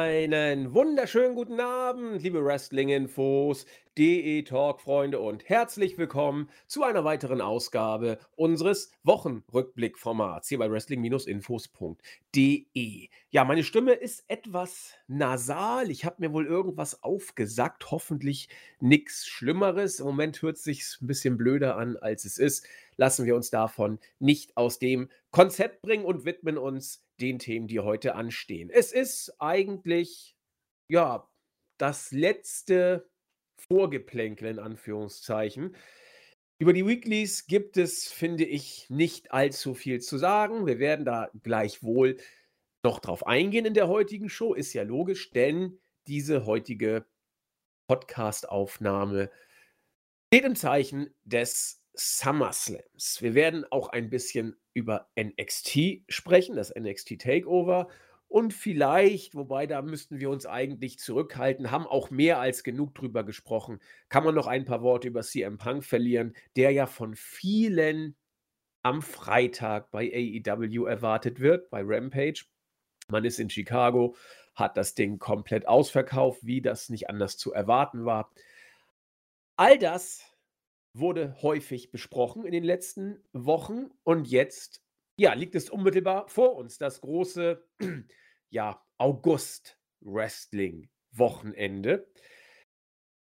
Einen wunderschönen guten Abend, liebe Wrestling-Infos, DE-Talk-Freunde und herzlich willkommen zu einer weiteren Ausgabe unseres Wochenrückblick-Formats hier bei wrestling-infos.de. Ja, meine Stimme ist etwas nasal. Ich habe mir wohl irgendwas aufgesagt. Hoffentlich nichts Schlimmeres. Im Moment hört es sich ein bisschen blöder an, als es ist. Lassen wir uns davon nicht aus dem Konzept bringen und widmen uns den Themen, die heute anstehen. Es ist eigentlich, ja, das letzte Vorgeplänkel in Anführungszeichen. Über die Weeklies gibt es, finde ich, nicht allzu viel zu sagen. Wir werden da gleichwohl noch drauf eingehen in der heutigen Show. Ist ja logisch, denn diese heutige Podcast-Aufnahme steht im Zeichen des SummerSlams. Wir werden auch ein bisschen über NXT sprechen, das NXT Takeover. Und vielleicht, wobei da müssten wir uns eigentlich zurückhalten, haben auch mehr als genug drüber gesprochen, kann man noch ein paar Worte über CM Punk verlieren, der ja von vielen am Freitag bei AEW erwartet wird, bei Rampage. Man ist in Chicago, hat das Ding komplett ausverkauft, wie das nicht anders zu erwarten war. All das wurde häufig besprochen in den letzten Wochen und jetzt ja, liegt es unmittelbar vor uns, das große ja, August Wrestling Wochenende.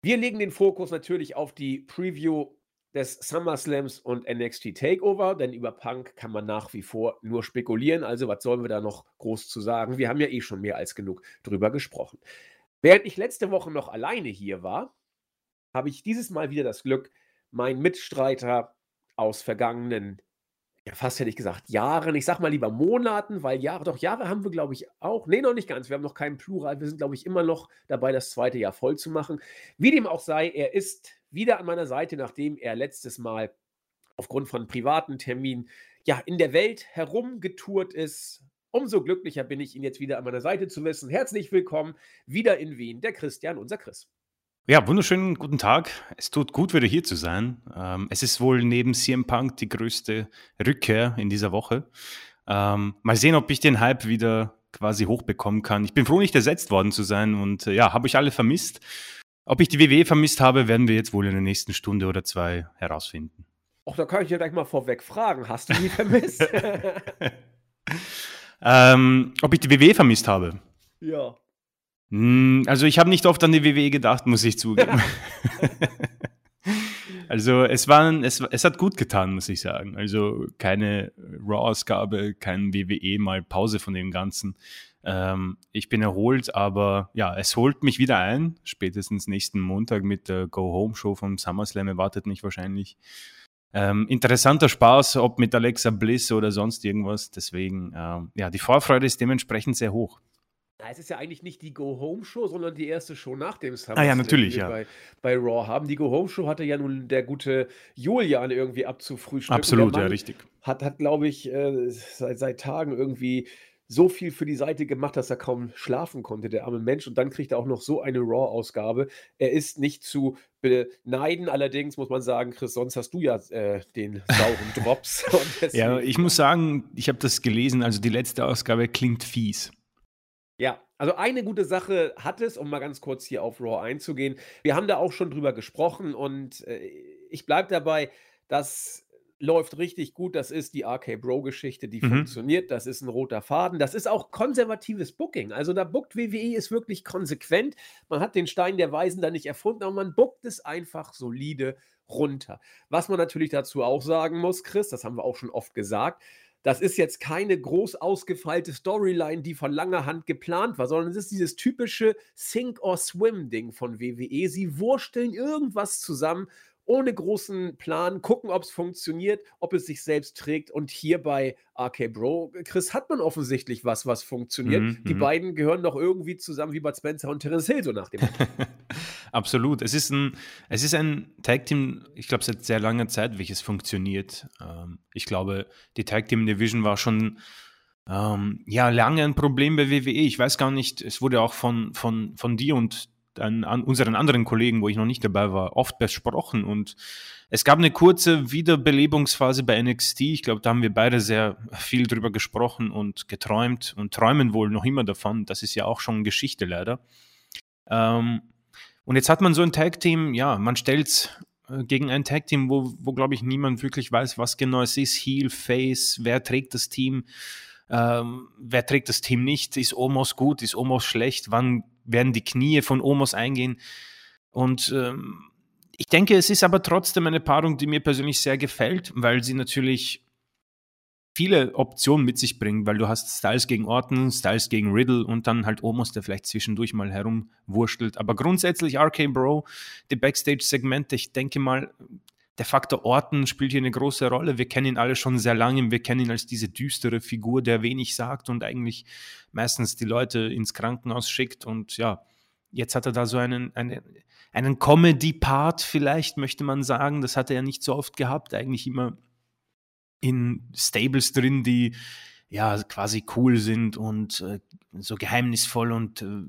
Wir legen den Fokus natürlich auf die Preview des SummerSlams und NXT Takeover, denn über Punk kann man nach wie vor nur spekulieren. Also, was sollen wir da noch groß zu sagen? Wir haben ja eh schon mehr als genug drüber gesprochen. Während ich letzte Woche noch alleine hier war, habe ich dieses Mal wieder das Glück, mein Mitstreiter aus vergangenen, ja, fast hätte ich gesagt, Jahren, ich sag mal lieber Monaten, weil Jahre, doch Jahre haben wir, glaube ich, auch. Nee, noch nicht ganz. Wir haben noch keinen Plural. Wir sind, glaube ich, immer noch dabei, das zweite Jahr voll zu machen. Wie dem auch sei, er ist wieder an meiner Seite, nachdem er letztes Mal aufgrund von privaten Terminen ja in der Welt herumgetourt ist. Umso glücklicher bin ich, ihn jetzt wieder an meiner Seite zu wissen. Herzlich willkommen wieder in Wien, der Christian, unser Chris. Ja, wunderschönen guten Tag. Es tut gut, wieder hier zu sein. Ähm, es ist wohl neben CM Punk die größte Rückkehr in dieser Woche. Ähm, mal sehen, ob ich den Hype wieder quasi hochbekommen kann. Ich bin froh, nicht ersetzt worden zu sein und äh, ja, habe ich alle vermisst. Ob ich die WWE vermisst habe, werden wir jetzt wohl in der nächsten Stunde oder zwei herausfinden. Ach, da kann ich ja gleich mal vorweg fragen. Hast du die vermisst? ähm, ob ich die WWE vermisst habe? Ja. Hm, also ich habe nicht oft an die WWE gedacht, muss ich zugeben. also es war, es, es hat gut getan, muss ich sagen. Also keine Raw-Ausgabe, kein WWE, mal Pause von dem Ganzen. Ähm, ich bin erholt, aber ja, es holt mich wieder ein. Spätestens nächsten Montag mit der Go-Home-Show vom SummerSlam erwartet mich wahrscheinlich. Ähm, interessanter Spaß, ob mit Alexa Bliss oder sonst irgendwas. Deswegen, ähm, ja, die Vorfreude ist dementsprechend sehr hoch. Es ist ja eigentlich nicht die Go-Home-Show, sondern die erste Show nach dem Summer. Ah ja, natürlich, ja. Bei, bei Raw haben. Die Go-Home-Show hatte ja nun der gute Julian irgendwie abzufrühstücken. Absolut, ja, richtig. Hat, hat glaube ich, äh, seit, seit Tagen irgendwie so viel für die Seite gemacht, dass er kaum schlafen konnte, der arme Mensch. Und dann kriegt er auch noch so eine Raw-Ausgabe. Er ist nicht zu beneiden, allerdings muss man sagen, Chris, sonst hast du ja äh, den sauren Drops. ja, ich muss sagen, ich habe das gelesen, also die letzte Ausgabe klingt fies. Ja, also eine gute Sache hat es, um mal ganz kurz hier auf Raw einzugehen. Wir haben da auch schon drüber gesprochen und äh, ich bleibe dabei, das läuft richtig gut. Das ist die RK Bro-Geschichte, die mhm. funktioniert. Das ist ein roter Faden. Das ist auch konservatives Booking. Also da bookt WWE ist wirklich konsequent. Man hat den Stein der Weisen da nicht erfunden, aber man bookt es einfach solide runter. Was man natürlich dazu auch sagen muss, Chris, das haben wir auch schon oft gesagt, das ist jetzt keine groß ausgefeilte Storyline, die von langer Hand geplant war, sondern es ist dieses typische Sink-or-Swim-Ding von WWE. Sie wursteln irgendwas zusammen ohne großen Plan, gucken, ob es funktioniert, ob es sich selbst trägt. Und hier bei RK Bro, Chris, hat man offensichtlich was, was funktioniert. Mhm, die mhm. beiden gehören doch irgendwie zusammen wie Bud Spencer und Terence Hill, so nach dem Absolut. Es ist ein, es ist ein Tag-Team, ich glaube, seit sehr langer Zeit, welches funktioniert. Ähm, ich glaube, die Tag-Team-Division war schon ähm, ja, lange ein Problem bei WWE. Ich weiß gar nicht, es wurde auch von, von, von dir und an, an unseren anderen Kollegen, wo ich noch nicht dabei war, oft besprochen. Und es gab eine kurze Wiederbelebungsphase bei NXT. Ich glaube, da haben wir beide sehr viel drüber gesprochen und geträumt und träumen wohl noch immer davon. Das ist ja auch schon Geschichte leider. Ähm, und jetzt hat man so ein Tag-Team, ja, man stellt es äh, gegen ein Tag-Team, wo, wo glaube ich, niemand wirklich weiß, was genau es ist. Heel, Face, wer trägt das Team, ähm, wer trägt das Team nicht, ist Omos gut, ist Omos schlecht, wann werden die Knie von Omos eingehen. Und ähm, ich denke, es ist aber trotzdem eine Paarung, die mir persönlich sehr gefällt, weil sie natürlich viele Optionen mit sich bringt, weil du hast Styles gegen Orton, Styles gegen Riddle und dann halt Omos, der vielleicht zwischendurch mal herumwurschtelt. Aber grundsätzlich RK Bro, die Backstage-Segmente, ich denke mal, der Faktor Orton spielt hier eine große Rolle. Wir kennen ihn alle schon sehr lange. Wir kennen ihn als diese düstere Figur, der wenig sagt und eigentlich meistens die Leute ins Krankenhaus schickt. Und ja, jetzt hat er da so einen, einen, einen Comedy-Part, vielleicht möchte man sagen. Das hat er ja nicht so oft gehabt. Eigentlich immer in Stables drin, die ja quasi cool sind und äh, so geheimnisvoll und äh,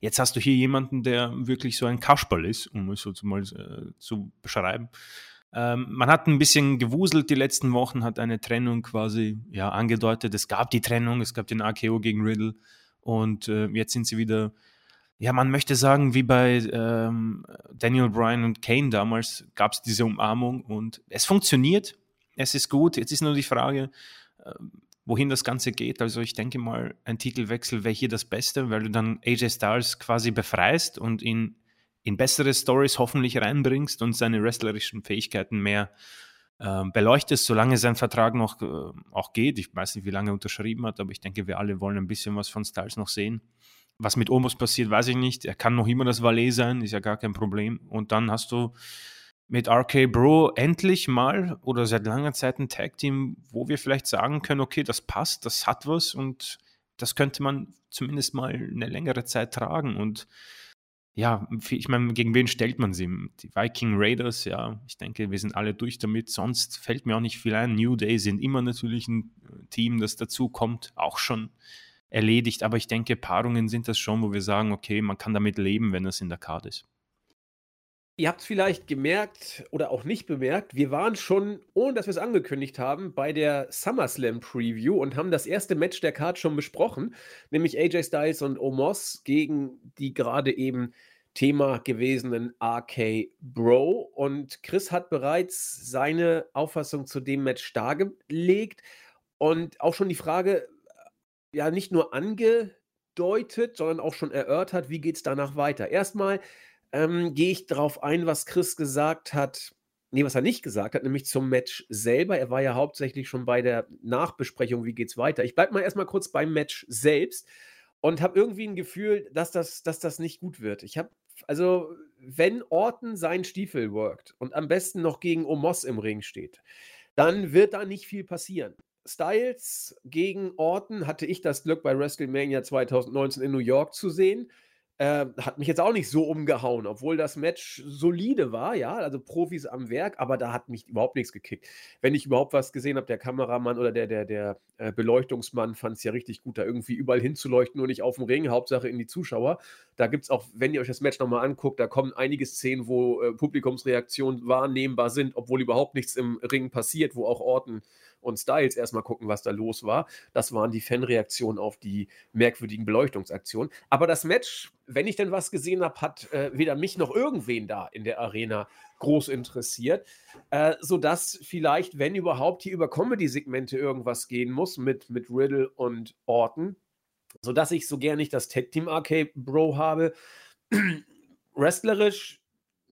jetzt hast du hier jemanden, der wirklich so ein Kasperl ist, um es so mal äh, zu beschreiben. Ähm, man hat ein bisschen gewuselt die letzten Wochen, hat eine Trennung quasi ja, angedeutet. Es gab die Trennung, es gab den AKO gegen Riddle und äh, jetzt sind sie wieder, ja, man möchte sagen, wie bei ähm, Daniel Bryan und Kane damals gab es diese Umarmung und es funktioniert, es ist gut. Jetzt ist nur die Frage, äh, wohin das Ganze geht. Also ich denke mal, ein Titelwechsel wäre hier das Beste, weil du dann AJ Styles quasi befreist und ihn in bessere Stories hoffentlich reinbringst und seine wrestlerischen Fähigkeiten mehr äh, beleuchtest, solange sein Vertrag noch äh, auch geht. Ich weiß nicht, wie lange er unterschrieben hat, aber ich denke, wir alle wollen ein bisschen was von Styles noch sehen. Was mit Omos passiert, weiß ich nicht. Er kann noch immer das Valet sein, ist ja gar kein Problem. Und dann hast du mit RK Bro endlich mal oder seit langer Zeit ein Tag-Team, wo wir vielleicht sagen können, okay, das passt, das hat was und das könnte man zumindest mal eine längere Zeit tragen. Und ja, ich meine, gegen wen stellt man sie? Die Viking Raiders, ja, ich denke, wir sind alle durch damit. Sonst fällt mir auch nicht viel ein. New Day sind immer natürlich ein äh, Team, das dazu kommt, auch schon erledigt. Aber ich denke, Paarungen sind das schon, wo wir sagen, okay, man kann damit leben, wenn es in der Karte ist. Ihr habt es vielleicht gemerkt oder auch nicht bemerkt, wir waren schon, ohne dass wir es angekündigt haben, bei der SummerSlam Preview und haben das erste Match der Card schon besprochen, nämlich AJ Styles und Omos gegen die gerade eben Thema gewesenen RK Bro. Und Chris hat bereits seine Auffassung zu dem Match dargelegt und auch schon die Frage, ja, nicht nur angedeutet, sondern auch schon erörtert, wie geht es danach weiter. Erstmal ähm, gehe ich darauf ein, was Chris gesagt hat. Nee, was er nicht gesagt hat, nämlich zum Match selber. Er war ja hauptsächlich schon bei der Nachbesprechung, wie geht's weiter. Ich bleibe mal erstmal kurz beim Match selbst und habe irgendwie ein Gefühl, dass das, dass das nicht gut wird. Ich habe, also, wenn Orton seinen Stiefel workt und am besten noch gegen Omos im Ring steht, dann wird da nicht viel passieren. Styles gegen Orton hatte ich das Glück bei WrestleMania 2019 in New York zu sehen. Äh, hat mich jetzt auch nicht so umgehauen, obwohl das Match solide war, ja, also Profis am Werk, aber da hat mich überhaupt nichts gekickt. Wenn ich überhaupt was gesehen habe, der Kameramann oder der, der, der äh, Beleuchtungsmann fand es ja richtig gut, da irgendwie überall hinzuleuchten, nur nicht auf dem Ring, Hauptsache in die Zuschauer. Da gibt es auch, wenn ihr euch das Match nochmal anguckt, da kommen einige Szenen, wo äh, Publikumsreaktionen wahrnehmbar sind, obwohl überhaupt nichts im Ring passiert, wo auch Orten und Styles erstmal gucken, was da los war. Das waren die Fanreaktionen auf die merkwürdigen Beleuchtungsaktionen. Aber das Match, wenn ich denn was gesehen habe, hat äh, weder mich noch irgendwen da in der Arena groß interessiert, äh, sodass vielleicht, wenn überhaupt, hier über Comedy-Segmente irgendwas gehen muss mit, mit Riddle und Orton, sodass ich so gerne nicht das Tag-Team Arcade Bro habe. Wrestlerisch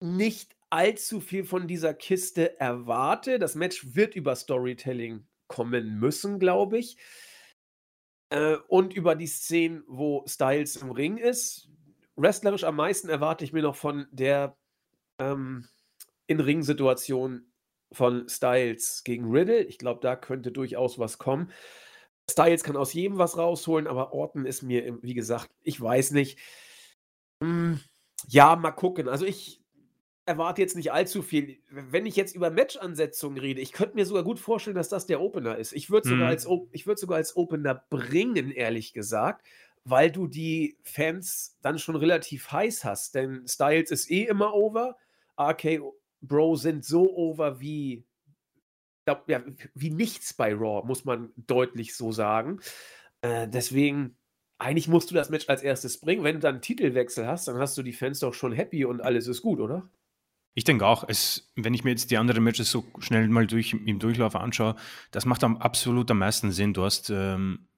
nicht allzu viel von dieser Kiste erwarte. Das Match wird über Storytelling kommen müssen, glaube ich. Äh, und über die Szenen, wo Styles im Ring ist. Wrestlerisch am meisten erwarte ich mir noch von der ähm, In-Ring-Situation von Styles gegen Riddle. Ich glaube, da könnte durchaus was kommen. Styles kann aus jedem was rausholen, aber Orton ist mir, wie gesagt, ich weiß nicht. Hm, ja, mal gucken. Also ich erwarte jetzt nicht allzu viel. Wenn ich jetzt über Match-Ansetzungen rede, ich könnte mir sogar gut vorstellen, dass das der Opener ist. Ich würde sogar, mhm. als, würd sogar als Opener bringen, ehrlich gesagt, weil du die Fans dann schon relativ heiß hast. Denn Styles ist eh immer over. RK Bro sind so over wie, ja, wie nichts bei Raw, muss man deutlich so sagen. Äh, deswegen, eigentlich musst du das Match als erstes bringen. Wenn du dann einen Titelwechsel hast, dann hast du die Fans doch schon happy und alles ist gut, oder? Ich denke auch, es, wenn ich mir jetzt die anderen Matches so schnell mal durch, im Durchlauf anschaue, das macht am absolut am meisten Sinn. Du hast, ähm,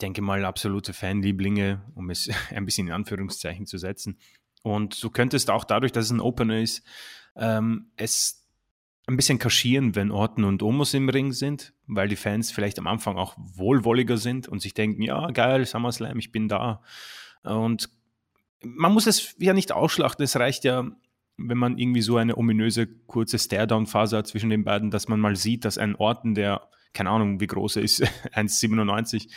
denke mal, absolute Fanlieblinge, um es ein bisschen in Anführungszeichen zu setzen. Und du könntest auch dadurch, dass es ein Opener ist, ähm, es ein bisschen kaschieren, wenn Orton und Omos im Ring sind, weil die Fans vielleicht am Anfang auch wohlwolliger sind und sich denken, ja, geil, SummerSlam, ich bin da. Und man muss es ja nicht ausschlachten, es reicht ja wenn man irgendwie so eine ominöse kurze Stare-Down-Phase hat zwischen den beiden, dass man mal sieht, dass ein Orten, der keine Ahnung, wie groß er ist, 1,97,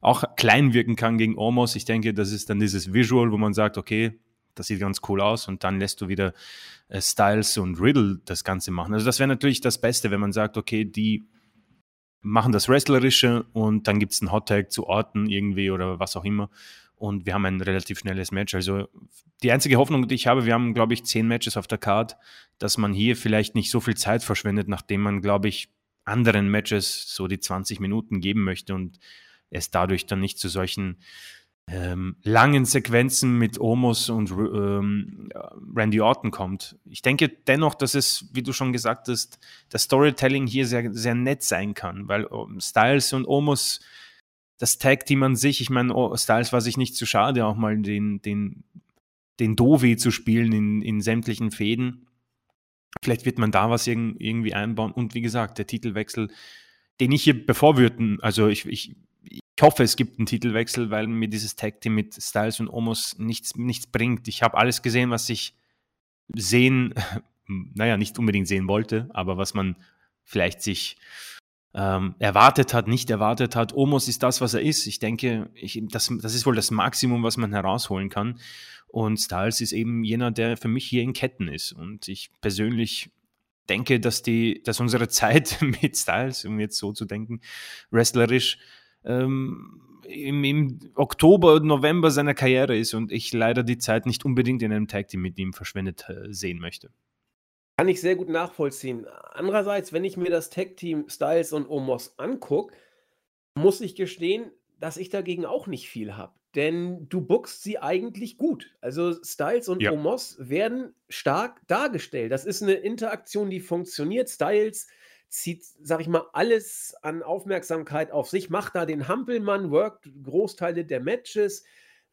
auch klein wirken kann gegen Omos. Ich denke, das ist dann dieses Visual, wo man sagt, okay, das sieht ganz cool aus und dann lässt du wieder äh, Styles und Riddle das Ganze machen. Also das wäre natürlich das Beste, wenn man sagt, okay, die machen das Wrestlerische und dann gibt es einen Hottag zu Orten irgendwie oder was auch immer und wir haben ein relativ schnelles Match. Also die einzige Hoffnung, die ich habe, wir haben, glaube ich, zehn Matches auf der Card, dass man hier vielleicht nicht so viel Zeit verschwendet, nachdem man, glaube ich, anderen Matches so die 20 Minuten geben möchte und es dadurch dann nicht zu solchen ähm, langen Sequenzen mit Omos und ähm, Randy Orton kommt. Ich denke dennoch, dass es, wie du schon gesagt hast, das Storytelling hier sehr, sehr nett sein kann, weil ähm, Styles und Omos das Tag-Team an sich, ich meine, oh, Styles war sich nicht zu schade, auch mal den, den, den Dovi zu spielen in, in sämtlichen Fäden. Vielleicht wird man da was irgendwie einbauen. Und wie gesagt, der Titelwechsel, den ich hier befürworten, also ich, ich, ich hoffe, es gibt einen Titelwechsel, weil mir dieses Tag-Team mit Styles und Omos nichts, nichts bringt. Ich habe alles gesehen, was ich sehen, naja, nicht unbedingt sehen wollte, aber was man vielleicht sich ähm, erwartet hat, nicht erwartet hat. Omos ist das, was er ist. Ich denke, ich, das, das ist wohl das Maximum, was man herausholen kann. Und Styles ist eben jener, der für mich hier in Ketten ist. Und ich persönlich denke, dass, die, dass unsere Zeit mit Styles, um jetzt so zu denken, wrestlerisch, ähm, im, im, Oktober, November seiner Karriere ist und ich leider die Zeit nicht unbedingt in einem Tag Team mit ihm verschwendet äh, sehen möchte. Kann ich sehr gut nachvollziehen. Andererseits, wenn ich mir das Tech-Team Styles und Omos angucke, muss ich gestehen, dass ich dagegen auch nicht viel habe. Denn du bookst sie eigentlich gut. Also Styles und ja. Omos werden stark dargestellt. Das ist eine Interaktion, die funktioniert. Styles zieht, sag ich mal, alles an Aufmerksamkeit auf sich, macht da den Hampelmann, workt Großteile der Matches,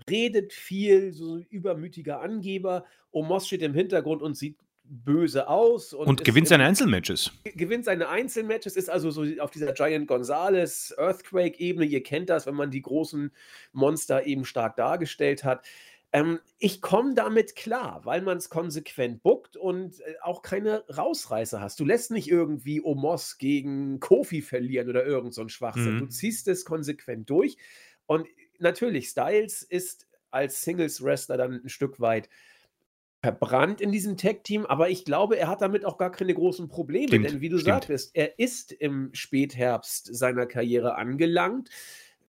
redet viel, so übermütiger Angeber. Omos steht im Hintergrund und sieht böse aus. Und, und gewinnt seine Einzelmatches. Gewinnt seine Einzelmatches, ist also so auf dieser Giant Gonzalez Earthquake-Ebene. Ihr kennt das, wenn man die großen Monster eben stark dargestellt hat. Ähm, ich komme damit klar, weil man es konsequent buckt und äh, auch keine Rausreißer hast. Du lässt nicht irgendwie Omos gegen Kofi verlieren oder irgend so ein Schwachsinn. Mhm. Du ziehst es konsequent durch. Und natürlich, Styles ist als Singles-Wrestler dann ein Stück weit verbrannt in diesem Tag-Team, aber ich glaube, er hat damit auch gar keine großen Probleme, stimmt, denn wie du stimmt. sagtest, er ist im Spätherbst seiner Karriere angelangt.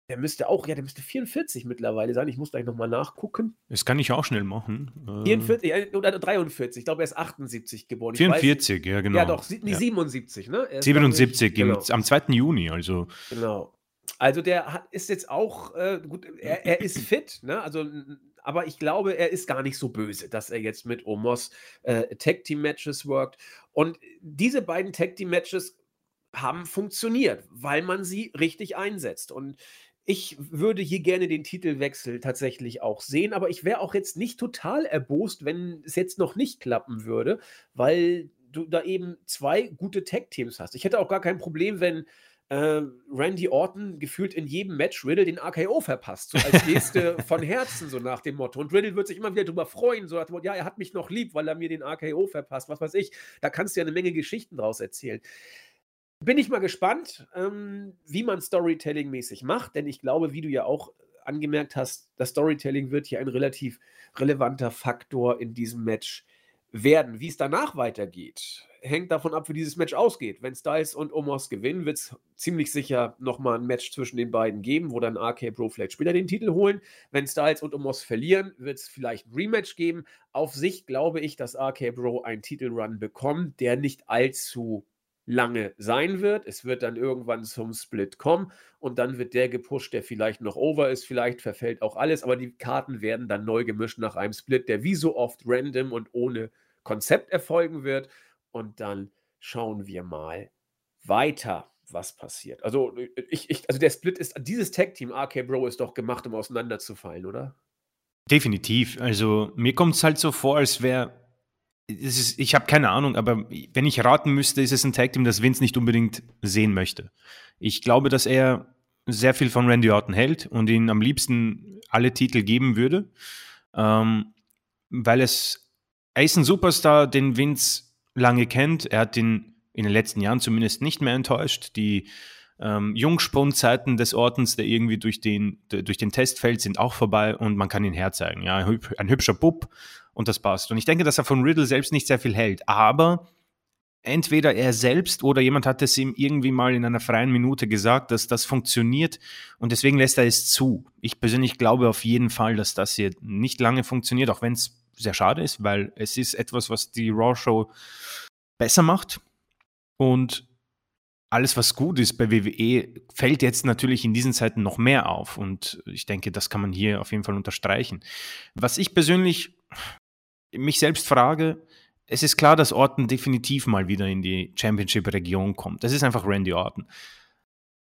Der müsste auch, ja, der müsste 44 mittlerweile sein. Ich muss gleich nochmal nachgucken. Das kann ich auch schnell machen. 44 äh, oder 43. Ich glaube, er ist 78 geboren. 44, weiß, ja, genau. Ja, doch, nee, ja. 77, ne? 77, genau. am 2. Juni, also. Genau. Also der hat, ist jetzt auch, äh, gut, er, er ist fit, ne? Also aber ich glaube, er ist gar nicht so böse, dass er jetzt mit Omos äh, Tag Team Matches workt. Und diese beiden Tag Team Matches haben funktioniert, weil man sie richtig einsetzt. Und ich würde hier gerne den Titelwechsel tatsächlich auch sehen, aber ich wäre auch jetzt nicht total erbost, wenn es jetzt noch nicht klappen würde, weil du da eben zwei gute Tag-Teams hast. Ich hätte auch gar kein Problem, wenn äh, Randy Orton gefühlt in jedem Match Riddle den AKO verpasst. So als Geste von Herzen, so nach dem Motto. Und Riddle wird sich immer wieder darüber freuen, so nach dem Motto, ja, er hat mich noch lieb, weil er mir den AKO verpasst, was weiß ich. Da kannst du ja eine Menge Geschichten draus erzählen. Bin ich mal gespannt, ähm, wie man Storytelling-mäßig macht, denn ich glaube, wie du ja auch angemerkt hast, das Storytelling wird hier ein relativ relevanter Faktor in diesem Match werden. Wie es danach weitergeht, hängt davon ab, wie dieses Match ausgeht. Wenn Styles und Omos gewinnen, wird es ziemlich sicher nochmal ein Match zwischen den beiden geben, wo dann RK Bro vielleicht später den Titel holen. Wenn Styles und Omos verlieren, wird es vielleicht ein Rematch geben. Auf sich glaube ich, dass RK Bro einen Titelrun bekommt, der nicht allzu lange sein wird. Es wird dann irgendwann zum Split kommen und dann wird der gepusht, der vielleicht noch over ist. Vielleicht verfällt auch alles, aber die Karten werden dann neu gemischt nach einem Split, der wie so oft random und ohne Konzept erfolgen wird. Und dann schauen wir mal weiter, was passiert. Also, ich, ich, also der Split ist, dieses Tag-Team RK Bro ist doch gemacht, um auseinanderzufallen, oder? Definitiv. Also mir kommt es halt so vor, als wäre ist, ich habe keine Ahnung, aber wenn ich raten müsste, ist es ein Tag Team, das Vince nicht unbedingt sehen möchte. Ich glaube, dass er sehr viel von Randy Orton hält und ihn am liebsten alle Titel geben würde, ähm, weil es, er ist ein Superstar, den Vince lange kennt. Er hat ihn in den letzten Jahren zumindest nicht mehr enttäuscht. Die ähm, Jungspundzeiten des Ortens, der irgendwie durch den, durch den Test fällt, sind auch vorbei und man kann ihn herzeigen. Ja, ein hübscher Bub und das passt. Und ich denke, dass er von Riddle selbst nicht sehr viel hält. Aber entweder er selbst oder jemand hat es ihm irgendwie mal in einer freien Minute gesagt, dass das funktioniert und deswegen lässt er es zu. Ich persönlich glaube auf jeden Fall, dass das hier nicht lange funktioniert, auch wenn es sehr schade ist, weil es ist etwas, was die Raw Show besser macht und alles, was gut ist bei WWE, fällt jetzt natürlich in diesen Zeiten noch mehr auf. Und ich denke, das kann man hier auf jeden Fall unterstreichen. Was ich persönlich mich selbst frage, es ist klar, dass Orton definitiv mal wieder in die Championship-Region kommt. Das ist einfach Randy Orton.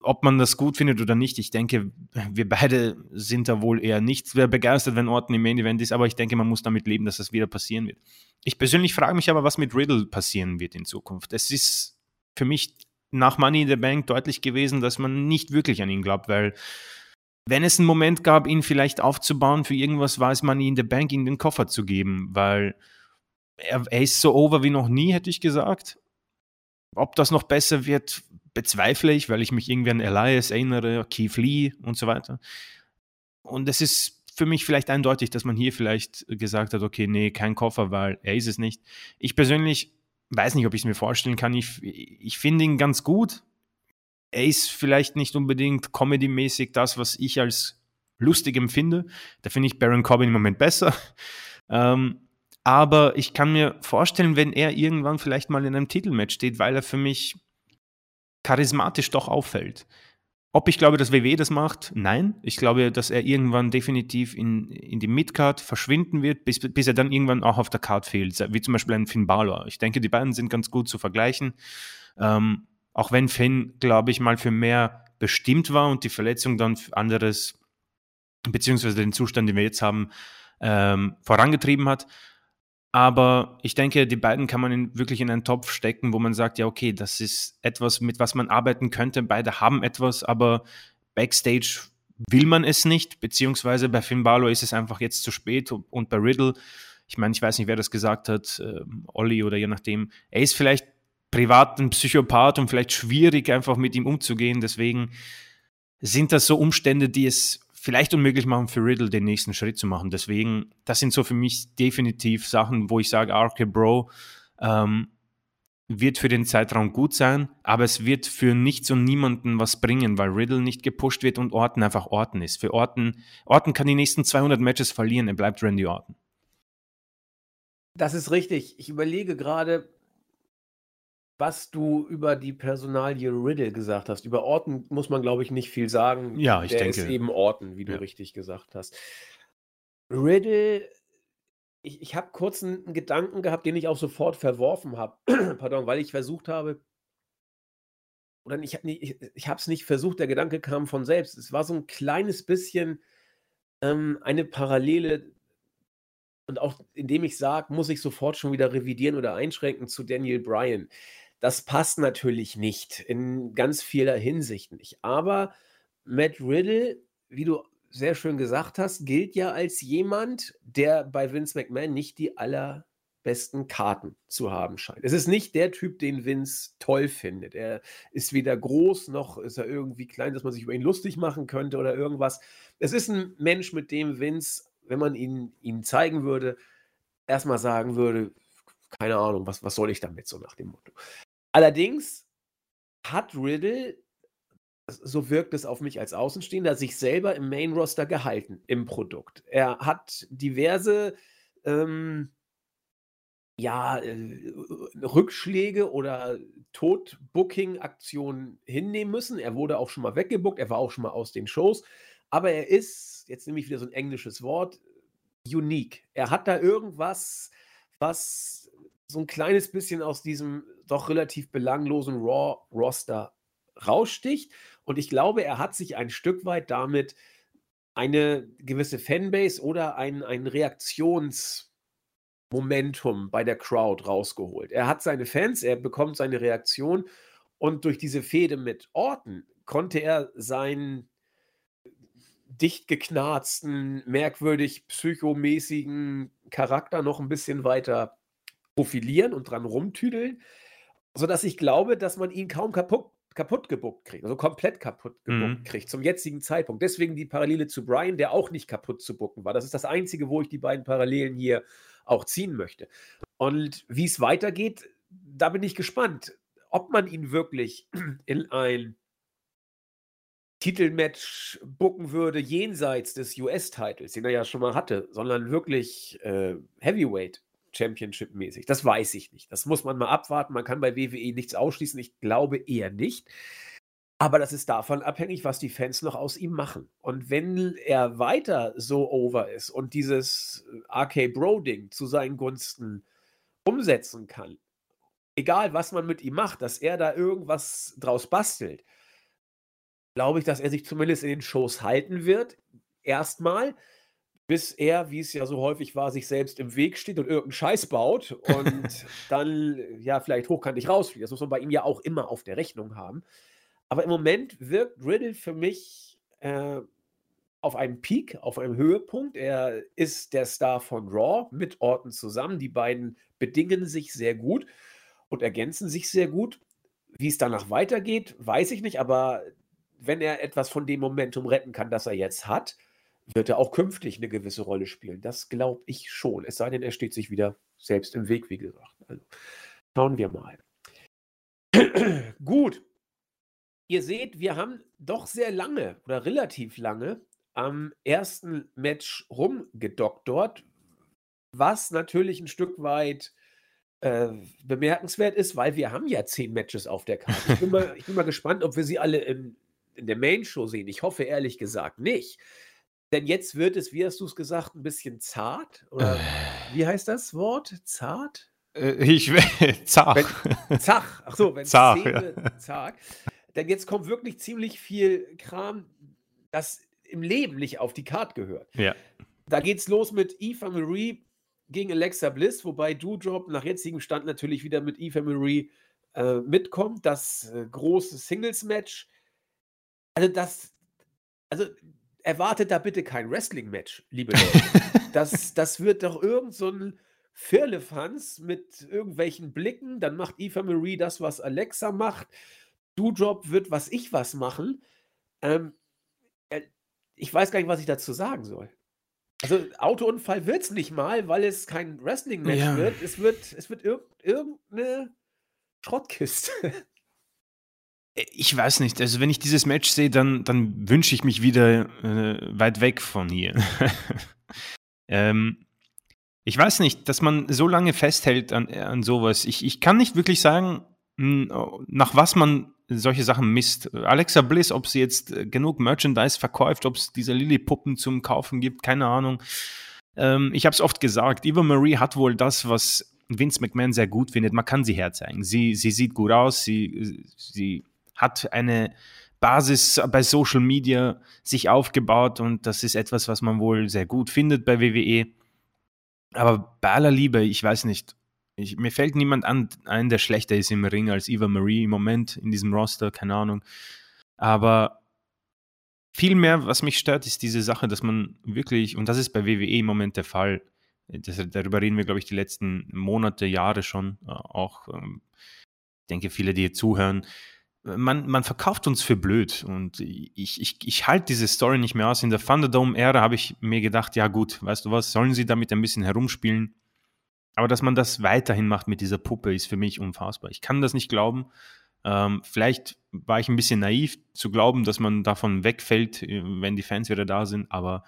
Ob man das gut findet oder nicht, ich denke, wir beide sind da wohl eher nicht sehr begeistert, wenn Orton im Main Event ist, aber ich denke, man muss damit leben, dass das wieder passieren wird. Ich persönlich frage mich aber, was mit Riddle passieren wird in Zukunft. Es ist für mich nach Money in the Bank deutlich gewesen, dass man nicht wirklich an ihn glaubt, weil wenn es einen Moment gab, ihn vielleicht aufzubauen für irgendwas, war es Money in the Bank, ihm den Koffer zu geben, weil er, er ist so over wie noch nie, hätte ich gesagt. Ob das noch besser wird, bezweifle ich, weil ich mich irgendwie an Elias erinnere, Keith Lee und so weiter. Und es ist für mich vielleicht eindeutig, dass man hier vielleicht gesagt hat, okay, nee, kein Koffer, weil er ist es nicht. Ich persönlich weiß nicht, ob ich es mir vorstellen kann. Ich, ich finde ihn ganz gut, er ist vielleicht nicht unbedingt comedy-mäßig das, was ich als lustig empfinde. Da finde ich Baron Corbin im Moment besser. Ähm, aber ich kann mir vorstellen, wenn er irgendwann vielleicht mal in einem Titelmatch steht, weil er für mich charismatisch doch auffällt. Ob ich glaube, dass WWE das macht? Nein. Ich glaube, dass er irgendwann definitiv in, in die Midcard verschwinden wird, bis, bis er dann irgendwann auch auf der Card fehlt, wie zum Beispiel ein Finn Balor. Ich denke, die beiden sind ganz gut zu vergleichen. Ähm, auch wenn Finn, glaube ich, mal für mehr bestimmt war und die Verletzung dann für anderes, beziehungsweise den Zustand, den wir jetzt haben, ähm, vorangetrieben hat. Aber ich denke, die beiden kann man in, wirklich in einen Topf stecken, wo man sagt, ja, okay, das ist etwas, mit was man arbeiten könnte. Beide haben etwas, aber Backstage will man es nicht, beziehungsweise bei Finn Balor ist es einfach jetzt zu spät und bei Riddle, ich meine, ich weiß nicht, wer das gesagt hat, äh, Olli oder je nachdem, er ist vielleicht privaten Psychopath und vielleicht schwierig, einfach mit ihm umzugehen. Deswegen sind das so Umstände, die es vielleicht unmöglich machen für Riddle, den nächsten Schritt zu machen. Deswegen, das sind so für mich definitiv Sachen, wo ich sage, RK Bro ähm, wird für den Zeitraum gut sein, aber es wird für nichts und niemanden was bringen, weil Riddle nicht gepusht wird und Orton einfach Orton ist. Für Orton, Orton kann die nächsten 200 Matches verlieren, er bleibt Randy Orton. Das ist richtig. Ich überlege gerade, was du über die Personalie Riddle gesagt hast. Über Orton muss man, glaube ich, nicht viel sagen. Ja, ich Der denke. ist eben Orton, wie du richtig gesagt hast. Riddle, ich, ich habe kurz einen Gedanken gehabt, den ich auch sofort verworfen habe. Pardon, weil ich versucht habe, oder ich habe ich, ich es nicht versucht, der Gedanke kam von selbst. Es war so ein kleines bisschen ähm, eine Parallele und auch indem ich sage, muss ich sofort schon wieder revidieren oder einschränken zu Daniel Bryan. Das passt natürlich nicht in ganz vieler Hinsicht nicht. Aber Matt Riddle, wie du sehr schön gesagt hast, gilt ja als jemand, der bei Vince McMahon nicht die allerbesten Karten zu haben scheint. Es ist nicht der Typ, den Vince toll findet. Er ist weder groß noch ist er irgendwie klein, dass man sich über ihn lustig machen könnte oder irgendwas. Es ist ein Mensch, mit dem Vince, wenn man ihn ihm zeigen würde, erstmal sagen würde, keine Ahnung, was, was soll ich damit, so nach dem Motto. Allerdings hat Riddle, so wirkt es auf mich als Außenstehender, sich selber im Main-Roster gehalten im Produkt. Er hat diverse ähm, ja, äh, Rückschläge oder Tod-Booking-Aktionen hinnehmen müssen. Er wurde auch schon mal weggebuckt, er war auch schon mal aus den Shows. Aber er ist, jetzt nehme ich wieder so ein englisches Wort, unique. Er hat da irgendwas, was so ein kleines bisschen aus diesem doch relativ belanglosen Raw-Roster raussticht. Und ich glaube, er hat sich ein Stück weit damit eine gewisse Fanbase oder ein, ein Reaktionsmomentum bei der Crowd rausgeholt. Er hat seine Fans, er bekommt seine Reaktion und durch diese Fehde mit Orten konnte er seinen dicht geknarzten, merkwürdig psychomäßigen Charakter noch ein bisschen weiter profilieren und dran rumtüdeln, sodass ich glaube, dass man ihn kaum kaputt, kaputt gebuckt kriegt, also komplett kaputt gebuckt mhm. kriegt zum jetzigen Zeitpunkt. Deswegen die Parallele zu Brian, der auch nicht kaputt zu bucken war. Das ist das Einzige, wo ich die beiden Parallelen hier auch ziehen möchte. Und wie es weitergeht, da bin ich gespannt, ob man ihn wirklich in ein Titelmatch bucken würde, jenseits des US-Titles, den er ja schon mal hatte, sondern wirklich äh, Heavyweight Championship-mäßig. Das weiß ich nicht. Das muss man mal abwarten. Man kann bei WWE nichts ausschließen. Ich glaube eher nicht. Aber das ist davon abhängig, was die Fans noch aus ihm machen. Und wenn er weiter so over ist und dieses RK Bro-Ding zu seinen Gunsten umsetzen kann, egal was man mit ihm macht, dass er da irgendwas draus bastelt, glaube ich, dass er sich zumindest in den Shows halten wird. Erstmal, bis er, wie es ja so häufig war, sich selbst im Weg steht und irgendeinen Scheiß baut und dann ja vielleicht hochkantig rausfliegt. Das muss man bei ihm ja auch immer auf der Rechnung haben. Aber im Moment wirkt Riddle für mich äh, auf einem Peak, auf einem Höhepunkt. Er ist der Star von Raw mit Orton zusammen. Die beiden bedingen sich sehr gut und ergänzen sich sehr gut. Wie es danach weitergeht, weiß ich nicht, aber wenn er etwas von dem Momentum retten kann, das er jetzt hat, wird er auch künftig eine gewisse Rolle spielen. Das glaube ich schon. Es sei denn, er steht sich wieder selbst im Weg, wie gesagt. Also schauen wir mal. Gut. Ihr seht, wir haben doch sehr lange oder relativ lange am ersten Match rumgedoktort, was natürlich ein Stück weit äh, bemerkenswert ist, weil wir haben ja zehn Matches auf der Karte. Ich bin mal, ich bin mal gespannt, ob wir sie alle in in der Main-Show sehen. Ich hoffe ehrlich gesagt nicht. Denn jetzt wird es, wie hast du es gesagt, ein bisschen zart? Oder äh. wie heißt das Wort? Zart? Äh, ich, zach. Wenn, zach. Ach so, wenn zach, Szene, ja. zach. Denn jetzt kommt wirklich ziemlich viel Kram, das im Leben nicht auf die Karte gehört. Ja. Da geht's los mit Eva Marie gegen Alexa Bliss, wobei Doudrop nach jetzigem Stand natürlich wieder mit Eva Marie äh, mitkommt. Das äh, große Singles-Match also das, also erwartet da bitte kein Wrestling-Match, liebe Leute. das, das wird doch irgend so ein Firlefanz mit irgendwelchen Blicken. Dann macht Eva Marie das, was Alexa macht. Doudrop wird was ich was machen. Ähm, äh, ich weiß gar nicht, was ich dazu sagen soll. Also Autounfall wird es nicht mal, weil es kein Wrestling-Match ja. wird. Es wird, es wird irg irgendeine Schrottkiste. Ich weiß nicht. Also wenn ich dieses Match sehe, dann, dann wünsche ich mich wieder äh, weit weg von hier. ähm, ich weiß nicht, dass man so lange festhält an, an sowas. Ich, ich kann nicht wirklich sagen, hm, nach was man solche Sachen misst. Alexa Bliss, ob sie jetzt äh, genug Merchandise verkauft, ob es diese Lilly-Puppen zum Kaufen gibt, keine Ahnung. Ähm, ich habe es oft gesagt, Eva Marie hat wohl das, was Vince McMahon sehr gut findet. Man kann sie herzeigen. Sie, sie sieht gut aus, sie, sie hat eine Basis bei Social Media sich aufgebaut und das ist etwas, was man wohl sehr gut findet bei WWE. Aber bei aller Liebe, ich weiß nicht, ich, mir fällt niemand an, ein, der schlechter ist im Ring als Eva Marie im Moment in diesem Roster, keine Ahnung. Aber vielmehr, was mich stört, ist diese Sache, dass man wirklich, und das ist bei WWE im Moment der Fall, das, darüber reden wir, glaube ich, die letzten Monate, Jahre schon, äh, auch, ähm, ich denke, viele, die hier zuhören, man, man verkauft uns für blöd und ich, ich, ich halte diese Story nicht mehr aus. In der Thunderdome-Ära habe ich mir gedacht, ja gut, weißt du was, sollen sie damit ein bisschen herumspielen? aber dass man das weiterhin macht mit dieser Puppe, ist für mich unfassbar. Ich kann das nicht glauben. Ähm, vielleicht war ich ein bisschen naiv zu glauben, dass man davon wegfällt, äh, wenn die Fans wieder da sind. Aber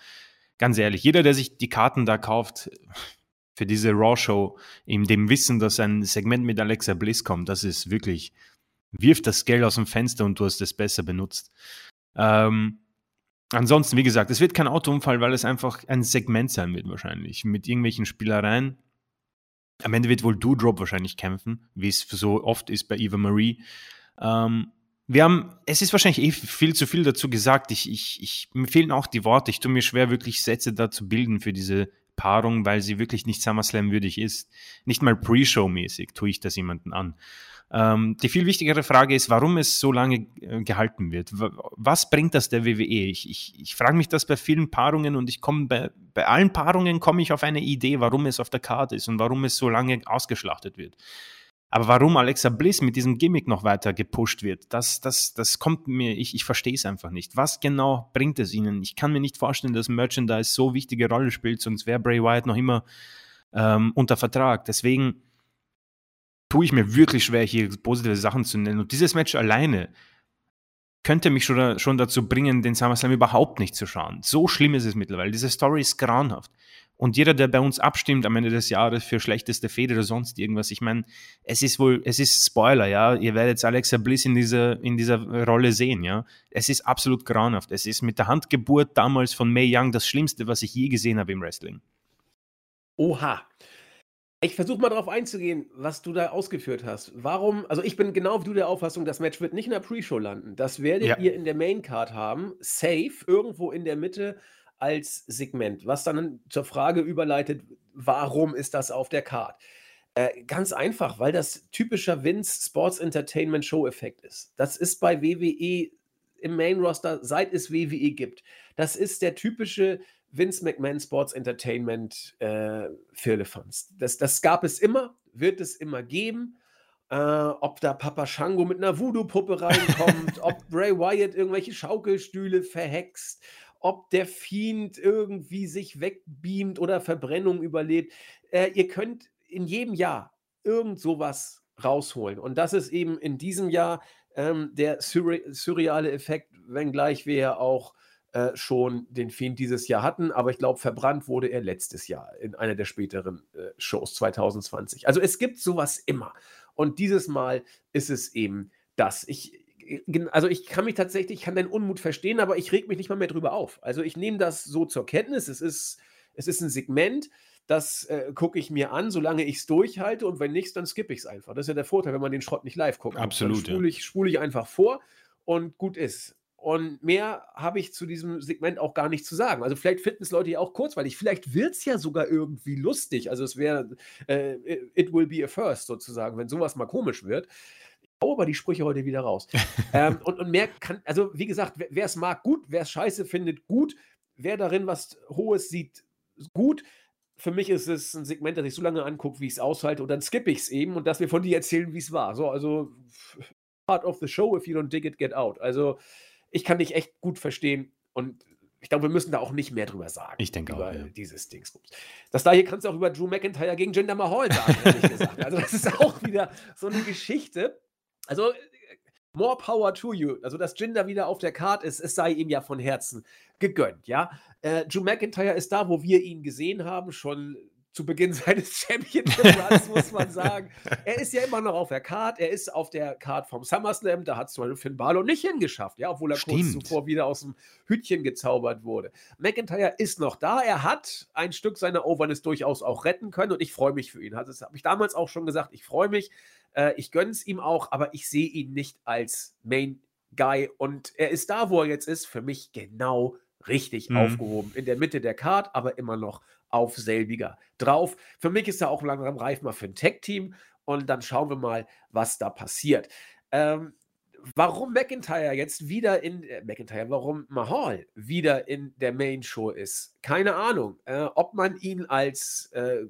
ganz ehrlich, jeder, der sich die Karten da kauft für diese Raw-Show, in dem Wissen, dass ein Segment mit Alexa Bliss kommt, das ist wirklich, wirft das Geld aus dem Fenster und du hast es besser benutzt. Ähm, ansonsten, wie gesagt, es wird kein Autounfall, weil es einfach ein Segment sein wird wahrscheinlich, mit irgendwelchen Spielereien. Am Ende wird wohl Doudrop wahrscheinlich kämpfen, wie es so oft ist bei Eva Marie. Ähm, wir haben, es ist wahrscheinlich eh viel zu viel dazu gesagt. Ich, ich, ich, mir fehlen auch die Worte. Ich tue mir schwer, wirklich Sätze da zu bilden für diese Paarung, weil sie wirklich nicht SummerSlam würdig ist. Nicht mal Pre-Show-mäßig tue ich das jemanden an. Ähm, die viel wichtigere Frage ist, warum es so lange äh, gehalten wird. Was bringt das der WWE? Ich, ich, ich frage mich das bei vielen Paarungen und ich komme bei, bei allen Paarungen komme ich auf eine Idee, warum es auf der Karte ist und warum es so lange ausgeschlachtet wird. Aber warum Alexa Bliss mit diesem Gimmick noch weiter gepusht wird, das, das, das kommt mir, ich, ich verstehe es einfach nicht. Was genau bringt es ihnen? Ich kann mir nicht vorstellen, dass Merchandise so wichtige Rolle spielt, sonst wäre Bray Wyatt noch immer ähm, unter Vertrag. Deswegen tue ich mir wirklich schwer, hier positive Sachen zu nennen. Und dieses Match alleine könnte mich schon, schon dazu bringen, den SummerSlam überhaupt nicht zu schauen. So schlimm ist es mittlerweile. Diese Story ist grauenhaft. Und jeder, der bei uns abstimmt am Ende des Jahres für schlechteste Fehde oder sonst irgendwas, ich meine, es ist wohl, es ist Spoiler, ja. Ihr werdet Alexa Bliss in dieser, in dieser Rolle sehen, ja. Es ist absolut grauenhaft. Es ist mit der Handgeburt damals von May Young das Schlimmste, was ich je gesehen habe im Wrestling. Oha. Ich versuche mal darauf einzugehen, was du da ausgeführt hast. Warum, also ich bin genau wie du der Auffassung, das Match wird nicht in der Pre-Show landen. Das werdet ja. ihr in der Main-Card haben, safe, irgendwo in der Mitte als Segment, was dann zur Frage überleitet, warum ist das auf der Card? Äh, ganz einfach, weil das typischer Vince Sports Entertainment Show Effekt ist. Das ist bei WWE im Main Roster, seit es WWE gibt. Das ist der typische Vince McMahon Sports Entertainment äh, Firlefanz. Das, das gab es immer, wird es immer geben. Äh, ob da Papa Shango mit einer Voodoo-Puppe reinkommt, ob Bray Wyatt irgendwelche Schaukelstühle verhext, ob der Fiend irgendwie sich wegbeamt oder Verbrennung überlebt. Äh, ihr könnt in jedem Jahr irgend sowas rausholen. Und das ist eben in diesem Jahr ähm, der surre surreale Effekt, wenngleich wir ja auch äh, schon den Fiend dieses Jahr hatten, aber ich glaube, verbrannt wurde er letztes Jahr in einer der späteren äh, Shows 2020. Also es gibt sowas immer. Und dieses Mal ist es eben das. Ich, also ich kann mich tatsächlich, ich kann deinen Unmut verstehen, aber ich reg mich nicht mal mehr drüber auf. Also ich nehme das so zur Kenntnis. Es ist, es ist ein Segment, das äh, gucke ich mir an, solange ich es durchhalte und wenn nichts, dann skippe ich es einfach. Das ist ja der Vorteil, wenn man den Schrott nicht live guckt. Absolut. Dann spule ich, spul ich einfach vor und gut ist. Und mehr habe ich zu diesem Segment auch gar nicht zu sagen. Also vielleicht finden es Leute ja auch kurzweilig. Vielleicht wird es ja sogar irgendwie lustig. Also es wäre, äh, it will be a first sozusagen, wenn sowas mal komisch wird hau aber die Sprüche heute wieder raus. ähm, und, und mehr kann, also wie gesagt, wer es mag, gut, wer es scheiße findet, gut, wer darin was Hohes sieht, gut. Für mich ist es ein Segment, das ich so lange angucke, wie ich es aushalte, und dann skippe ich es eben und dass wir von dir erzählen, wie es war. So, also part of the show, if you don't dig it, get out. Also ich kann dich echt gut verstehen und ich glaube, wir müssen da auch nicht mehr drüber sagen. Ich denke über auch. Ja. dieses Dingsbums. Das da hier kannst du auch über Drew McIntyre gegen Jinder Mahal sagen, ehrlich gesagt. Also, das ist auch wieder so eine Geschichte. Also, more power to you. Also, dass Jinder wieder auf der Karte ist, es sei ihm ja von Herzen gegönnt, ja. Äh, Drew McIntyre ist da, wo wir ihn gesehen haben, schon zu Beginn seines Championship-Runs, muss man sagen. Er ist ja immer noch auf der Card. Er ist auf der Card vom SummerSlam. Da hat es zum Finn Balor nicht hingeschafft, ja, obwohl er Stimmt. kurz zuvor wieder aus dem Hütchen gezaubert wurde. McIntyre ist noch da. Er hat ein Stück seiner Overness durchaus auch retten können und ich freue mich für ihn. Also, das habe ich damals auch schon gesagt. Ich freue mich. Äh, ich gönne es ihm auch, aber ich sehe ihn nicht als Main Guy und er ist da, wo er jetzt ist, für mich genau richtig mhm. aufgehoben. In der Mitte der Card, aber immer noch auf selbiger drauf. Für mich ist er auch langsam reif mal für ein Tech-Team und dann schauen wir mal, was da passiert. Ähm, warum McIntyre jetzt wieder in äh, McIntyre, warum Mahal wieder in der Main Show ist, keine Ahnung. Äh, ob man ihn als äh,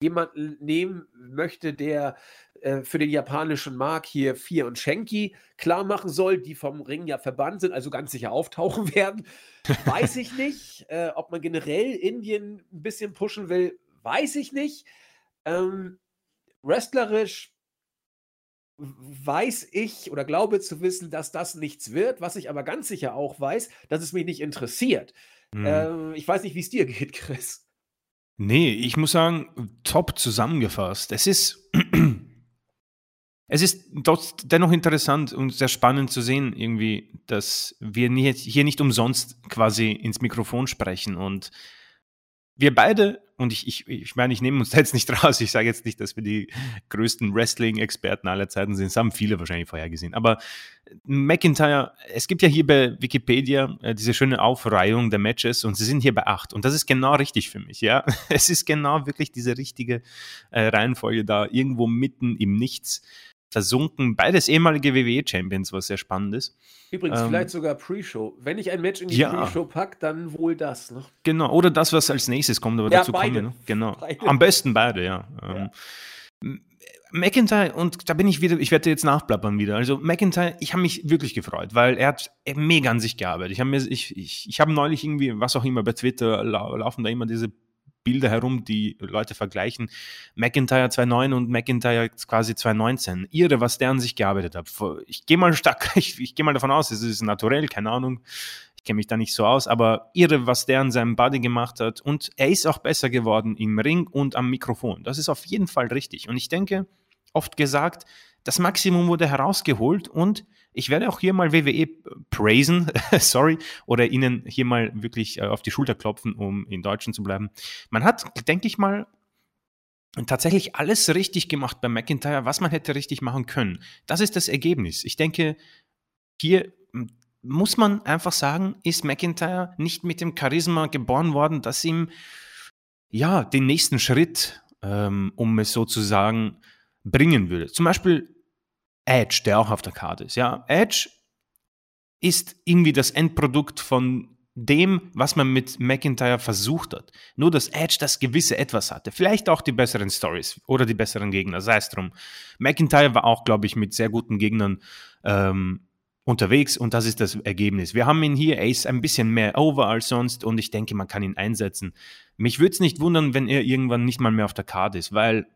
jemanden nehmen möchte, der äh, für den japanischen Markt hier Vier und Shenki klar machen soll, die vom Ring ja verbannt sind, also ganz sicher auftauchen werden. Weiß ich nicht. Äh, ob man generell Indien ein bisschen pushen will, weiß ich nicht. Ähm, wrestlerisch weiß ich oder glaube zu wissen, dass das nichts wird, was ich aber ganz sicher auch weiß, dass es mich nicht interessiert. Mhm. Ähm, ich weiß nicht, wie es dir geht, Chris. Nee, ich muss sagen, top zusammengefasst. Es ist, es ist dennoch interessant und sehr spannend zu sehen, irgendwie, dass wir hier nicht umsonst quasi ins Mikrofon sprechen und wir beide, und ich, ich, ich meine, ich nehme uns da jetzt nicht raus, ich sage jetzt nicht, dass wir die größten Wrestling-Experten aller Zeiten sind, das haben viele wahrscheinlich vorher gesehen, aber McIntyre, es gibt ja hier bei Wikipedia äh, diese schöne Aufreihung der Matches und sie sind hier bei acht und das ist genau richtig für mich, ja. Es ist genau wirklich diese richtige äh, Reihenfolge da, irgendwo mitten im Nichts versunken. Beides ehemalige WWE-Champions, was sehr spannend ist. Übrigens, ähm, vielleicht sogar Pre-Show. Wenn ich ein Match in die ja. Pre-Show packe, dann wohl das. Ne? Genau, oder das, was als nächstes kommt, aber ja, dazu beide. kommen wir noch. Genau. Beide. Am besten beide, ja. ja. Ähm, McIntyre, und da bin ich wieder, ich werde jetzt nachplappern wieder. Also McIntyre, ich habe mich wirklich gefreut, weil er hat mega an sich gearbeitet. Ich habe mir, ich, ich, ich habe neulich irgendwie, was auch immer, bei Twitter laufen da immer diese Bilder herum, die Leute vergleichen. McIntyre 2.9 und McIntyre quasi 2.19. Irre, was der an sich gearbeitet hat. Ich gehe mal stark, ich, ich gehe mal davon aus, es ist naturell, keine Ahnung. Ich kenne mich da nicht so aus, aber irre, was der an seinem Body gemacht hat. Und er ist auch besser geworden im Ring und am Mikrofon. Das ist auf jeden Fall richtig. Und ich denke, oft gesagt, das Maximum wurde herausgeholt und ich werde auch hier mal WWE praisen, sorry, oder ihnen hier mal wirklich äh, auf die Schulter klopfen, um in Deutschen zu bleiben. Man hat, denke ich mal, tatsächlich alles richtig gemacht bei McIntyre, was man hätte richtig machen können. Das ist das Ergebnis. Ich denke, hier muss man einfach sagen, ist McIntyre nicht mit dem Charisma geboren worden, dass ihm ja den nächsten Schritt, ähm, um es so zu sagen, bringen würde. Zum Beispiel Edge, der auch auf der Karte ist. Ja, Edge ist irgendwie das Endprodukt von dem, was man mit McIntyre versucht hat. Nur, dass Edge das gewisse Etwas hatte. Vielleicht auch die besseren Stories oder die besseren Gegner, sei es drum. McIntyre war auch, glaube ich, mit sehr guten Gegnern ähm, unterwegs und das ist das Ergebnis. Wir haben ihn hier, er ist ein bisschen mehr over als sonst und ich denke, man kann ihn einsetzen. Mich würde es nicht wundern, wenn er irgendwann nicht mal mehr auf der Karte ist, weil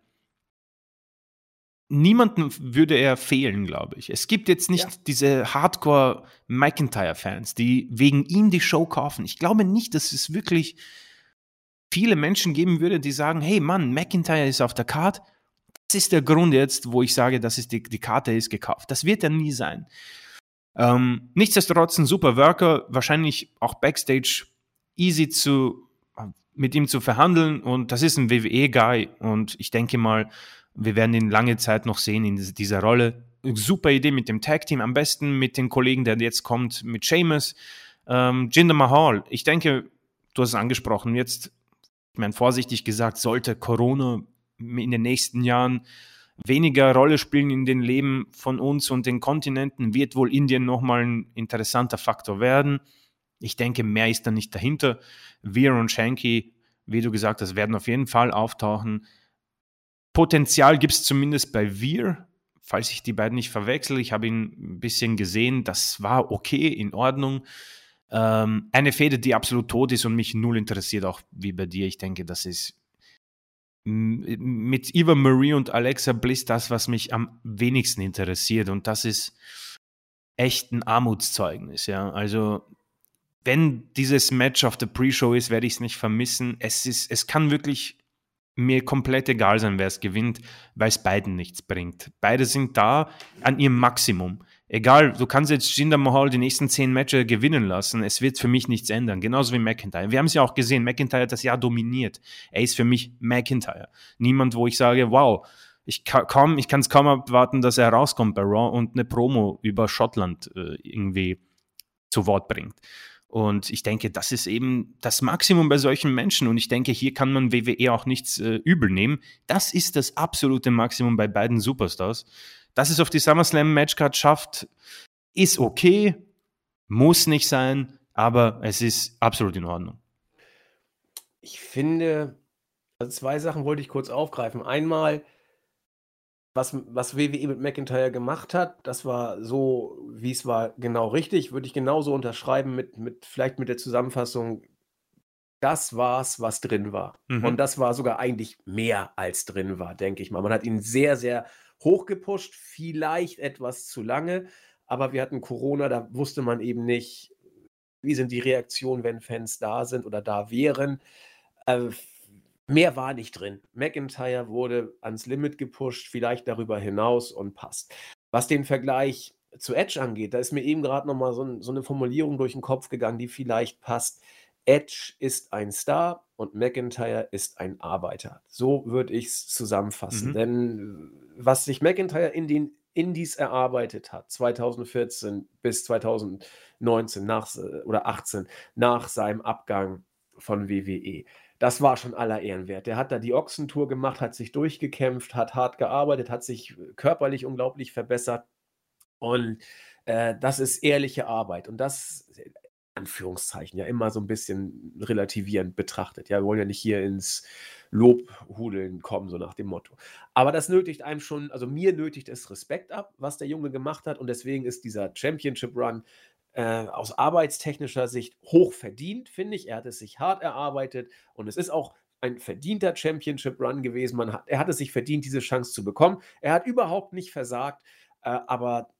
niemanden würde er fehlen, glaube ich. Es gibt jetzt nicht ja. diese Hardcore McIntyre-Fans, die wegen ihm die Show kaufen. Ich glaube nicht, dass es wirklich viele Menschen geben würde, die sagen, hey Mann, McIntyre ist auf der Karte. Das ist der Grund jetzt, wo ich sage, dass die, die Karte ist gekauft. Das wird er nie sein. Ähm, nichtsdestotrotz ein super Worker, wahrscheinlich auch Backstage easy zu mit ihm zu verhandeln und das ist ein WWE-Guy und ich denke mal, wir werden ihn lange Zeit noch sehen in dieser Rolle. Super Idee mit dem Tag Team, am besten mit den Kollegen, der jetzt kommt, mit Seamus, ähm, Jinder Mahal. Ich denke, du hast es angesprochen, jetzt, ich meine, vorsichtig gesagt, sollte Corona in den nächsten Jahren weniger Rolle spielen in den Leben von uns und den Kontinenten, wird wohl Indien nochmal ein interessanter Faktor werden. Ich denke, mehr ist da nicht dahinter. Veer und Shanky, wie du gesagt hast, werden auf jeden Fall auftauchen. Potenzial gibt es zumindest bei Wir, falls ich die beiden nicht verwechsel. Ich habe ihn ein bisschen gesehen, das war okay, in Ordnung. Ähm, eine Fehde, die absolut tot ist und mich null interessiert, auch wie bei dir. Ich denke, das ist mit Eva Marie und Alexa Bliss das, was mich am wenigsten interessiert. Und das ist echt ein Armutszeugnis. Ja, also wenn dieses Match auf der Pre-Show ist, werde ich es nicht vermissen. Es ist, es kann wirklich mir komplett egal sein, wer es gewinnt, weil es beiden nichts bringt. Beide sind da an ihrem Maximum. Egal, du kannst jetzt Jinder Mahal die nächsten zehn Matches gewinnen lassen, es wird für mich nichts ändern. Genauso wie McIntyre. Wir haben es ja auch gesehen, McIntyre hat das Jahr dominiert. Er ist für mich McIntyre. Niemand, wo ich sage, wow, ich kann es kaum abwarten, dass er rauskommt bei Raw und eine Promo über Schottland äh, irgendwie zu Wort bringt. Und ich denke, das ist eben das Maximum bei solchen Menschen. Und ich denke, hier kann man WWE auch nichts äh, übel nehmen. Das ist das absolute Maximum bei beiden Superstars. Dass es auf die SummerSlam Matchcard schafft, ist okay, muss nicht sein, aber es ist absolut in Ordnung. Ich finde, also zwei Sachen wollte ich kurz aufgreifen. Einmal, was, was WWE mit McIntyre gemacht hat, das war so, wie es war, genau richtig. Würde ich genauso unterschreiben mit, mit vielleicht mit der Zusammenfassung, das war's, was drin war. Mhm. Und das war sogar eigentlich mehr als drin war, denke ich mal. Man hat ihn sehr, sehr hochgepusht, vielleicht etwas zu lange, aber wir hatten Corona, da wusste man eben nicht, wie sind die Reaktionen, wenn Fans da sind oder da wären. Äh, mehr war nicht drin. McIntyre wurde ans Limit gepusht, vielleicht darüber hinaus und passt. Was den Vergleich zu Edge angeht, da ist mir eben gerade nochmal so, so eine Formulierung durch den Kopf gegangen, die vielleicht passt. Edge ist ein Star und McIntyre ist ein Arbeiter. So würde ich es zusammenfassen. Mhm. Denn was sich McIntyre in den Indies erarbeitet hat, 2014 bis 2019 nach, oder 18, nach seinem Abgang von WWE, das war schon aller Ehren wert. Der hat da die Ochsentour gemacht, hat sich durchgekämpft, hat hart gearbeitet, hat sich körperlich unglaublich verbessert. Und äh, das ist ehrliche Arbeit. Und das, Anführungszeichen, ja immer so ein bisschen relativierend betrachtet. Ja, wir wollen ja nicht hier ins Lobhudeln kommen, so nach dem Motto. Aber das nötigt einem schon, also mir nötigt es Respekt ab, was der Junge gemacht hat. Und deswegen ist dieser Championship Run äh, aus arbeitstechnischer Sicht hoch verdient, finde ich. Er hat es sich hart erarbeitet und es ist auch ein verdienter Championship Run gewesen. Man hat, er hat es sich verdient, diese Chance zu bekommen. Er hat überhaupt nicht versagt, äh, aber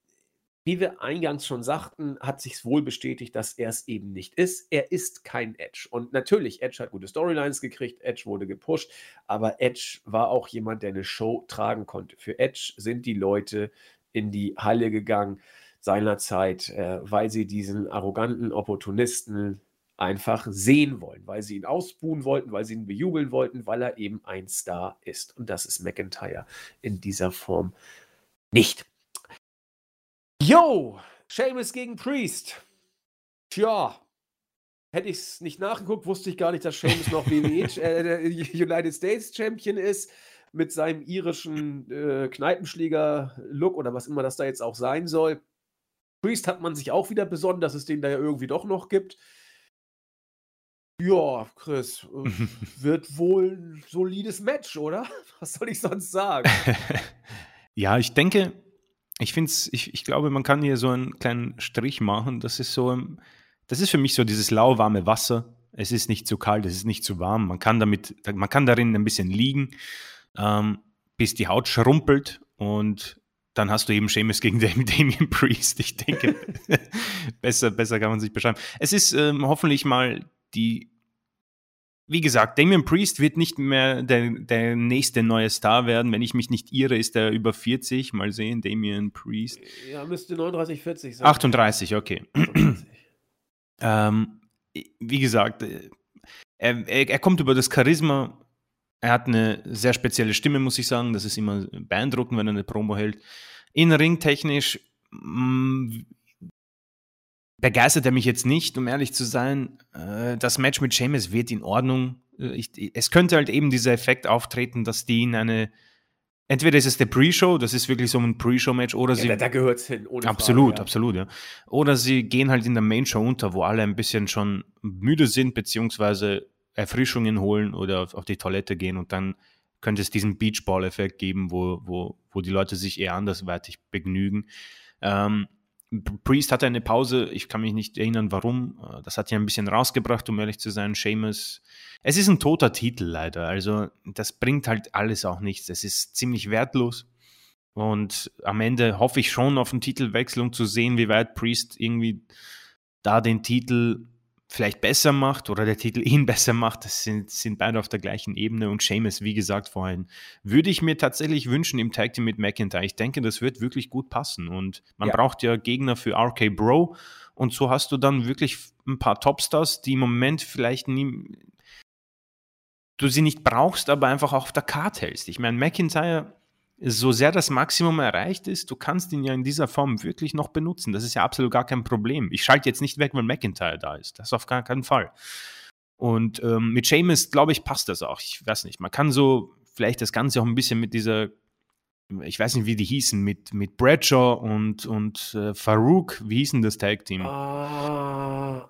wie wir eingangs schon sagten, hat sich wohl bestätigt, dass er es eben nicht ist. Er ist kein Edge. Und natürlich, Edge hat gute Storylines gekriegt, Edge wurde gepusht, aber Edge war auch jemand, der eine Show tragen konnte. Für Edge sind die Leute in die Halle gegangen seinerzeit, äh, weil sie diesen arroganten Opportunisten einfach sehen wollen, weil sie ihn ausbuhen wollten, weil sie ihn bejubeln wollten, weil er eben ein Star ist. Und das ist McIntyre in dieser Form nicht. Yo, Seamus gegen Priest. Tja, hätte ich es nicht nachgeguckt, wusste ich gar nicht, dass Seamus noch WWE äh, United States Champion ist mit seinem irischen äh, Kneipenschläger-Look oder was immer das da jetzt auch sein soll. Priest hat man sich auch wieder besonnen, dass es den da ja irgendwie doch noch gibt. Ja, Chris, äh, wird wohl ein solides Match, oder? Was soll ich sonst sagen? ja, ich denke, ich finde ich, ich glaube, man kann hier so einen kleinen Strich machen. Das ist so, das ist für mich so dieses lauwarme Wasser. Es ist nicht zu kalt, es ist nicht zu warm. Man kann damit, man kann darin ein bisschen liegen, ähm, bis die Haut schrumpelt und dann hast du eben Seamus gegen Damien Priest. Ich denke, besser, besser kann man sich beschreiben. Es ist ähm, hoffentlich mal die wie gesagt, Damien Priest wird nicht mehr der, der nächste neue Star werden. Wenn ich mich nicht irre, ist er über 40. Mal sehen, Damien Priest. Ja, müsste 39, 40 sein. 38, okay. 38. ähm, wie gesagt, äh, er, er, er, kommt über das Charisma. Er hat eine sehr spezielle Stimme, muss ich sagen. Das ist immer beeindruckend, wenn er eine Promo hält. In ringtechnisch mm, begeistert er mich jetzt nicht, um ehrlich zu sein. Äh, das Match mit Seamus wird in Ordnung. Äh, ich, es könnte halt eben dieser Effekt auftreten, dass die in eine Entweder ist es der Pre-Show, das ist wirklich so ein Pre-Show-Match, oder ja, sie. Da, gehört es hin, ohne Absolut, Frage, ja. absolut, ja. Oder sie gehen halt in der Main-Show unter, wo alle ein bisschen schon müde sind, beziehungsweise Erfrischungen holen oder auf die Toilette gehen und dann könnte es diesen Beachball-Effekt geben, wo, wo, wo die Leute sich eher andersweitig begnügen. Ähm, Priest hatte eine Pause, ich kann mich nicht erinnern, warum. Äh, das hat ja ein bisschen rausgebracht, um ehrlich zu sein. Seamus. Es ist ein toter Titel leider. Also, das bringt halt alles auch nichts. Es ist ziemlich wertlos. Und am Ende hoffe ich schon auf einen Titelwechsel, um zu sehen, wie weit Priest irgendwie da den Titel vielleicht besser macht oder der Titel ihn besser macht. Das sind, sind beide auf der gleichen Ebene. Und Seamus, wie gesagt vorhin, würde ich mir tatsächlich wünschen im Tag Team mit McIntyre. Ich denke, das wird wirklich gut passen. Und man ja. braucht ja Gegner für RK Bro. Und so hast du dann wirklich ein paar Topstars, die im Moment vielleicht nie, du sie nicht brauchst, aber einfach auf der Karte hältst. Ich meine, McIntyre so sehr das Maximum erreicht ist, du kannst ihn ja in dieser Form wirklich noch benutzen. Das ist ja absolut gar kein Problem. Ich schalte jetzt nicht weg, wenn McIntyre da ist. Das auf gar keinen Fall. Und ähm, mit Seamus, glaube ich, passt das auch. Ich weiß nicht. Man kann so vielleicht das Ganze auch ein bisschen mit dieser, ich weiß nicht, wie die hießen, mit, mit Bradshaw und, und äh, Farouk, wie hießen das Tag Team? Ah,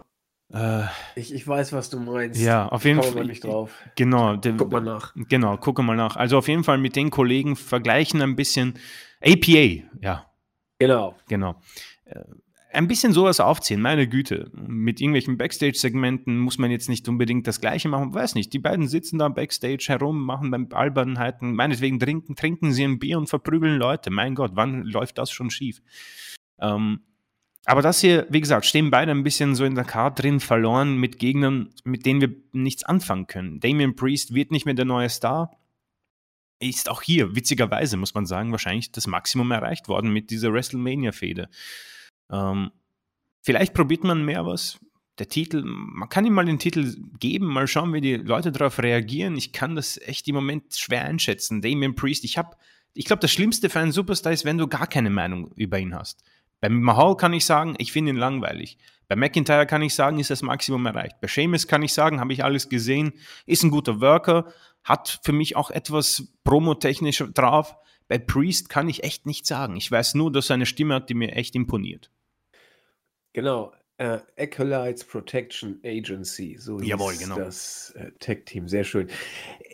äh, ich, ich weiß, was du meinst. Ja, auf jeden Fall. nicht drauf. Genau. Guck mal nach. Genau, guck mal nach. Also auf jeden Fall mit den Kollegen vergleichen ein bisschen. APA, ja. Genau. Genau. Äh, ein bisschen sowas aufziehen, meine Güte. Mit irgendwelchen Backstage-Segmenten muss man jetzt nicht unbedingt das Gleiche machen. Weiß nicht, die beiden sitzen da Backstage herum, machen beim Albernheiten, meinetwegen trinken, trinken sie ein Bier und verprügeln Leute. Mein Gott, wann läuft das schon schief? Ähm, aber das hier, wie gesagt, stehen beide ein bisschen so in der Karte drin, verloren mit Gegnern, mit denen wir nichts anfangen können. Damien Priest wird nicht mehr der neue Star. Ist auch hier, witzigerweise, muss man sagen, wahrscheinlich das Maximum erreicht worden mit dieser WrestleMania-Fehde. Ähm, vielleicht probiert man mehr was. Der Titel, man kann ihm mal den Titel geben, mal schauen, wie die Leute darauf reagieren. Ich kann das echt im Moment schwer einschätzen. Damien Priest, ich habe, ich glaube, das Schlimmste für einen Superstar ist, wenn du gar keine Meinung über ihn hast. Bei Mahal kann ich sagen, ich finde ihn langweilig. Bei McIntyre kann ich sagen, ist das Maximum erreicht. Bei Seamus kann ich sagen, habe ich alles gesehen, ist ein guter Worker, hat für mich auch etwas promotechnisch drauf. Bei Priest kann ich echt nichts sagen. Ich weiß nur, dass er eine Stimme hat, die mir echt imponiert. Genau, äh, Acolytes Protection Agency, so Jawohl, genau. das äh, Tech-Team, sehr schön.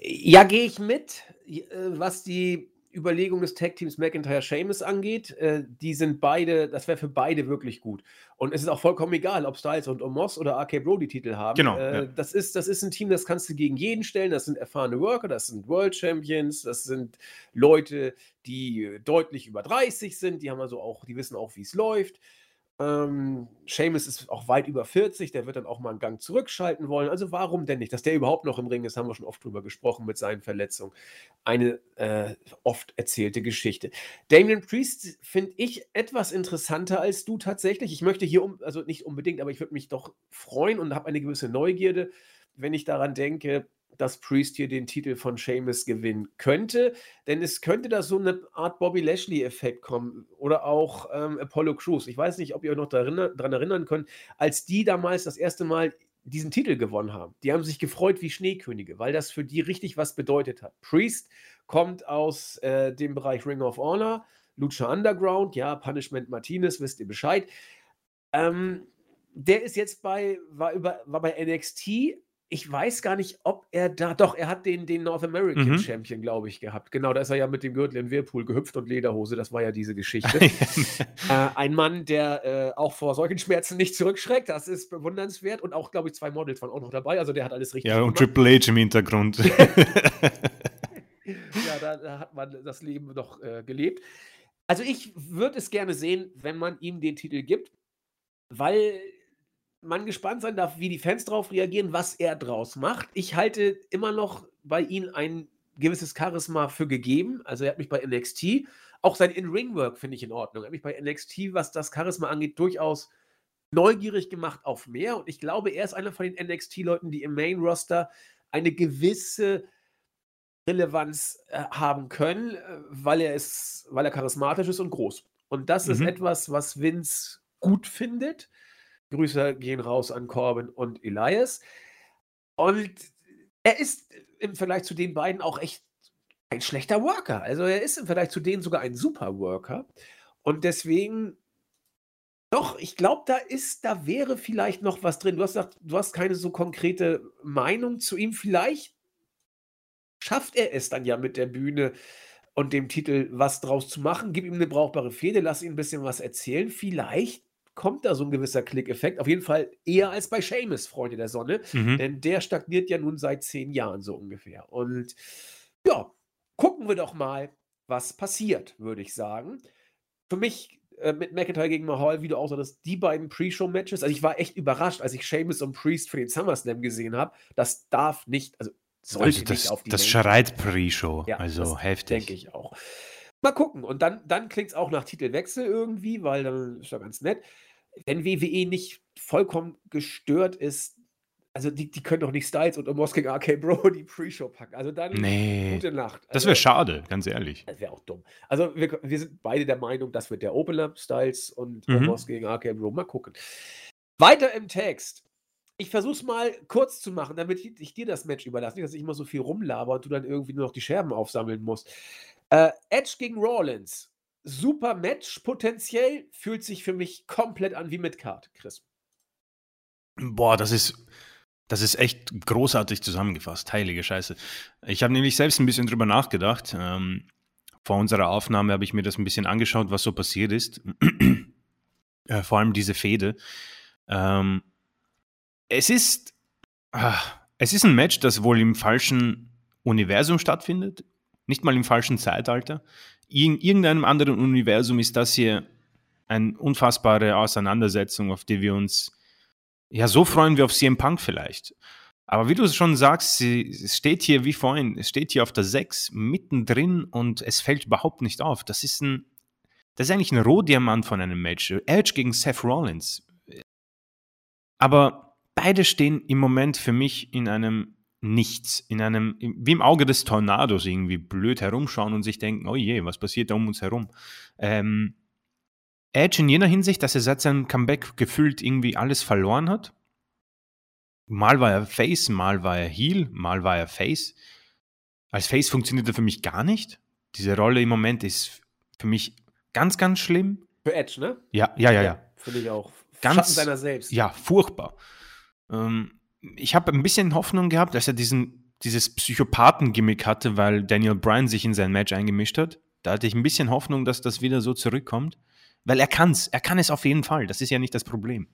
Ja, gehe ich mit, äh, was die Überlegung des Tag-Teams McIntyre Seamus angeht. Äh, die sind beide, das wäre für beide wirklich gut. Und es ist auch vollkommen egal, ob Styles und Omos oder RK Bro die Titel haben. Genau. Äh, ja. das, ist, das ist ein Team, das kannst du gegen jeden stellen. Das sind erfahrene Worker, das sind World Champions, das sind Leute, die deutlich über 30 sind, die haben also auch, die wissen auch, wie es läuft. Ähm, Seamus ist auch weit über 40, der wird dann auch mal einen Gang zurückschalten wollen. Also warum denn nicht? Dass der überhaupt noch im Ring ist, haben wir schon oft drüber gesprochen mit seinen Verletzungen. Eine äh, oft erzählte Geschichte. Damien Priest finde ich etwas interessanter als du tatsächlich. Ich möchte hier, um, also nicht unbedingt, aber ich würde mich doch freuen und habe eine gewisse Neugierde, wenn ich daran denke, dass Priest hier den Titel von Seamus gewinnen könnte. Denn es könnte da so eine Art Bobby Lashley-Effekt kommen oder auch ähm, Apollo Crews. Ich weiß nicht, ob ihr euch noch daran, erinnern könnt, als die damals das erste Mal diesen Titel gewonnen haben. Die haben sich gefreut wie Schneekönige, weil das für die richtig was bedeutet hat. Priest kommt aus äh, dem Bereich Ring of Honor, Lucha Underground, ja, Punishment Martinez, wisst ihr Bescheid. Ähm, der ist jetzt bei, war, über, war bei NXT, ich weiß gar nicht, ob er da, doch, er hat den, den North American Mhm. Champion, glaube ich, gehabt. Genau, da ist er ja mit dem Gürtel in Whirlpool gehüpft und Lederhose, das war ja diese Geschichte. äh, ein Mann, der äh, auch vor solchen Schmerzen nicht zurückschreckt, das ist bewundernswert. Und auch, glaube ich, zwei Models waren auch noch dabei, also der hat alles richtig ja, und gemacht. Triple H im Hintergrund. Ja, da, da hat man das Leben noch äh, gelebt. Also ich würde es gerne sehen, wenn man ihm den Titel gibt, weil man gespannt sein darf, wie die Fans darauf reagieren, was er draus macht. Ich halte immer noch bei ihm ein gewisses Charisma für gegeben. Also er hat mich bei NXT, auch sein In-Ring-Work finde ich in Ordnung. Er hat mich bei NXT, was das Charisma angeht, durchaus neugierig gemacht auf mehr. Und ich glaube, er ist einer von den NXT-Leuten, die im Main-Roster eine gewisse Relevanz äh, haben können, äh, weil er ist, weil er charismatisch ist und groß. Und das ist Mhm. etwas, was Vince gut findet. Grüße gehen raus an Corbin und Elias. Und er ist im Vergleich zu den beiden auch echt ein schlechter Worker. Also er ist im Vergleich zu denen sogar ein super Worker. Und deswegen, doch, ich glaube, da ist, da wäre vielleicht noch was drin. Du hast gesagt, du hast keine so konkrete Meinung zu ihm. Vielleicht schafft er es dann ja mit der Bühne und dem Titel was draus zu machen. Gib ihm eine brauchbare Fehde, lass ihn ein bisschen was erzählen. Vielleicht kommt da so ein gewisser Klickeffekt. Auf jeden Fall eher als bei Seamus, Freunde der Sonne. mhm. Denn der stagniert ja nun seit zehn Jahren so ungefähr. Und ja, gucken wir doch mal, was passiert, würde ich sagen. Für mich äh, mit McIntyre gegen Mahal, wie du auch sagtest, die beiden Pre-Show-Matches, also ich war echt überrascht, als ich Seamus und Priest für den SummerSlam gesehen habe. Das darf nicht, also sollte Also nicht das, auf die das Main- schreit Pre-Show. Ja, also heftig. Denke ich auch. Mal gucken. Und dann, dann klingt es auch nach Titelwechsel irgendwie, weil dann ist ja ganz nett. Wenn WWE nicht vollkommen gestört ist, also die, die können doch nicht Styles und Omos gegen RK Bro die Pre-Show packen. Also dann Nee. gute Nacht. Das Also, wäre schade, ganz ehrlich. Das wäre auch dumm. Also wir, wir sind beide der Meinung, das wird der Opener, Styles und Mhm. Omos gegen RK Bro. Mal gucken. Weiter im Text. Ich versuche es mal kurz zu machen, damit ich, ich dir das Match überlasse. Nicht, dass ich immer so viel rumlaber und du dann irgendwie nur noch die Scherben aufsammeln musst. Äh, Edge gegen Rollins. Super Match, potenziell. Fühlt sich für mich komplett an wie mit Card, Chris. Boah, das ist, das ist echt großartig zusammengefasst. Heilige Scheiße. Ich habe nämlich selbst ein bisschen drüber nachgedacht. Ähm, vor unserer Aufnahme habe ich mir das ein bisschen angeschaut, was so passiert ist. Äh, vor allem diese Fehde. Ähm, es ist, ah, es ist ein Match, das wohl im falschen Universum stattfindet, nicht mal im falschen Zeitalter. In irgendeinem anderen Universum ist das hier eine unfassbare Auseinandersetzung, auf die wir uns, ja, so freuen wir auf CM Punk vielleicht. Aber wie du schon sagst, sie, steht hier wie vorhin, steht hier auf der 6 mittendrin und es fällt überhaupt nicht auf. Das ist ein, das ist eigentlich ein Rohdiamant von einem Match. Edge gegen Seth Rollins. Aber beide stehen im Moment für mich in einem Nichts, in einem, wie im Auge des Tornados irgendwie blöd herumschauen und sich denken, oh je, was passiert da um uns herum? Ähm, Edge in jener Hinsicht, dass er seit seinem Comeback gefühlt irgendwie alles verloren hat. Mal war er Face, mal war er Heel, mal war er Face. Als Face funktioniert er für mich gar nicht. Diese Rolle im Moment ist für mich ganz, ganz schlimm. Für Edge, ne? Ja, ja, ja, ja. Finde ich auch. Ganz, Schatten seiner selbst. Ja, furchtbar. Ähm, ich habe ein bisschen Hoffnung gehabt, dass er diesen, dieses Psychopathen-Gimmick hatte, weil Daniel Bryan sich in sein Match eingemischt hat. Da hatte ich ein bisschen Hoffnung, dass das wieder so zurückkommt. Weil er kann's. Er kann es auf jeden Fall. Das ist ja nicht das Problem.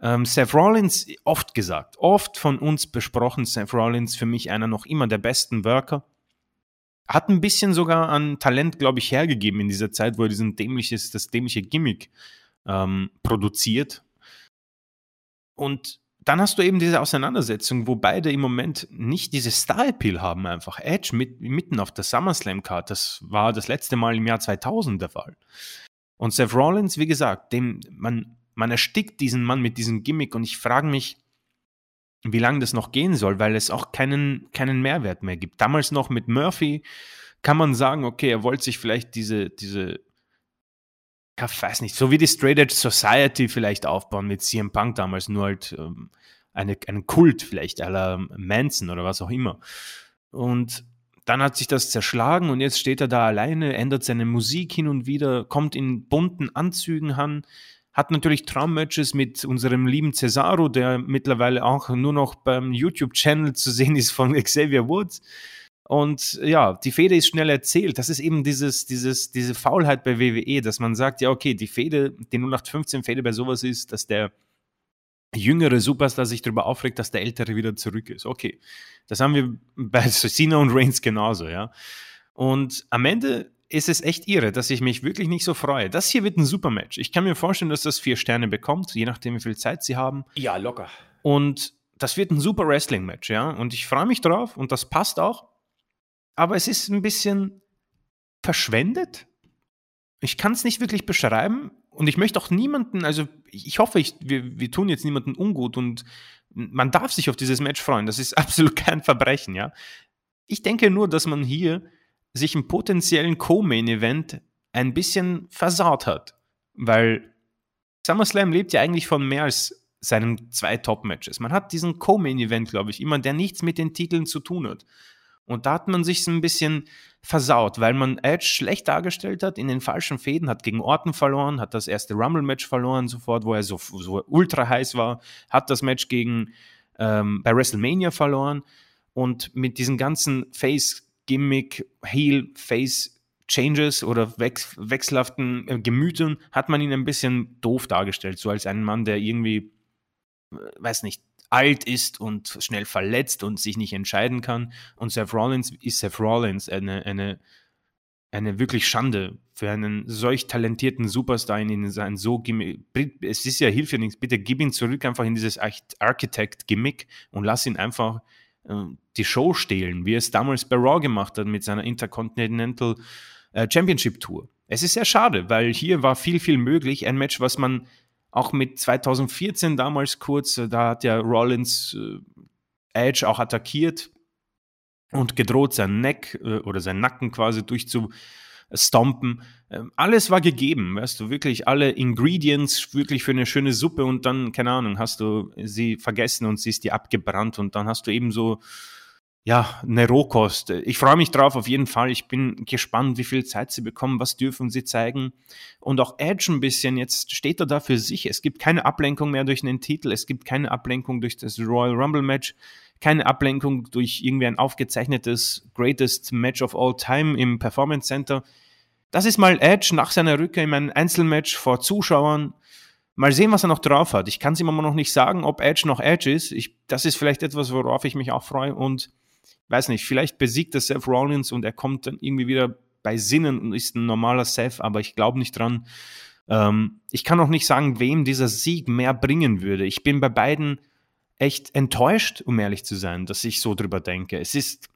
Ähm, Seth Rollins, oft gesagt, oft von uns besprochen, Seth Rollins für mich einer noch immer der besten Worker. Hat ein bisschen sogar an Talent, glaube ich, hergegeben in dieser Zeit, wo er diesen dämliches, das dämliche Gimmick ähm, produziert. Und dann hast du eben diese Auseinandersetzung, wo beide im Moment nicht diese Star-Appeal haben, einfach. Edge mit, mitten auf der SummerSlam-Card, das war das letzte Mal im Jahr 2000 der Fall. Und Seth Rollins, wie gesagt, dem, man, man erstickt diesen Mann mit diesem Gimmick und ich frage mich, wie lange das noch gehen soll, weil es auch keinen, keinen Mehrwert mehr gibt. Damals noch mit Murphy kann man sagen, okay, er wollte sich vielleicht diese, diese ich weiß nicht, so wie die Straight Edge Society vielleicht aufbauen mit CM Punk damals, nur halt ähm, eine, einen Kult vielleicht aller Manson oder was auch immer. Und dann hat sich das zerschlagen und jetzt steht er da alleine, ändert seine Musik hin und wieder, kommt in bunten Anzügen an, hat natürlich Traummatches mit unserem lieben Cesaro, der mittlerweile auch nur noch beim YouTube-Channel zu sehen ist von Xavier Woods. Und ja, die Fehde ist schnell erzählt. Das ist eben dieses, dieses, diese Faulheit bei WWE, dass man sagt, ja, okay, die Fehde, die 0815-Fehde bei sowas ist, dass der jüngere Superstar sich darüber aufregt, dass der ältere wieder zurück ist. Okay, das haben wir bei Cena und Reigns genauso, ja. Und am Ende ist es echt irre, dass ich mich wirklich nicht so freue. Das hier wird ein super Match. Ich kann mir vorstellen, dass das vier Sterne bekommt, je nachdem, wie viel Zeit sie haben. Ja, locker. Und das wird ein super Wrestling-Match, ja. Und ich freue mich drauf und das passt auch aber es ist ein bisschen verschwendet. Ich kann es nicht wirklich beschreiben und ich möchte auch niemanden, also ich hoffe, ich, wir, wir tun jetzt niemanden ungut und man darf sich auf dieses Match freuen. Das ist absolut kein Verbrechen, ja. Ich denke nur, dass man hier sich im potenziellen Co-Main-Event ein bisschen versaut hat, weil SummerSlam lebt ja eigentlich von mehr als seinen zwei Top-Matches. Man hat diesen Co-Main-Event, glaube ich, immer, der nichts mit den Titeln zu tun hat. Und da hat man sich ein bisschen versaut, weil man Edge schlecht dargestellt hat, in den falschen Fäden, hat gegen Orton verloren, hat das erste Rumble-Match verloren, sofort, wo er so, so ultra heiß war, hat das Match gegen ähm, bei WrestleMania verloren. Und mit diesen ganzen Face-Gimmick, Heel-Face Changes oder wech wechselhaften äh, Gemütern hat man ihn ein bisschen doof dargestellt, so als einen Mann, der irgendwie, äh, weiß nicht, alt ist und schnell verletzt und sich nicht entscheiden kann. Und Seth Rollins ist Seth Rollins eine, eine, eine wirklich Schande für einen solch talentierten Superstar in sein so es ist ja Hilfe nichts, bitte gib ihn zurück einfach in dieses Architect-Gimmick und lass ihn einfach äh, die Show stehlen, wie er es damals bei Raw gemacht hat mit seiner Intercontinental äh, Championship Tour. Es ist sehr schade, weil hier war viel, viel möglich. Ein Match, was man auch mit 2014 damals kurz, äh, da hat ja Rollins äh, Edge auch attackiert und gedroht, seinen Neck äh, oder seinen Nacken quasi durchzustompen. Ähm, alles war gegeben, weißt du, wirklich alle Ingredients wirklich für eine schöne Suppe und dann, keine Ahnung, hast du sie vergessen und sie ist dir abgebrannt und dann hast du eben so ja, eine Rohkost. Ich freue mich drauf auf jeden Fall. Ich bin gespannt, wie viel Zeit sie bekommen, was dürfen sie zeigen. Und auch Edge ein bisschen, jetzt steht er da für sich. Es gibt keine Ablenkung mehr durch einen Titel, es gibt keine Ablenkung durch das Royal Rumble Match, keine Ablenkung durch irgendwie ein aufgezeichnetes Greatest Match of All Time im Performance Center. das ist mal Edge nach seiner Rückkehr in einem Einzelmatch vor Zuschauern. Mal sehen, was er noch drauf hat. Ich kann es immer noch nicht sagen, ob Edge noch Edge ist. Ich, das ist vielleicht etwas, worauf ich mich auch freue. Und weiß nicht, vielleicht besiegt er Seth Rollins und er kommt dann irgendwie wieder bei Sinnen und ist ein normaler Seth, aber ich glaube nicht dran. Ähm, ich kann auch nicht sagen, wem dieser Sieg mehr bringen würde. Ich bin bei beiden echt enttäuscht, um ehrlich zu sein, dass ich so drüber denke. Es ist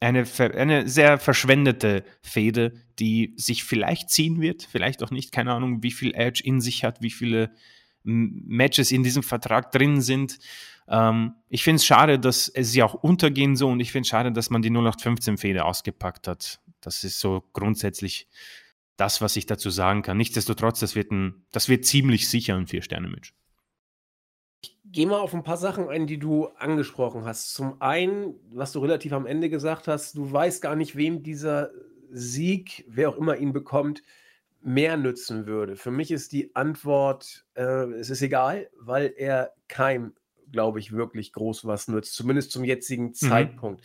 eine, eine sehr verschwendete Fehde, die sich vielleicht ziehen wird, vielleicht auch nicht. Keine Ahnung, wie viel Edge in sich hat, wie viele Matches in diesem Vertrag drin sind. Ähm, ich finde es schade, dass sie auch untergehen so und ich finde es schade, dass man die 0815-Fehde ausgepackt hat. Das ist so grundsätzlich das, was ich dazu sagen kann. Nichtsdestotrotz, das wird, ein, das wird ziemlich sicher ein Vier-Sterne-Match gehe mal auf ein paar Sachen ein, die du angesprochen hast. Zum einen, was du relativ am Ende gesagt hast, du weißt gar nicht, wem dieser Sieg, wer auch immer ihn bekommt, mehr nützen würde. Für mich ist die Antwort, äh, es ist egal, weil er keinem, glaube ich, wirklich groß was nützt, zumindest zum jetzigen mhm. Zeitpunkt.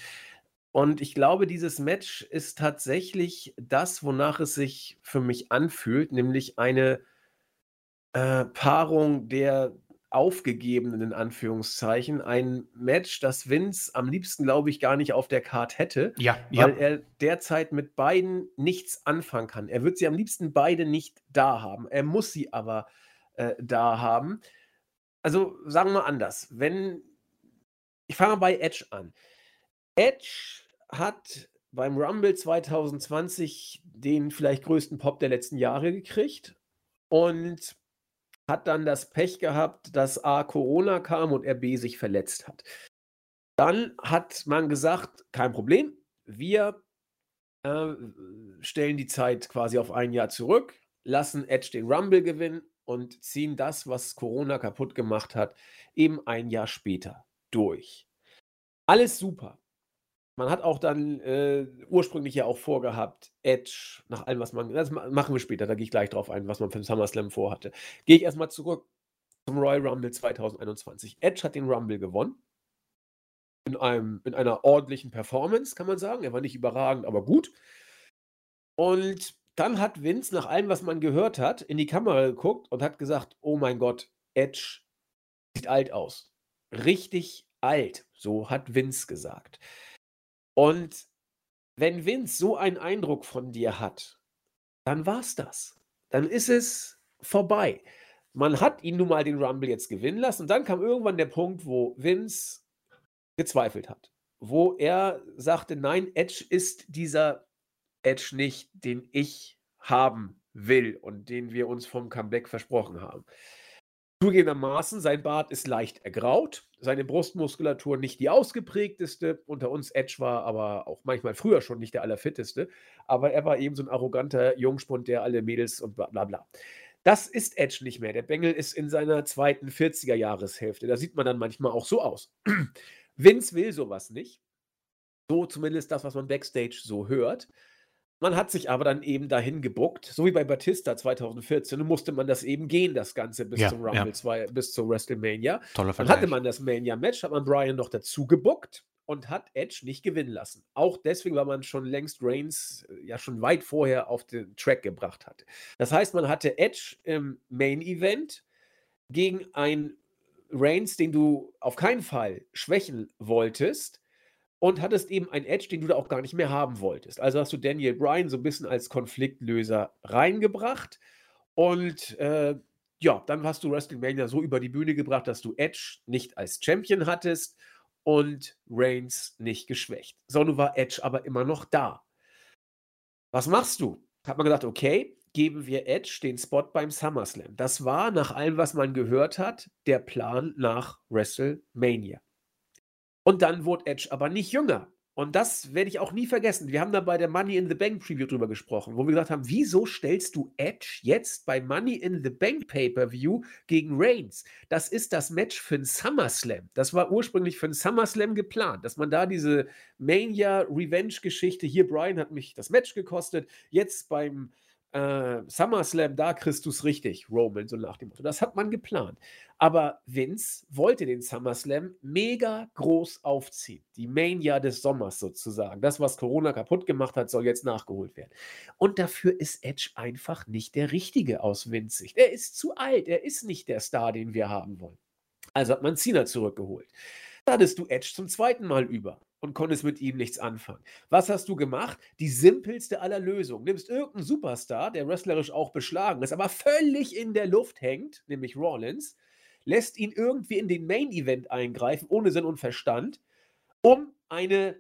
Und ich glaube, dieses Match ist tatsächlich das, wonach es sich für mich anfühlt, nämlich eine äh, Paarung der aufgegebenen, in Anführungszeichen, ein Match, das Vince am liebsten, glaube ich, gar nicht auf der Card hätte, ja, weil ja. er derzeit mit beiden nichts anfangen kann. Er wird sie am liebsten beide nicht da haben. Er muss sie aber äh, da haben. Also sagen wir anders. Wenn ich fange bei Edge an. Edge hat beim Rumble 2020 den vielleicht größten Pop der letzten Jahre gekriegt und hat dann das Pech gehabt, dass A Corona kam und er B sich verletzt hat. Dann hat man gesagt, kein Problem, wir äh, stellen die Zeit quasi auf ein Jahr zurück, lassen Edge den Rumble gewinnen und ziehen das, was Corona kaputt gemacht hat, eben ein Jahr später durch. Alles super. Man hat auch dann äh, ursprünglich ja auch vorgehabt, Edge, nach allem, was man. Das machen wir später, da gehe ich gleich drauf ein, was man für den SummerSlam vorhatte. Gehe ich erstmal zurück zum Royal Rumble 2021. Edge hat den Rumble gewonnen. In, einem, in einer ordentlichen Performance, kann man sagen. Er war nicht überragend, aber gut. Und dann hat Vince, nach allem, was man gehört hat, in die Kamera geguckt und hat gesagt: Oh mein Gott, Edge sieht alt aus. Richtig alt. So hat Vince gesagt. Und wenn Vince so einen Eindruck von dir hat, dann war's das. Dann ist es vorbei. Man hat ihn nun mal den Rumble jetzt gewinnen lassen. Und dann kam irgendwann der Punkt, wo Vince gezweifelt hat. Wo er sagte, nein, Edge ist dieser Edge nicht, den ich haben will und den wir uns vom Comeback versprochen haben. Zugegebenermaßen, sein Bart ist leicht ergraut, seine Brustmuskulatur nicht die ausgeprägteste. Unter uns Edge war aber auch manchmal früher schon nicht der allerfitteste, aber er war eben so ein arroganter Jungspund, der alle Mädels und bla bla bla. Das ist Edge nicht mehr. Der Bengel ist in seiner zweiten 40er-Jahreshälfte. Da sieht man dann manchmal auch so aus. Vince will sowas nicht. So zumindest das, was man backstage so hört. Man hat sich aber dann eben dahin gebuckt, so wie bei Batista 2014, musste man das eben gehen, das Ganze bis ja, zum Rumble ja. 2, bis zur WrestleMania. Toller Dann hatte man das Mania-Match, hat man Brian noch dazu gebuckt und hat Edge nicht gewinnen lassen. Auch deswegen, weil man schon längst Reigns äh, ja schon weit vorher auf den Track gebracht hatte. Das heißt, man hatte Edge im Main-Event gegen ein Reigns, den du auf keinen Fall schwächen wolltest und hattest eben einen Edge, den du da auch gar nicht mehr haben wolltest. Also hast du Daniel Bryan so ein bisschen als Konfliktlöser reingebracht und äh, ja, dann hast du WrestleMania so über die Bühne gebracht, dass du Edge nicht als Champion hattest und Reigns nicht geschwächt. So, war Edge aber immer noch da. Was machst du? Hat man gesagt, okay, geben wir Edge den Spot beim SummerSlam. Das war nach allem, was man gehört hat, der Plan nach WrestleMania. Und dann wurde Edge aber nicht jünger. Und das werde ich auch nie vergessen. Wir haben da bei der Money in the Bank Preview drüber gesprochen, wo wir gesagt haben, wieso stellst du Edge jetzt bei Money in the Bank Pay-Per-View gegen Reigns? Das ist das Match für ein SummerSlam. Das war ursprünglich für ein SummerSlam geplant, dass man da diese Mania Revenge Geschichte, hier Brian hat mich das Match gekostet, jetzt beim äh, SummerSlam, da kriegst du es richtig, Roman, so nach dem Motto. Das hat man geplant. Aber Vince wollte den SummerSlam mega groß aufziehen. Die Mania des Sommers sozusagen. Das, was Corona kaputt gemacht hat, soll jetzt nachgeholt werden. Und dafür ist Edge einfach nicht der Richtige aus Vince Sicht. Er ist zu alt. Er ist nicht der Star, den wir haben wollen. Also hat man Cena zurückgeholt. Hattest du Edge zum zweiten Mal über und konntest mit ihm nichts anfangen. Was hast du gemacht? Die simpelste aller Lösungen. Nimmst irgendeinen Superstar, der wrestlerisch auch beschlagen ist, aber völlig in der Luft hängt, nämlich Rollins, lässt ihn irgendwie in den Main Event eingreifen, ohne Sinn und Verstand, um eine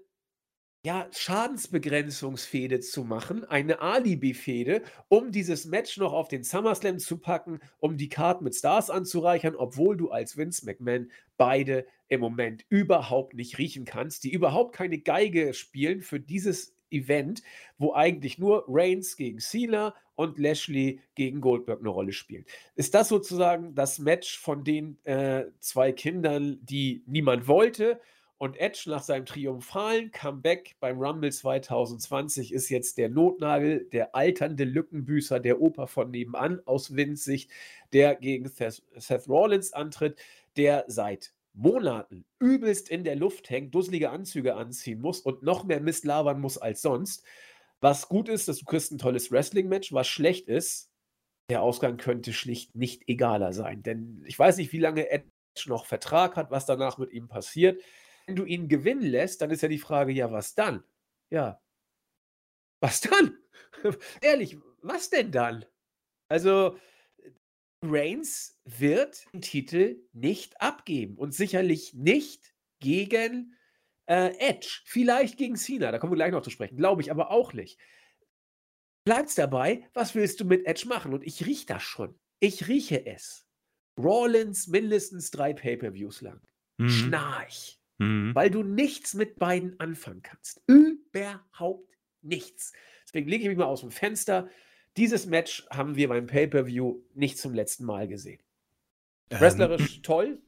ja, Schadensbegrenzungsfehde zu machen, eine Alibi-Fehde, um dieses Match noch auf den SummerSlam zu packen, um die Card mit Stars anzureichern, obwohl du als Vince McMahon beide im Moment überhaupt nicht riechen kannst, die überhaupt keine Geige spielen für dieses Event, wo eigentlich nur Reigns gegen Cena und Lashley gegen Goldberg eine Rolle spielen. Ist das sozusagen das Match von den äh, zwei Kindern, die niemand wollte? Und Edge nach seinem triumphalen Comeback beim Rumble 2020 ist jetzt der Notnagel, der alternde Lückenbüßer, der Oper von nebenan aus Windsicht, der gegen Seth Rollins antritt, der seit Monaten übelst in der Luft hängt, dusselige Anzüge anziehen muss und noch mehr Mist labern muss als sonst. Was gut ist, dass du kriegst ein tolles Wrestling-Match. Was schlecht ist, der Ausgang könnte schlicht nicht egaler sein. Denn ich weiß nicht, wie lange Edge noch Vertrag hat, was danach mit ihm passiert wenn du ihn gewinnen lässt, dann ist ja die Frage, ja, was dann? Ja. Was dann? Ehrlich, was denn dann? Also, Reigns wird den Titel nicht abgeben und sicherlich nicht gegen äh, Edge. Vielleicht gegen Cena, da kommen wir gleich noch zu sprechen. Glaube ich aber auch nicht. Bleibt's dabei, was willst du mit Edge machen? Und ich rieche das schon. Ich rieche es. Rollins mindestens drei Pay-Per-Views lang. Mhm. Schnarch. Mhm. Weil du nichts mit beiden anfangen kannst. Überhaupt nichts. Deswegen lege ich mich mal aus dem Fenster. Dieses Match haben wir beim Pay-Per-View nicht zum letzten Mal gesehen. Ähm. Wrestlerisch toll,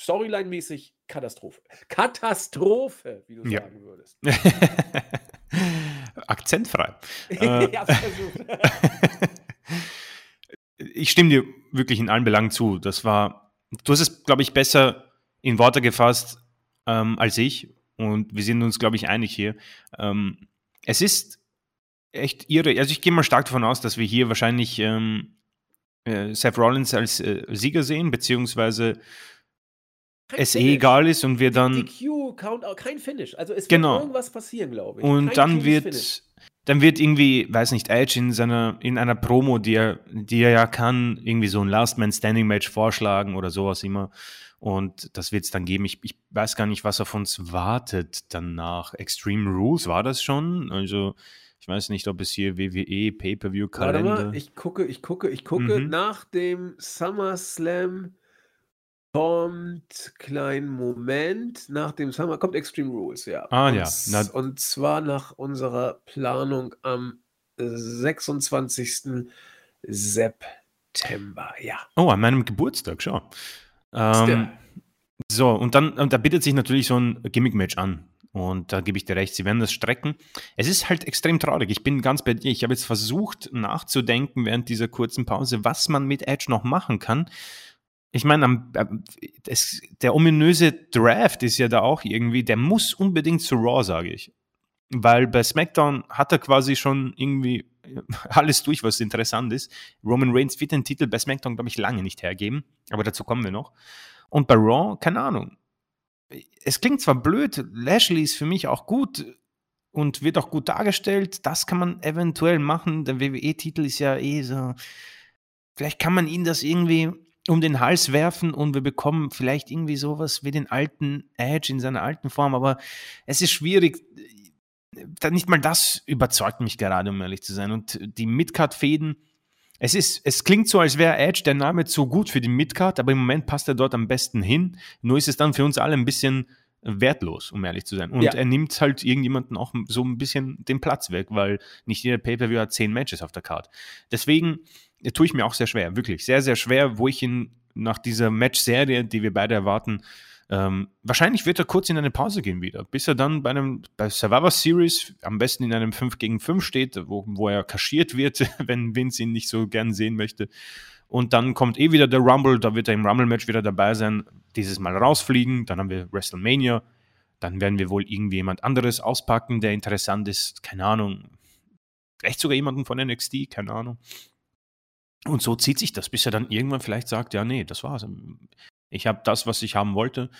Storyline-mäßig Katastrophe. Katastrophe, wie du ja. sagen würdest. Akzentfrei. äh, ich stimme dir wirklich in allen Belangen zu. Das war, du hast es, glaube ich, besser in Worte gefasst, ähm, als ich. Und wir sind uns, glaube ich, einig hier. Ähm, es ist echt irre. Also ich gehe mal stark davon aus, dass wir hier wahrscheinlich ähm, äh, Seth Rollins als äh, Sieger sehen, beziehungsweise kein es eh Finish. eh egal ist und wir dann. DQ, Count, kein Finish. Also es wird genau. irgendwas passieren, glaube ich. Und kein dann wird. Finish. Dann wird irgendwie, weiß nicht, Edge in seiner, in einer Promo, die er, die er ja kann, irgendwie so ein Last Man Standing Match vorschlagen oder sowas immer. Und das wird es dann geben. Ich, ich, weiß gar nicht, was auf uns wartet danach. Extreme Rules war das schon? Also, ich weiß nicht, ob es hier WWE Pay-Per-View-Kalender. Warte mal, ich gucke, ich gucke, ich gucke. Mhm. Nach dem SummerSlam kommt, kleinen Moment, nach dem Summer kommt Extreme Rules, ja. Ah, und, ja. Na, und zwar nach unserer Planung am 26. September, ja. Oh, an meinem Geburtstag, schau. Ähm, so, und dann, und da bietet sich natürlich so ein Gimmick-Match an. Und da gebe ich dir recht, sie werden das strecken. Es ist halt extrem traurig. Ich bin ganz bei dir. Ich habe jetzt versucht nachzudenken während dieser kurzen Pause, was man mit Edge noch machen kann. Ich meine, der ominöse Draft ist ja da auch irgendwie, der muss unbedingt zu Raw, sage ich. Weil bei SmackDown hat er quasi schon irgendwie alles durch, was interessant ist. Roman Reigns wird den Titel bei SmackDown, glaube ich, lange nicht hergeben, aber dazu kommen wir noch. Und bei Raw, keine Ahnung. Es klingt zwar blöd, Lashley ist für mich auch gut und wird auch gut dargestellt. Das kann man eventuell machen. Der WWE-Titel ist ja eh so. Vielleicht kann man ihn das irgendwie um den Hals werfen und wir bekommen vielleicht irgendwie sowas wie den alten Edge in seiner alten Form, aber es ist schwierig nicht mal das überzeugt mich gerade, um ehrlich zu sein. Und die Midcard-Fäden, es ist, es klingt so, als wäre Edge der Name zu gut für die Midcard, aber im Moment passt er dort am besten hin. Nur ist es dann für uns alle ein bisschen wertlos, um ehrlich zu sein. Und ja. er nimmt halt irgendjemanden auch so ein bisschen den Platz weg, weil nicht jeder Pay-Per-View hat zehn Matches auf der Card. Deswegen tue ich mir auch sehr schwer, wirklich sehr, sehr schwer, wo ich ihn nach dieser Match-Serie, die wir beide erwarten, Ähm, wahrscheinlich wird er kurz in eine Pause gehen wieder, bis er dann bei einem bei Survivor Series am besten in einem 5 gegen 5 steht, wo, wo er kaschiert wird, wenn Vince ihn nicht so gern sehen möchte. Und dann kommt eh wieder der Rumble, da wird er im Rumble-Match wieder dabei sein, dieses Mal rausfliegen, dann haben wir WrestleMania, dann werden wir wohl irgendwie jemand anderes auspacken, der interessant ist, keine Ahnung. Vielleicht sogar jemanden von NXT, keine Ahnung. Und so zieht sich das, bis er dann irgendwann vielleicht sagt, ja, nee, das war's. Ich habe das, was ich haben wollte.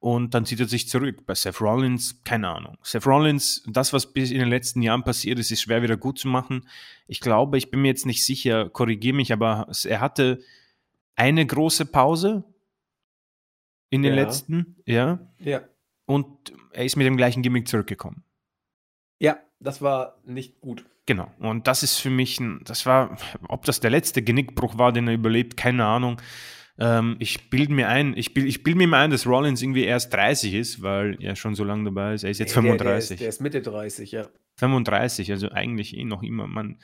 Und dann zieht er sich zurück. Bei Seth Rollins, keine Ahnung. Seth Rollins, das, was bis in den letzten Jahren passiert ist, ist schwer wieder gut zu machen. Ich glaube, ich bin mir jetzt nicht sicher, korrigiere mich, aber er hatte eine große Pause in den ja. letzten, ja. Ja. Und er ist mit dem gleichen Gimmick zurückgekommen. Ja, das war nicht gut. Genau. Und das ist für mich, ein, das war, ob das der letzte Genickbruch war, den er überlebt, keine Ahnung. Ähm, ich bilde mir ein, ich bilde ich bild mir mal ein, dass Rollins irgendwie erst 30 ist, weil er schon so lange dabei ist. Er ist jetzt nee, 35. Der, der, ist, der, ist, Mitte 30, ja. 35, also eigentlich eh noch immer. Man,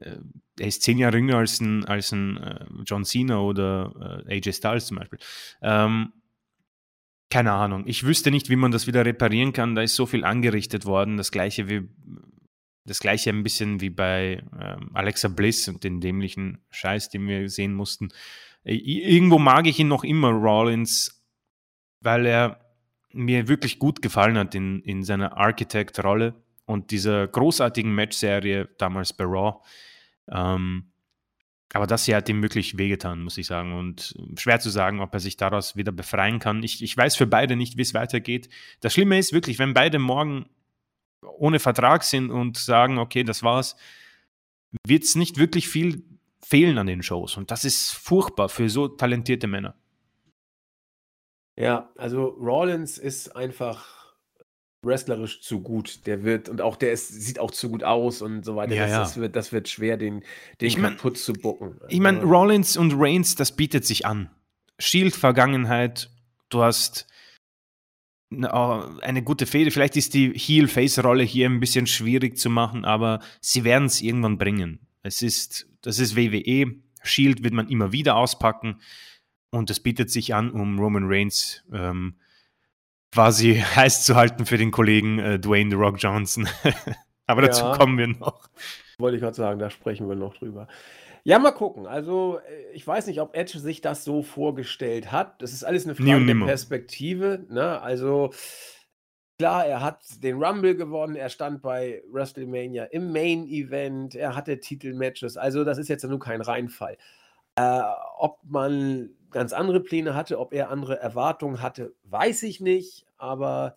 äh, er ist zehn Jahre jünger als ein, als ein äh, John Cena oder äh, AJ Styles zum Beispiel. Ähm, keine Ahnung. Ich wüsste nicht, wie man das wieder reparieren kann. Da ist so viel angerichtet worden. Das gleiche wie das gleiche ein bisschen wie bei ähm, Alexa Bliss und den dämlichen Scheiß, den wir sehen mussten. Irgendwo mag ich ihn noch immer, Rollins, weil er mir wirklich gut gefallen hat in, in seiner Architect-Rolle und dieser großartigen Match-Serie damals bei Raw. Ähm, aber das hier hat ihm wirklich wehgetan, muss ich sagen. Und schwer zu sagen, ob er sich daraus wieder befreien kann. Ich, ich weiß für beide nicht, wie es weitergeht. Das Schlimme ist wirklich, wenn beide morgen ohne Vertrag sind und sagen, okay, das war's, wird es nicht wirklich viel fehlen an den Shows. Und das ist furchtbar für so talentierte Männer. Ja, also Rollins ist einfach wrestlerisch zu gut. Der wird, und auch der ist, sieht auch zu gut aus und so weiter. Ja, das, ja. Das, wird, das wird schwer, den, den ich mein, kaputt zu bucken. Ich meine, also Rollins und Reigns, das bietet sich an. Shield-Vergangenheit, du hast eine gute Fehde. Vielleicht ist die Heel-Face-Rolle hier ein bisschen schwierig zu machen, aber sie werden es irgendwann bringen. Es ist, das ist WWE. Shield wird man immer wieder auspacken und es bietet sich an, um Roman Reigns ähm, quasi heiß zu halten für den Kollegen äh, Dwayne The Rock Johnson. aber dazu ja, kommen wir noch. Wollte ich gerade sagen, da sprechen wir noch drüber. Ja, mal gucken. Also, äh, ich weiß nicht, ob Edge sich das so vorgestellt hat. Das ist alles eine Frage der Perspektive. Ne? Also, klar, er hat den Rumble gewonnen. Er stand bei WrestleMania im Main Event. Er hatte Titelmatches. Also, das ist jetzt nur kein Reinfall. Äh, ob man ganz andere Pläne hatte, ob er andere Erwartungen hatte, weiß ich nicht. Aber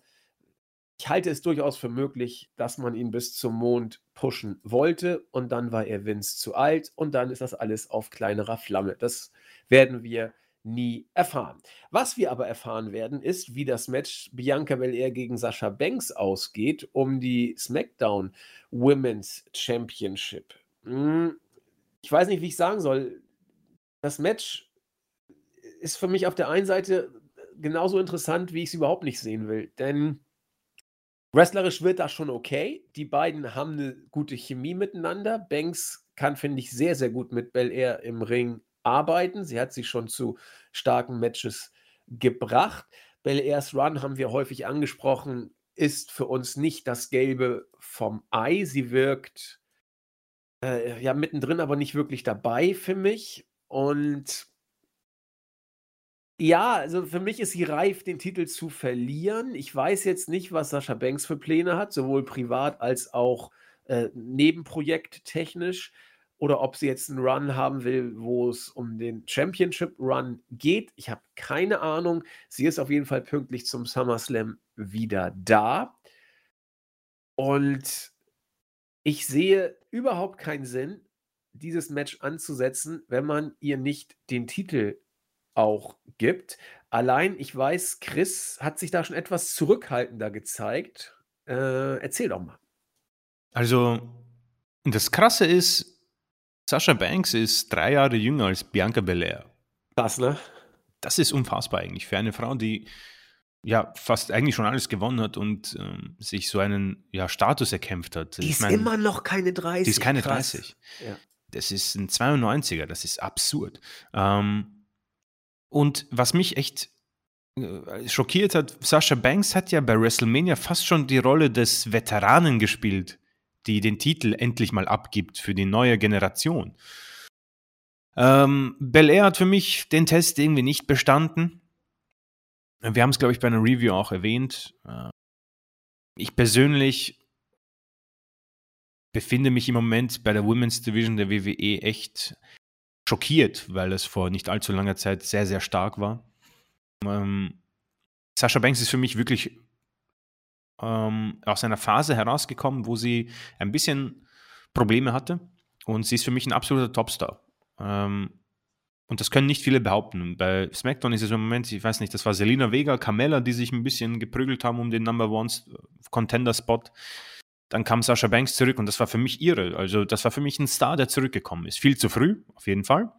ich halte es durchaus für möglich, dass man ihn bis zum Mond pushen wollte und dann war er Vince zu alt und dann ist das alles auf kleinerer Flamme. Das werden wir nie erfahren. Was wir aber erfahren werden, ist, wie das Match Bianca Belair gegen Sascha Banks ausgeht um die SmackDown Women's Championship. Hm, ich weiß nicht, wie ich sagen soll. Das Match ist für mich auf der einen Seite genauso interessant, wie ich es überhaupt nicht sehen will. Denn Wrestlerisch wird das schon okay. Die beiden haben eine gute Chemie miteinander. Banks kann, finde ich, sehr, sehr gut mit Bel Air im Ring arbeiten. Sie hat sich schon zu starken Matches gebracht. Bel Airs Run haben wir häufig angesprochen, ist für uns nicht das Gelbe vom Ei. Sie wirkt äh, ja mittendrin, aber nicht wirklich dabei für mich. Und ja, also für mich ist sie reif, den Titel zu verlieren. Ich weiß jetzt nicht, was Sascha Banks für Pläne hat, sowohl privat als auch äh, nebenprojekttechnisch. Oder ob sie jetzt einen Run haben will, wo es um den Championship Run geht. Ich habe keine Ahnung. Sie ist auf jeden Fall pünktlich zum SummerSlam wieder da. Und ich sehe überhaupt keinen Sinn, dieses Match anzusetzen, wenn man ihr nicht den Titel auch gibt. Allein, ich weiß, Chris hat sich da schon etwas zurückhaltender gezeigt. Äh, erzähl doch mal. Also, das Krasse ist, Sascha Banks ist drei Jahre jünger als Bianca Belair. Krass, ne? Das ist unfassbar eigentlich für eine Frau, die ja fast eigentlich schon alles gewonnen hat und ähm, sich so einen ja, Status erkämpft hat. Die ist mein, immer noch keine 30. Die ist keine Krass. 30. Ja. Das ist ein 92er, das ist absurd. Ähm, und was mich echt äh, schockiert hat, Sascha Banks hat ja bei WrestleMania fast schon die Rolle des Veteranen gespielt, die den Titel endlich mal abgibt für die neue Generation. Ähm, Belair hat für mich den Test irgendwie nicht bestanden. Wir haben es, glaube ich, bei einer Review auch erwähnt. Äh, ich persönlich befinde mich im Moment bei der Women's Division der WWE echt schockiert, weil es vor nicht allzu langer Zeit sehr, sehr stark war. Ähm, Sascha Banks ist für mich wirklich ähm, aus einer Phase herausgekommen, wo sie ein bisschen Probleme hatte und sie ist für mich ein absoluter Topstar. Ähm, und das können nicht viele behaupten. Bei SmackDown ist es im Moment, ich weiß nicht, das war Selina Vega, Carmella, die sich ein bisschen geprügelt haben um den Number One Contender Spot. Dann kam Sascha Banks zurück und das war für mich ihre. Also, das war für mich ein Star, der zurückgekommen ist. Viel zu früh, auf jeden Fall.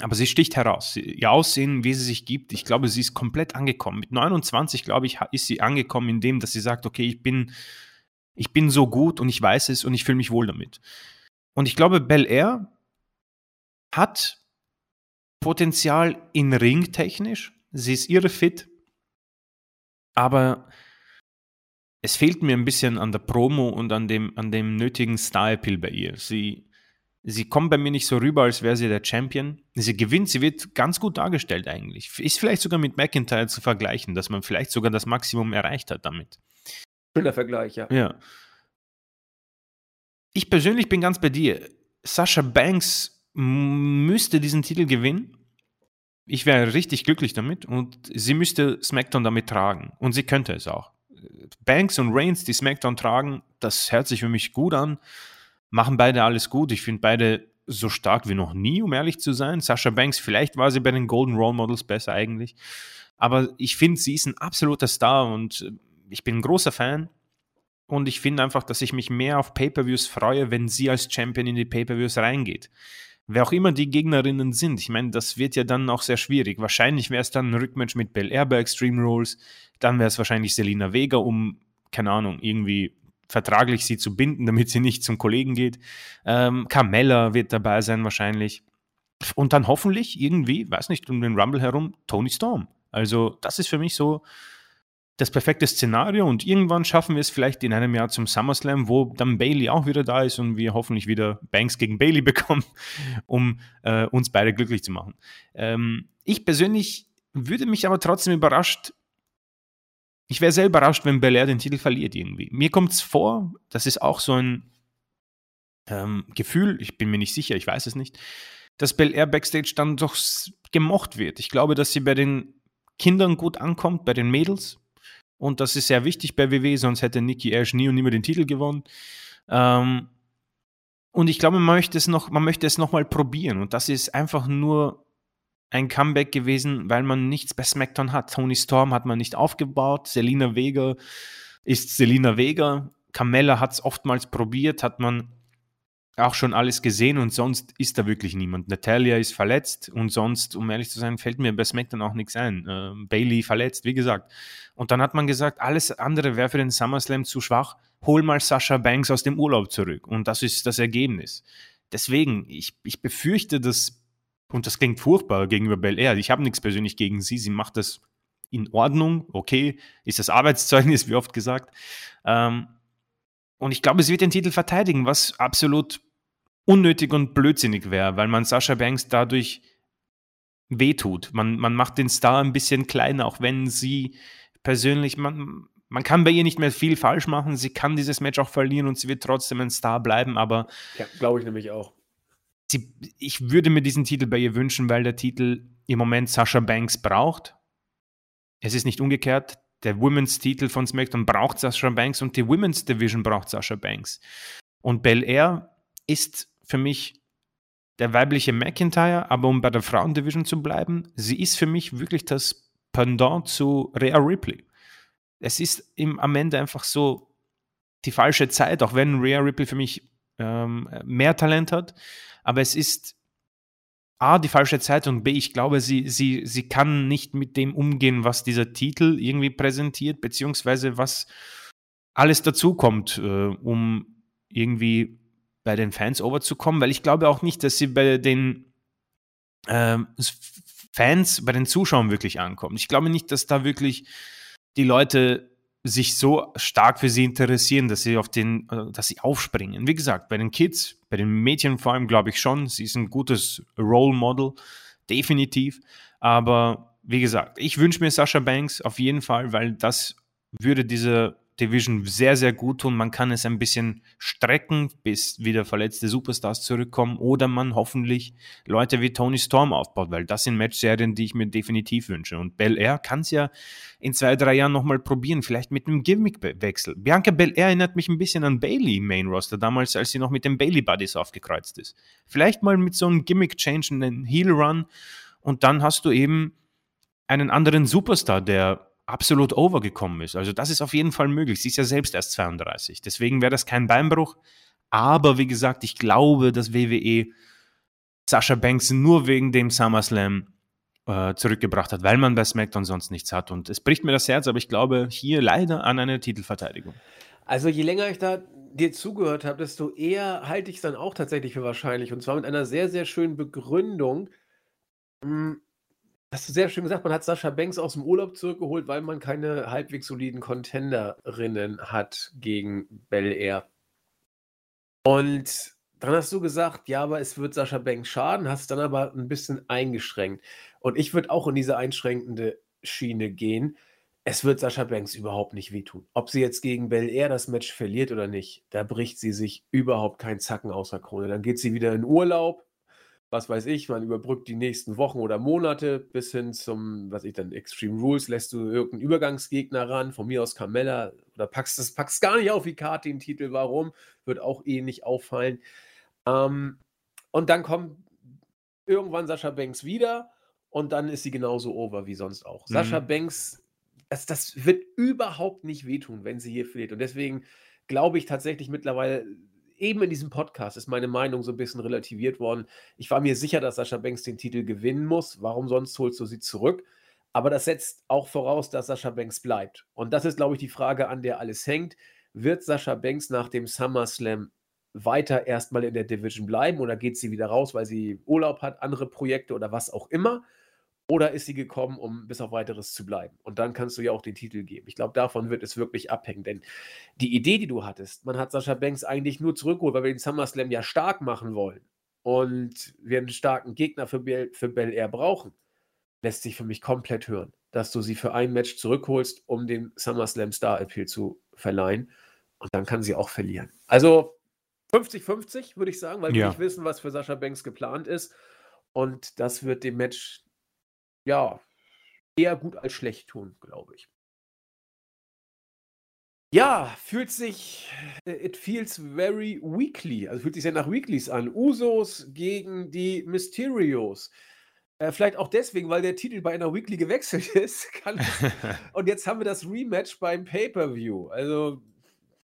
Aber sie sticht heraus. Ihr Aussehen, wie sie sich gibt, ich glaube, sie ist komplett angekommen. Mit 29, glaube ich, ist sie angekommen in dem, dass sie sagt, okay, ich bin, ich bin so gut und ich weiß es und ich fühle mich wohl damit. Und ich glaube, Bel Air hat Potenzial in Ring technisch. Sie ist irre fit. Aber es fehlt mir ein bisschen an der Promo und an dem, an dem nötigen Star-Appeal bei ihr. Sie, sie kommt bei mir nicht so rüber, als wäre sie der Champion. Sie gewinnt, sie wird ganz gut dargestellt eigentlich. Ist vielleicht sogar mit McIntyre zu vergleichen, dass man vielleicht sogar das Maximum erreicht hat damit. Schöner Vergleich, ja. Ja. Ich persönlich bin ganz bei dir. Sascha Banks müsste diesen Titel gewinnen. Ich wäre richtig glücklich damit und sie müsste SmackDown damit tragen. Und sie könnte es auch. Banks und Reigns, die SmackDown tragen, das hört sich für mich gut an. Machen beide alles gut. Ich finde beide so stark wie noch nie, um ehrlich zu sein. Sascha Banks, vielleicht war sie bei den Golden Role Models besser eigentlich. Aber ich finde, sie ist ein absoluter Star und ich bin ein großer Fan. Und ich finde einfach, dass ich mich mehr auf Pay-Per-Views freue, wenn sie als Champion in die Pay-Per-Views reingeht wer auch immer die Gegnerinnen sind. Ich meine, das wird ja dann auch sehr schwierig. Wahrscheinlich wäre es dann ein Rückmatch mit Bel Air bei Extreme Rules. Dann wäre es wahrscheinlich Selina Vega, um, keine Ahnung, irgendwie vertraglich sie zu binden, damit sie nicht zum Kollegen geht. Ähm, Carmella wird dabei sein wahrscheinlich. Und dann hoffentlich irgendwie, weiß nicht, um den Rumble herum, Tony Storm. Also das ist für mich so das perfekte Szenario und irgendwann schaffen wir es vielleicht in einem Jahr zum SummerSlam, wo dann Bailey auch wieder da ist und wir hoffentlich wieder Banks gegen Bailey bekommen, um äh, uns beide glücklich zu machen. Ähm, ich persönlich würde mich aber trotzdem überrascht, ich wäre sehr überrascht, wenn Belair den Titel verliert irgendwie. Mir kommt es vor, das ist auch so ein ähm, Gefühl, ich bin mir nicht sicher, ich weiß es nicht, dass Belair Backstage dann doch gemocht wird. Ich glaube, dass sie bei den Kindern gut ankommt, bei den Mädels und das ist sehr wichtig bei WWE, sonst hätte Nikki Ash nie und nimmer den Titel gewonnen. Ähm, und ich glaube, man möchte es noch, man möchte es noch probieren. Und das ist einfach nur ein Comeback gewesen, weil man nichts bei SmackDown hat. Tony Storm hat man nicht aufgebaut. Selina Vega ist Selina Vega. Carmella hat es oftmals probiert, hat man auch schon alles gesehen und sonst ist da wirklich niemand. Natalia ist verletzt und sonst, um ehrlich zu sein, fällt mir bei SmackDown auch nichts ein. Äh, Bailey verletzt, wie gesagt. Und dann hat man gesagt, alles andere wäre für den SummerSlam zu schwach. Hol mal Sasha Banks aus dem Urlaub zurück. Und das ist das Ergebnis. Deswegen, ich, ich befürchte, dass, und das klingt furchtbar gegenüber Bel Air, ich habe nichts persönlich gegen sie, sie macht das in Ordnung, okay, ist das Arbeitszeugnis, wie oft gesagt. Ähm, und ich glaube, sie wird den Titel verteidigen, was absolut unnötig und blödsinnig wäre, weil man Sascha Banks dadurch wehtut. Man, man macht den Star ein bisschen kleiner, auch wenn sie persönlich, man, man kann bei ihr nicht mehr viel falsch machen. Sie kann dieses Match auch verlieren und sie wird trotzdem ein Star bleiben, aber. Ja, glaube ich nämlich auch. Sie, ich würde mir diesen Titel bei ihr wünschen, weil der Titel im Moment Sascha Banks braucht. Es ist nicht umgekehrt. Der Women's Titel von SmackDown braucht Sascha Banks und die Women's Division braucht Sascha Banks. Und Bel Air ist für mich der weibliche McIntyre, aber um bei der Frauendivision zu bleiben, sie ist für mich wirklich das Pendant zu Rhea Ripley. Es ist im, am Ende einfach so die falsche Zeit, auch wenn Rhea Ripley für mich ähm, mehr Talent hat, aber es ist A, die falsche Zeit und B, ich glaube, sie, sie, sie kann nicht mit dem umgehen, was dieser Titel irgendwie präsentiert, beziehungsweise was alles dazukommt, äh, um irgendwie bei den Fans overzukommen, weil ich glaube auch nicht, dass sie bei den ähm, Fans, bei den Zuschauern wirklich ankommt. Ich glaube nicht, dass da wirklich die Leute sich so stark für sie interessieren, dass sie auf den, äh, dass sie aufspringen. Wie gesagt, bei den Kids, bei den Mädchen vor allem glaube ich schon, sie ist ein gutes Role Model, definitiv. Aber wie gesagt, ich wünsche mir Sascha Banks auf jeden Fall, weil das würde diese Division sehr, sehr gut tun. Man kann es ein bisschen strecken, bis wieder verletzte Superstars zurückkommen oder man hoffentlich Leute wie Tony Storm aufbaut, weil das sind Matchserien, die ich mir definitiv wünsche. Und Bel Air kann es ja in zwei, drei Jahren nochmal probieren, vielleicht mit einem Gimmick-Wechsel. Bianca Bel Air erinnert mich ein bisschen an Bailey Main Roster, damals, als sie noch mit den Bailey Buddies aufgekreuzt ist. Vielleicht mal mit so einem Gimmick-Change, einen Heel-Run und dann hast du eben einen anderen Superstar, der absolut overgekommen ist. Also das ist auf jeden Fall möglich. Sie ist ja selbst erst 32. Deswegen wäre das kein Beinbruch. Aber wie gesagt, ich glaube, dass WWE Sascha Banks nur wegen dem SummerSlam äh, zurückgebracht hat, weil man bei SmackDown sonst nichts hat. Und es bricht mir das Herz, aber ich glaube hier leider an eine Titelverteidigung. Also je länger ich da dir zugehört habe, desto eher halte ich es dann auch tatsächlich für wahrscheinlich. Und zwar mit einer sehr, sehr schönen Begründung. Hm, Hast du sehr schön gesagt, man hat Sascha Banks aus dem Urlaub zurückgeholt, weil man keine halbwegs soliden Contenderinnen hat gegen Bel Air. Und dann hast du gesagt, ja, aber es wird Sascha Banks schaden, hast dann aber ein bisschen eingeschränkt. Und ich würde auch in diese einschränkende Schiene gehen. Es wird Sascha Banks überhaupt nicht wehtun. Ob sie jetzt gegen Bel Air das Match verliert oder nicht, da bricht sie sich überhaupt keinen Zacken außer Krone. Dann geht sie wieder in Urlaub was weiß ich, man überbrückt die nächsten Wochen oder Monate bis hin zum, was ich dann, Extreme Rules, lässt du irgendeinen Übergangsgegner ran, von mir aus Carmella, oder packst es packst gar nicht auf die Karte den Titel, warum, wird auch eh nicht auffallen. Ähm, und dann kommt irgendwann Sascha Banks wieder und dann ist sie genauso over wie sonst auch. Mhm. Sascha Banks, das, das wird überhaupt nicht wehtun, wenn sie hier fehlt. Und deswegen glaube ich tatsächlich mittlerweile, eben in diesem Podcast ist meine Meinung so ein bisschen relativiert worden. Ich war mir sicher, dass Sascha Banks den Titel gewinnen muss. Warum sonst holst du sie zurück? Aber das setzt auch voraus, dass Sascha Banks bleibt. Und das ist, glaube ich, die Frage, an der alles hängt. Wird Sascha Banks nach dem SummerSlam weiter erstmal in der Division bleiben oder geht sie wieder raus, weil sie Urlaub hat, andere Projekte oder was auch immer? Oder ist sie gekommen, um bis auf weiteres zu bleiben? Und dann kannst du ja auch den Titel geben. Ich glaube, davon wird es wirklich abhängen. Denn die Idee, die du hattest, man hat Sascha Banks eigentlich nur zurückgeholt, weil wir den SummerSlam ja stark machen wollen. Und wir einen starken Gegner für, Bel, für Bel Air brauchen, lässt sich für mich komplett hören. Dass du sie für ein Match zurückholst, um den SummerSlam Star Appeal zu verleihen. Und dann kann sie auch verlieren. Also 50-50, würde ich sagen, weil ja. wir nicht wissen, was für Sascha Banks geplant ist. Und das wird dem Match ja, eher gut als schlecht tun, glaube ich. Ja, fühlt sich, äh, it feels very weekly, also fühlt sich sehr nach Weeklies an. Usos gegen die Mysterios. Äh, vielleicht auch deswegen, weil der Titel bei einer Weekly gewechselt ist. und jetzt haben wir das Rematch beim Pay-Per-View. Also,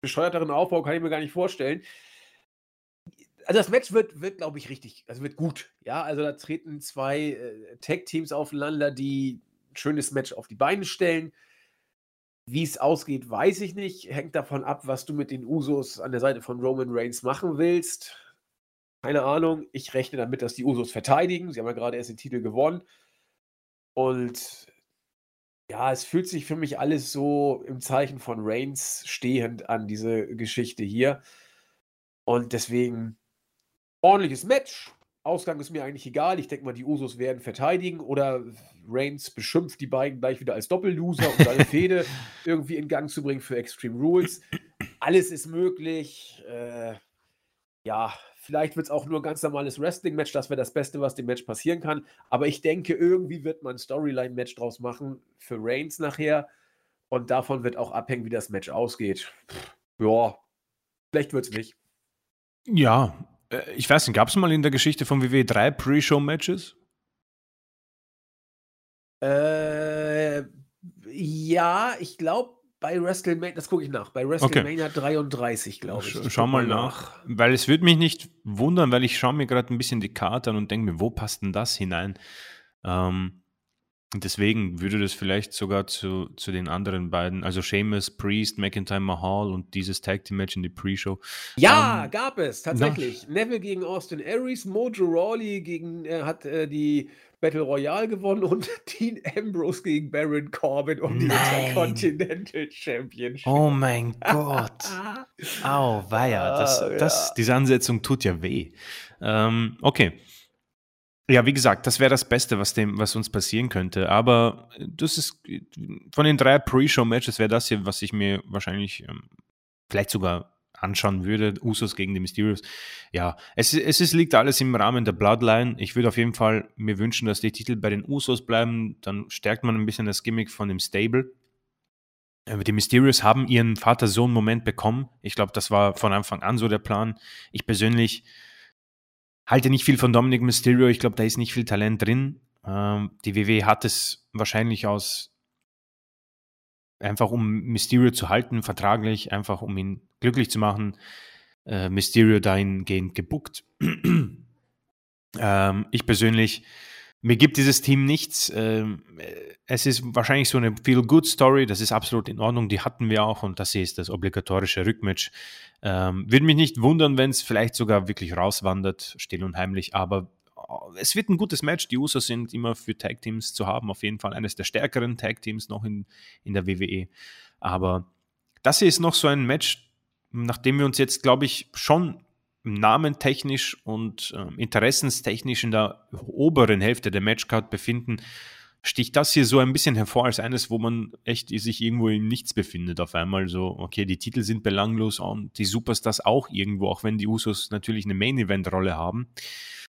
bescheuerteren Aufbau kann ich mir gar nicht vorstellen also das Match wird, wird glaube ich, richtig, also wird gut. Ja, also da treten zwei äh, Tag-Teams aufeinander, die ein schönes Match auf die Beine stellen. Wie es ausgeht, weiß ich nicht. Hängt davon ab, was du mit den Usos an der Seite von Roman Reigns machen willst. Keine Ahnung. Ich rechne damit, dass die Usos verteidigen. Sie haben ja gerade erst den Titel gewonnen. Und ja, es fühlt sich für mich alles so im Zeichen von Reigns stehend an, diese Geschichte hier. Und deswegen ordentliches Match. Ausgang ist mir eigentlich egal. Ich denke mal, die Usos werden verteidigen oder Reigns beschimpft die beiden gleich wieder als Doppelloser, um seine Fehde irgendwie in Gang zu bringen für Extreme Rules. Alles ist möglich. Äh, ja, vielleicht wird es auch nur ein ganz normales Wrestling-Match. Das wäre das Beste, was dem Match passieren kann. Aber ich denke, irgendwie wird man ein Storyline-Match draus machen für Reigns nachher. Und davon wird auch abhängen, wie das Match ausgeht. Ja, vielleicht wird es nicht. Ja, ich weiß nicht, gab es mal in der Geschichte von WWE drei Pre-Show-Matches? Äh, ja, ich glaube bei WrestleMania, das gucke ich nach, bei WrestleMania okay. 33, glaube ich. ich. Schau mal nach. Weil es würde mich nicht wundern, weil ich schaue mir gerade ein bisschen die Karte an und denke mir, wo passt denn das hinein? Ähm, deswegen würde das vielleicht sogar zu, zu den anderen beiden, also Seamus, Priest, McIntyre, Mahal und dieses Tag Team Match in die Pre-Show. Ja, ähm, gab es tatsächlich. Na, Neville gegen Austin Aries, Mojo Rawley gegen, äh, hat äh, die Battle Royale gewonnen und Dean Ambrose gegen Baron Corbin um die Intercontinental Championship. Oh mein Gott. Au, weia. Das, ah, das, ja. Diese Ansetzung tut ja weh. Ähm, okay. Ja, wie gesagt, das wäre das Beste, was, dem, was uns passieren könnte. Aber das ist von den drei Pre-Show-Matches wäre das hier, was ich mir wahrscheinlich ähm, vielleicht sogar anschauen würde. Usos gegen die Mysterios. Ja, es, es ist, liegt alles im Rahmen der Bloodline. Ich würde auf jeden Fall mir wünschen, dass die Titel bei den Usos bleiben. Dann stärkt man ein bisschen das Gimmick von dem Stable. Äh, die Mysterios haben ihren Vater-Sohn-Moment bekommen. Ich glaube, das war von Anfang an so der Plan. Ich persönlich halte nicht viel von Dominic Mysterio. Ich glaube, da ist nicht viel Talent drin. Ähm, die WWE hat es wahrscheinlich aus einfach um Mysterio zu halten, vertraglich, einfach um ihn glücklich zu machen, äh, Mysterio dahingehend gebuckt. ähm, ich persönlich, mir gibt dieses Team nichts. Ähm, es ist wahrscheinlich so eine Feel-Good-Story, das ist absolut in Ordnung, die hatten wir auch und das hier ist das obligatorische Rückmatch. Ähm, Würde mich nicht wundern, wenn es vielleicht sogar wirklich rauswandert, still und heimlich, aber oh, es wird ein gutes Match. Die Usos sind immer für Tag Teams zu haben, auf jeden Fall eines der stärkeren Tag Teams noch in, in der WWE. Aber das hier ist noch so ein Match, nachdem wir uns jetzt, glaube ich, schon namentechnisch und äh, interessenstechnisch in der oberen Hälfte der Matchcard befinden, sticht das hier so ein bisschen hervor als eines, wo man echt sich irgendwo in nichts befindet auf einmal. So, okay, die Titel sind belanglos und die Superstars auch irgendwo, auch wenn die Usos natürlich eine Main-Event-Rolle haben.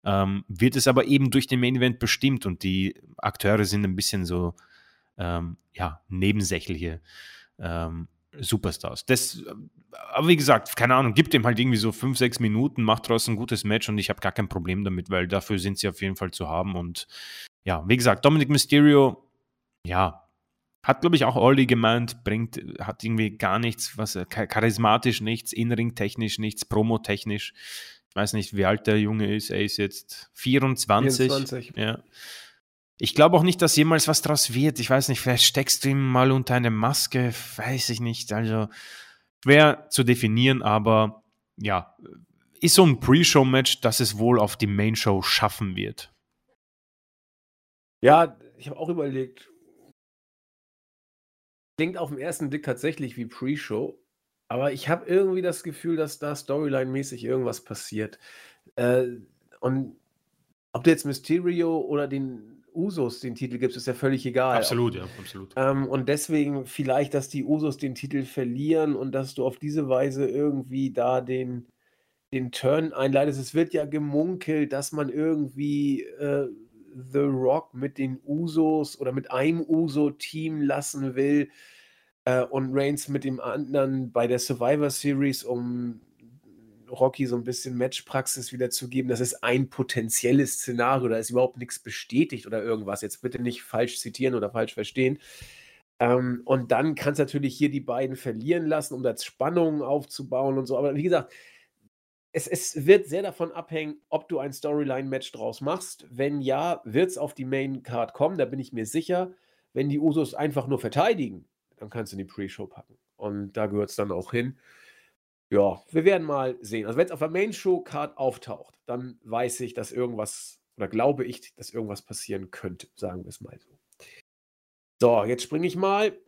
Ähm, wird es aber eben durch den Main-Event bestimmt und die Akteure sind ein bisschen so, ähm, ja, nebensächliche ähm, Superstars. Das, aber wie gesagt, keine Ahnung, gibt ihm halt irgendwie so fünf, sechs Minuten, macht daraus ein gutes Match und ich habe gar kein Problem damit, weil dafür sind sie auf jeden Fall zu haben und ja, wie gesagt, Dominic Mysterio, ja, hat, glaube ich, auch Olli gemeint, bringt, hat irgendwie gar nichts, was charismatisch nichts, innering-technisch nichts, promotechnisch. Ich weiß nicht, wie alt der Junge ist. Er ist jetzt 24. 24. Ja. Ich glaube auch nicht, dass jemals was draus wird. Ich weiß nicht, vielleicht steckst du ihm mal unter eine Maske, weiß ich nicht. Also schwer zu definieren, aber ja, ist so ein Pre-Show-Match, das es wohl auf die Main-Show schaffen wird. Ja, ich habe auch überlegt. Klingt auf den ersten Blick tatsächlich wie Pre-Show, aber ich habe irgendwie das Gefühl, dass da Storyline-mäßig irgendwas passiert. Äh, und ob du jetzt Mysterio oder den Usos den Titel gibst, ist ja völlig egal. Absolut, ja, absolut. Ähm, und deswegen vielleicht, dass die Usos den Titel verlieren und dass du auf diese Weise irgendwie da den, den Turn einleitest. Es wird ja gemunkelt, dass man irgendwie äh, The Rock mit den Usos oder mit einem Uso-Team lassen will äh, und Reigns mit dem anderen bei der Survivor Series, um Rocky so ein bisschen Matchpraxis wiederzugeben. Das ist ein potenzielles Szenario, da ist überhaupt nichts bestätigt oder irgendwas. Jetzt bitte nicht falsch zitieren oder falsch verstehen. Ähm, und dann kannst du natürlich hier die beiden verlieren lassen, um da Spannungen aufzubauen und so. Aber wie gesagt, es, es wird sehr davon abhängen, ob du ein Storyline-Match draus machst. Wenn ja, wird es auf die Main-Card kommen, da bin ich mir sicher. Wenn die Usos einfach nur verteidigen, dann kannst du in die Pre-Show packen. Und da gehört es dann auch hin. Ja, wir werden mal sehen. Also wenn es auf der Main-Show-Card auftaucht, dann weiß ich, dass irgendwas, oder glaube ich, dass irgendwas passieren könnte, sagen wir es mal so. So, jetzt springe ich mal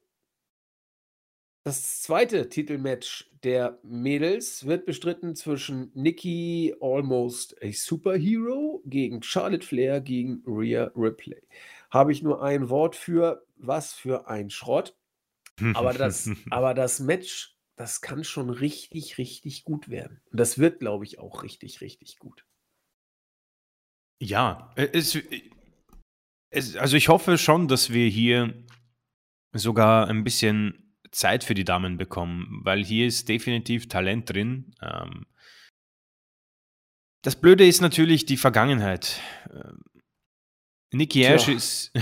das zweite Titelmatch der Mädels wird bestritten zwischen Nikki Almost a Superhero gegen Charlotte Flair gegen Rhea Ripley. Habe ich nur ein Wort für, was für ein Schrott. Aber das, aber das Match, das kann schon richtig, richtig gut werden. Und das wird, glaube ich, auch richtig, richtig gut. Ja, äh, es, es, also ich hoffe schon, dass wir hier sogar ein bisschen Zeit für die Damen bekommen, weil hier ist definitiv Talent drin. Ähm, das Blöde ist natürlich die Vergangenheit. Ähm, Nikki Ash ist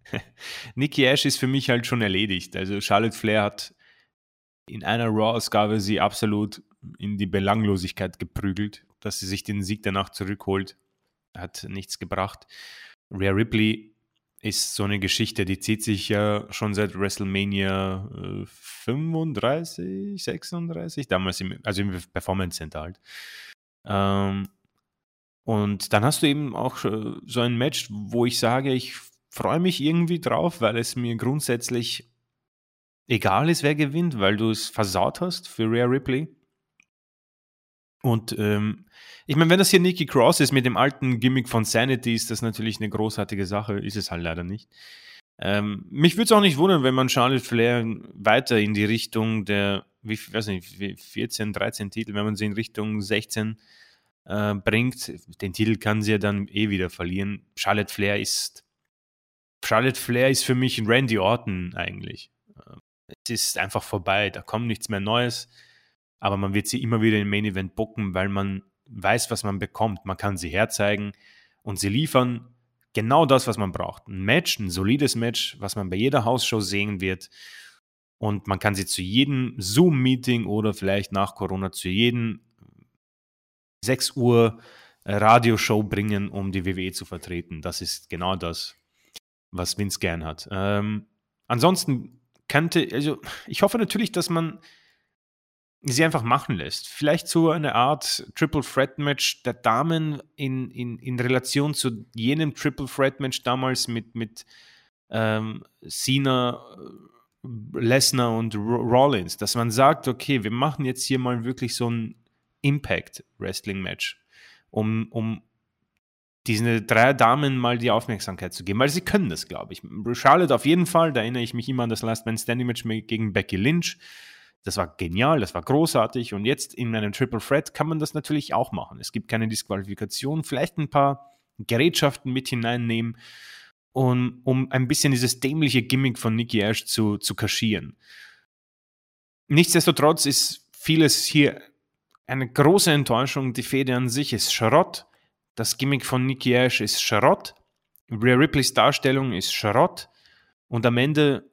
Nikki Ash ist für mich halt schon erledigt. Also Charlotte Flair hat in einer Raw-Ausgabe sie absolut in die Belanglosigkeit geprügelt, dass sie sich den Sieg danach zurückholt. Hat nichts gebracht. Rhea Ripley ist so eine Geschichte, die zieht sich ja schon seit WrestleMania äh, 35, 36, damals im, also im Performance Center halt. Ähm, und dann hast du eben auch so ein Match, wo ich sage, ich freue mich irgendwie drauf, weil es mir grundsätzlich egal ist, wer gewinnt, weil du es versaut hast für Rhea Ripley. Und ähm, ich meine, wenn das hier Nikki Cross ist mit dem alten Gimmick von Sanity, ist das natürlich eine großartige Sache, ist es halt leider nicht. Ähm, mich würde es auch nicht wundern, wenn man Charlotte Flair weiter in die Richtung der, wie, weiß nicht, 14, 13 Titel, wenn man sie in Richtung 16 äh, bringt, den Titel kann sie ja dann eh wieder verlieren. Charlotte Flair ist, Charlotte Flair ist für mich Randy Orton eigentlich. Es ist einfach vorbei, da kommt nichts mehr Neues, aber man wird sie immer wieder im Main Event bucken, weil man weiß, was man bekommt. Man kann sie herzeigen und sie liefern genau das, was man braucht. Ein Match, ein solides Match, was man bei jeder Hausshow sehen wird. Und man kann sie zu jedem Zoom-Meeting oder vielleicht nach Corona zu jedem 6 Uhr Radioshow bringen, um die WWE zu vertreten. Das ist genau das, was Vince gern hat. Ähm, ansonsten könnte, also ich hoffe natürlich, dass man sie einfach machen lässt. Vielleicht so eine Art Triple Threat Match der Damen in, in, in Relation zu jenem Triple Threat Match damals mit, mit ähm, Cena, äh, Lesnar und Rollins, dass man sagt, okay, wir machen jetzt hier mal wirklich so ein Impact Wrestling Match, um, um diese drei Damen mal die Aufmerksamkeit zu geben, weil sie können das, glaube ich. Charlotte auf jeden Fall, da erinnere ich mich immer an das Last Man Standing Match gegen Becky Lynch. Das war genial, das war großartig und jetzt in einem Triple Threat kann man das natürlich auch machen. Es gibt keine Disqualifikation, vielleicht ein paar Gerätschaften mit hineinnehmen, um, um ein bisschen dieses dämliche Gimmick von Nikki Ash zu, zu kaschieren. Nichtsdestotrotz ist vieles hier eine große Enttäuschung. Die Fede an sich ist Schrott. Das Gimmick von Nikki Ash ist Schrott. Rhea Ripleys Darstellung ist Schrott. Und am Ende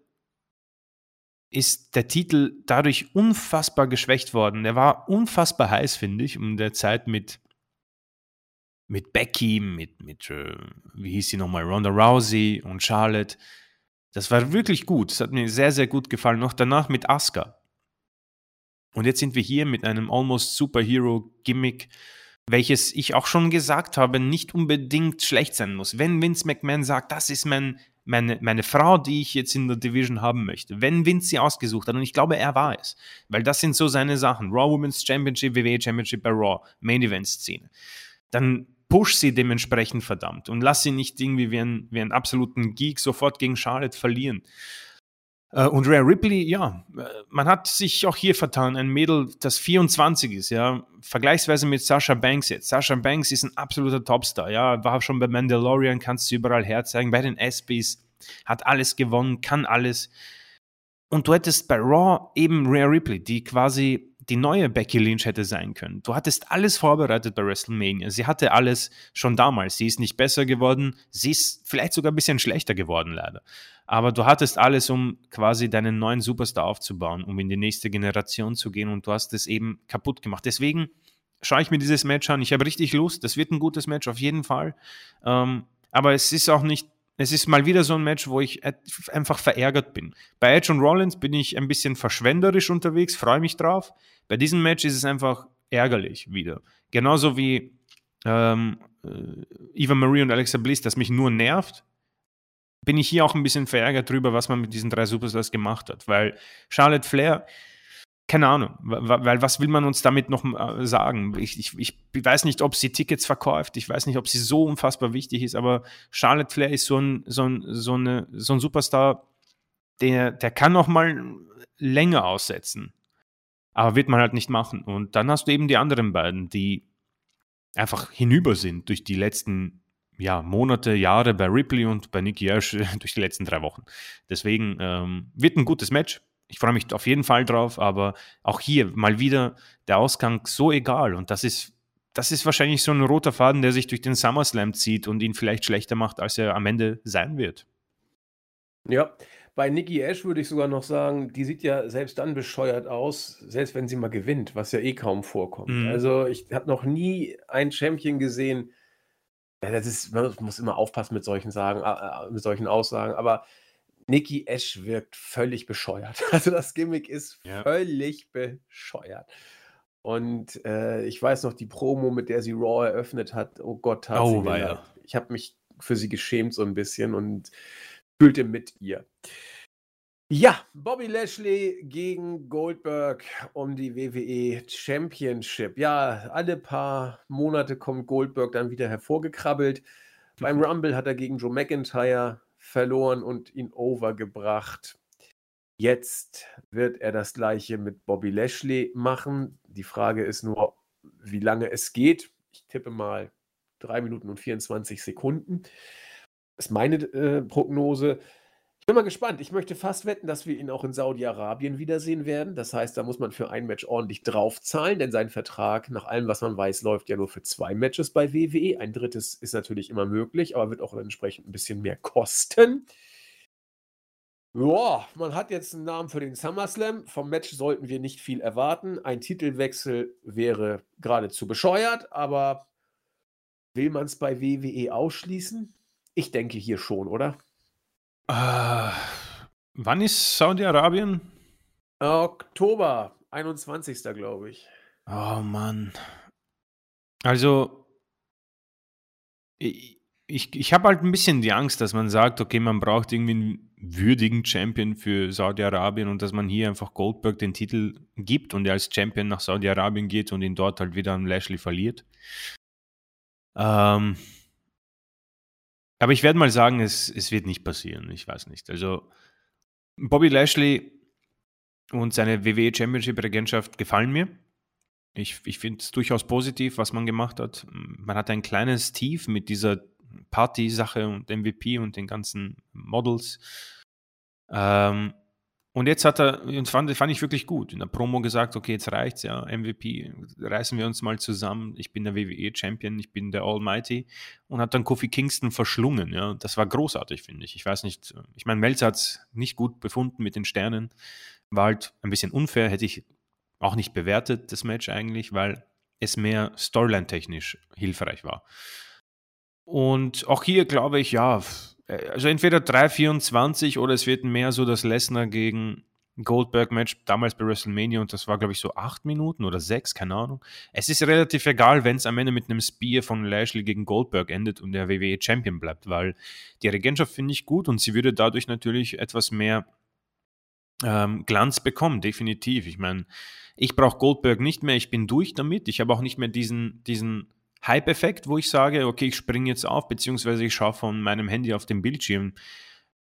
ist der Titel dadurch unfassbar geschwächt worden. Der war unfassbar heiß, finde ich, um der Zeit mit, mit Becky, mit, mit äh, wie hieß sie nochmal, Ronda Rousey und Charlotte. Das war wirklich gut. Das hat mir sehr, sehr gut gefallen. Noch danach mit Asuka. Und jetzt sind wir hier mit einem Almost Superhero Gimmick, welches ich auch schon gesagt habe, nicht unbedingt schlecht sein muss. Wenn Vince McMahon sagt, das ist mein meine, meine Frau, die ich jetzt in der Division haben möchte, wenn Vince sie ausgesucht hat, und ich glaube, er war es, weil das sind so seine Sachen, Raw Women's Championship, WWE Championship bei Raw, Main Event Szene, dann push sie dementsprechend verdammt und lass sie nicht irgendwie wie, ein, wie einen absoluten Geek sofort gegen Charlotte verlieren. Äh, und Rare Ripley, ja, äh, man hat sich auch hier vertan. Ein Mädel, das 24 ist, ja, vergleichsweise mit Sasha Banks jetzt. Sasha Banks ist ein absoluter Topstar, ja, war schon bei Mandalorian, kannst du überall herzeigen, bei den ESPYs, hat alles gewonnen, kann alles. Und du hättest bei Raw eben Rare Ripley, die quasi die neue Becky Lynch hätte sein können. Du hattest alles vorbereitet bei WrestleMania. Sie hatte alles schon damals. Sie ist nicht besser geworden. Sie ist vielleicht sogar ein bisschen schlechter geworden, leider. Aber du hattest alles, um quasi deinen neuen Superstar aufzubauen, um in die nächste Generation zu gehen und du hast es eben kaputt gemacht. Deswegen schaue ich mir dieses Match an. Ich habe richtig Lust. Das wird ein gutes Match, auf jeden Fall. Ähm, aber es ist auch nicht es ist mal wieder so ein Match, wo ich einfach verärgert bin. Bei Edge und Rollins bin ich ein bisschen verschwenderisch unterwegs, freue mich drauf. Bei diesem Match ist es einfach ärgerlich wieder. Genauso wie ähm, äh, Eva Marie und Alexa Bliss, das mich nur nervt, bin ich hier auch ein bisschen verärgert drüber, was man mit diesen drei Superstars gemacht hat. Weil Charlotte Flair, keine Ahnung, weil was will man uns damit noch äh, sagen? Ich, ich, ich weiß nicht, ob sie Tickets verkauft, ich weiß nicht, ob sie so unfassbar wichtig ist, aber Charlotte Flair ist so ein, so ein, so eine, so ein Superstar, der, der kann noch mal länger aussetzen. Aber wird man halt nicht machen. Und dann hast du eben die anderen beiden, die einfach hinüber sind durch die letzten ja, Monate, Jahre bei Ripley und bei Nicky Ash durch die letzten drei Wochen. Deswegen ähm, wird ein gutes Match. Ich freue mich auf jeden Fall drauf, aber auch hier mal wieder der Ausgang so egal. Und das ist, das ist wahrscheinlich so ein roter Faden, der sich durch den SummerSlam zieht und ihn vielleicht schlechter macht, als er am Ende sein wird. Ja, bei Nikki Ash würde ich sogar noch sagen, die sieht ja selbst dann bescheuert aus, selbst wenn sie mal gewinnt, was ja eh kaum vorkommt. Mhm. Also ich habe noch nie ein Champion gesehen, Ja, das ist, man muss immer aufpassen mit solchen Sagen, äh, mit solchen Aussagen, aber Nikki Ash wirkt völlig bescheuert. Also das Gimmick ist ja. völlig bescheuert. Und äh, ich weiß noch, die Promo, mit der sie Raw eröffnet hat, oh Gott, hat oh, sie ja. Ich habe mich für sie geschämt so ein bisschen und fühlte mit ihr. Ja, Bobby Lashley gegen Goldberg um die WWE Championship. Ja, alle paar Monate kommt Goldberg dann wieder hervorgekrabbelt. Beim Rumble hat er gegen Joe McIntyre verloren und ihn overgebracht. Jetzt wird er das gleiche mit Bobby Lashley machen. Die Frage ist nur, wie lange es geht. Ich tippe mal 3 Minuten und 24 Sekunden. Das ist meine äh, Prognose. Bin mal gespannt. Ich möchte fast wetten, dass wir ihn auch in Saudi-Arabien wiedersehen werden. Das heißt, da muss man für ein Match ordentlich draufzahlen, denn sein Vertrag, nach allem, was man weiß, läuft ja nur für zwei Matches bei WWE. Ein drittes ist natürlich immer möglich, aber wird auch entsprechend ein bisschen mehr kosten. Ja, man hat jetzt einen Namen für den SummerSlam. Vom Match sollten wir nicht viel erwarten. Ein Titelwechsel wäre geradezu bescheuert, aber will man es bei WWE ausschließen? Ich denke hier schon, oder? Uh, wann ist Saudi-Arabien? Oktober, 21. glaube ich. Oh Mann. Also, ich, ich, ich habe halt ein bisschen die Angst, dass man sagt, okay, man braucht irgendwie einen würdigen Champion für Saudi-Arabien und dass man hier einfach Goldberg den Titel gibt und er als Champion nach Saudi-Arabien geht und ihn dort halt wieder an Lashley verliert. Ähm, aber ich werde mal sagen, es, es wird nicht passieren. Ich weiß nicht. Also Bobby Lashley und seine WWE Championship-Regentschaft gefallen mir. Ich, ich finde es durchaus positiv, was man gemacht hat. Man hat ein kleines Tief mit dieser Party-Sache und MVP und den ganzen Models. Ähm, und jetzt hat er, und fand, fand ich wirklich gut, in der Promo gesagt, okay, jetzt reicht's ja, MVP, reißen wir uns mal zusammen, ich bin der WWE-Champion, ich bin der Almighty. Und hat dann Kofi Kingston verschlungen, ja, das war großartig, finde ich. Ich weiß nicht, ich meine, Melzer hat's nicht gut befunden mit den Sternen, war halt ein bisschen unfair, hätte ich auch nicht bewertet, das Match eigentlich, weil es mehr Storyline-technisch hilfreich war. Und auch hier glaube ich, ja, also entweder 3,24 oder es wird mehr so das Lesnar gegen Goldberg-Match damals bei WrestleMania und das war, glaube ich, so acht Minuten oder sechs, keine Ahnung. Es ist relativ egal, wenn es am Ende mit einem Spear von Lashley gegen Goldberg endet und der WWE Champion bleibt, weil die Regentschaft finde ich gut und sie würde dadurch natürlich etwas mehr ähm, Glanz bekommen, definitiv. Ich meine, ich brauche Goldberg nicht mehr, ich bin durch damit. Ich habe auch nicht mehr diesen, diesen Hype-Effekt, wo ich sage, okay, ich springe jetzt auf, beziehungsweise ich schaue von meinem Handy auf den Bildschirm.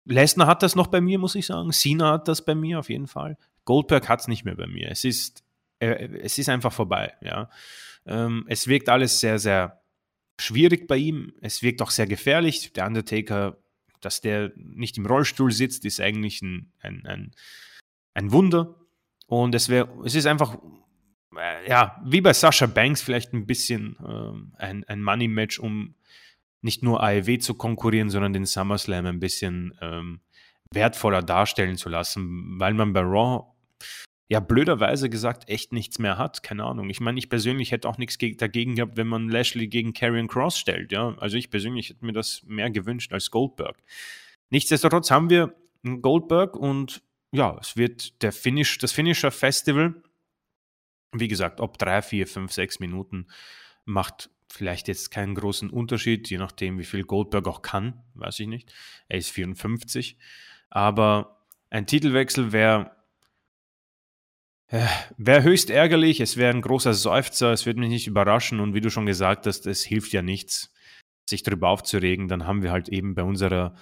Lesnar hat das noch bei mir, muss ich sagen. Cena hat das bei mir auf jeden Fall. Goldberg hat es nicht mehr bei mir. Es ist, äh, es ist einfach vorbei. Ja. Ähm, es wirkt alles sehr, sehr schwierig bei ihm. Es wirkt auch sehr gefährlich. Der Undertaker, dass der nicht im Rollstuhl sitzt, ist eigentlich ein, ein, ein, ein Wunder. Und es, wär, es ist einfach ja, wie bei Sascha Banks vielleicht ein bisschen ähm, ein, ein Money-Match, um nicht nur AEW zu konkurrieren, sondern den SummerSlam ein bisschen ähm, wertvoller darstellen zu lassen, weil man bei Raw ja blöderweise gesagt echt nichts mehr hat. Keine Ahnung. Ich meine, ich persönlich hätte auch nichts dagegen gehabt, wenn man Lashley gegen Karrion Cross stellt. Ja, also ich persönlich hätte mir das mehr gewünscht als Goldberg. Nichtsdestotrotz haben wir Goldberg und ja, es wird der Finish, das Finisher Festival wie gesagt, ob drei, vier, fünf, sechs Minuten macht vielleicht jetzt keinen großen Unterschied, je nachdem, wie viel Goldberg auch kann, weiß ich nicht. Er ist 54. Aber ein Titelwechsel wäre äh, wäre höchst ärgerlich, es wäre ein großer Seufzer, es würde mich nicht überraschen und wie du schon gesagt hast, es hilft ja nichts, sich darüber aufzuregen. Dann haben wir halt eben bei unserer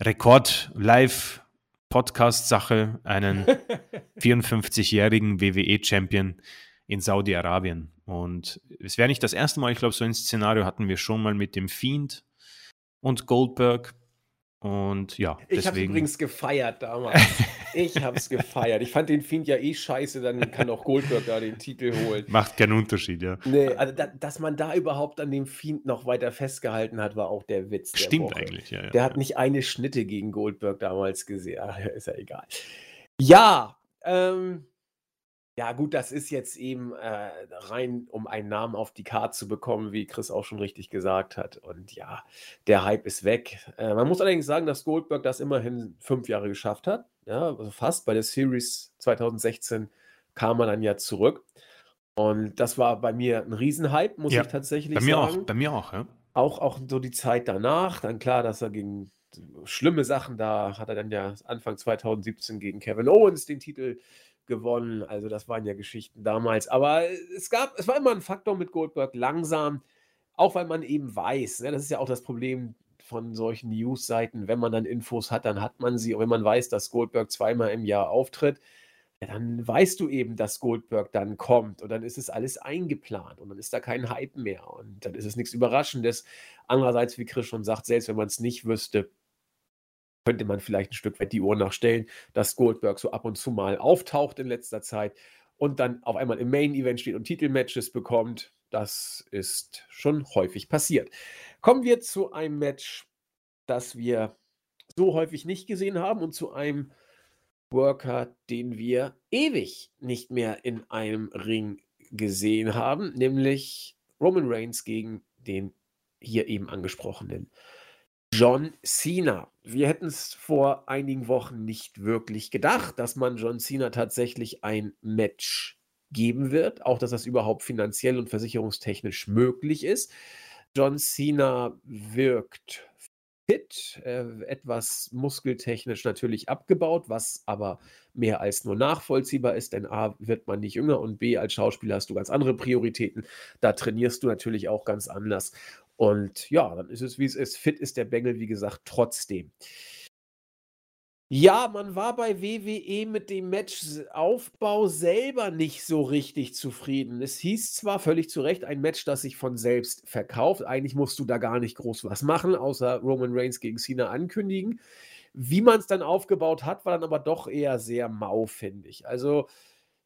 Rekord-Live- Podcast-Sache einen 54-jährigen WWE-Champion in Saudi-Arabien. Und es wäre nicht das erste Mal, ich glaube, so ein Szenario hatten wir schon mal mit dem Fiend und Goldberg. Und ja, ich habe übrigens gefeiert damals. ich habe es gefeiert. Ich fand den Fiend ja eh scheiße, dann kann auch Goldberg da den Titel holen. Macht keinen Unterschied, ja. Nee, also da, dass man da überhaupt an dem Fiend noch weiter festgehalten hat, war auch der Witz. Der Stimmt Woche. eigentlich, ja. ja der ja. hat nicht eine Schnitte gegen Goldberg damals gesehen. Ach, ist ja egal. Ja, ähm, Ja, gut, das ist jetzt eben äh, rein, um einen Namen auf die Karte zu bekommen, wie Chris auch schon richtig gesagt hat. Und ja, der Hype ist weg. Äh, man muss allerdings sagen, dass Goldberg das immerhin fünf Jahre geschafft hat. Ja, also fast. Bei der Series 2016 kam er dann ja zurück. Und das war bei mir ein Riesenhype, muss Ja, ich tatsächlich Bei mir sagen. auch, bei mir auch, ja. Auch, auch so die Zeit danach, dann klar, dass er gegen schlimme Sachen, da hat er dann ja Anfang 2017 gegen Kevin Owens den Titel gewonnen. Also das waren ja Geschichten damals. Aber es gab, es war immer ein Faktor mit Goldberg langsam, auch weil man eben weiß, ne, das ist ja auch das Problem von solchen News-Seiten, wenn man dann Infos hat, dann hat man sie. Und wenn man weiß, dass Goldberg zweimal im Jahr auftritt, dann weißt du eben, dass Goldberg dann kommt und dann ist es alles eingeplant und dann ist da kein Hype mehr und dann ist es nichts Überraschendes. Andererseits, wie Chris schon sagt, selbst wenn man es nicht wüsste, könnte man vielleicht ein Stück weit die Uhr nachstellen, dass Goldberg so ab und zu mal auftaucht in letzter Zeit und dann auf einmal im Main Event steht und Titelmatches bekommt. Das ist schon häufig passiert. Kommen wir zu einem Match, das wir so häufig nicht gesehen haben und zu einem Worker, den wir ewig nicht mehr in einem Ring gesehen haben, nämlich Roman Reigns gegen den hier eben angesprochenen John Cena. Wir hätten es vor einigen Wochen nicht wirklich gedacht, dass man John Cena tatsächlich ein Match geben wird, auch dass das überhaupt finanziell und versicherungstechnisch möglich ist. John Cena wirkt fit, äh, etwas muskeltechnisch natürlich abgebaut, was aber mehr als nur nachvollziehbar ist, denn A wird man nicht jünger und B als Schauspieler hast du ganz andere Prioritäten. Da trainierst du natürlich auch ganz anders. Und ja, dann ist es, wie es ist. Fit ist der Bengel, wie gesagt, trotzdem. Ja, man war bei WWE mit dem Matchaufbau selber nicht so richtig zufrieden. Es hieß zwar völlig zu Recht ein Match, das sich von selbst verkauft. Eigentlich musst du da gar nicht groß was machen, außer Roman Reigns gegen Cena ankündigen. Wie man es dann aufgebaut hat, war dann aber doch eher sehr mau, finde ich. Also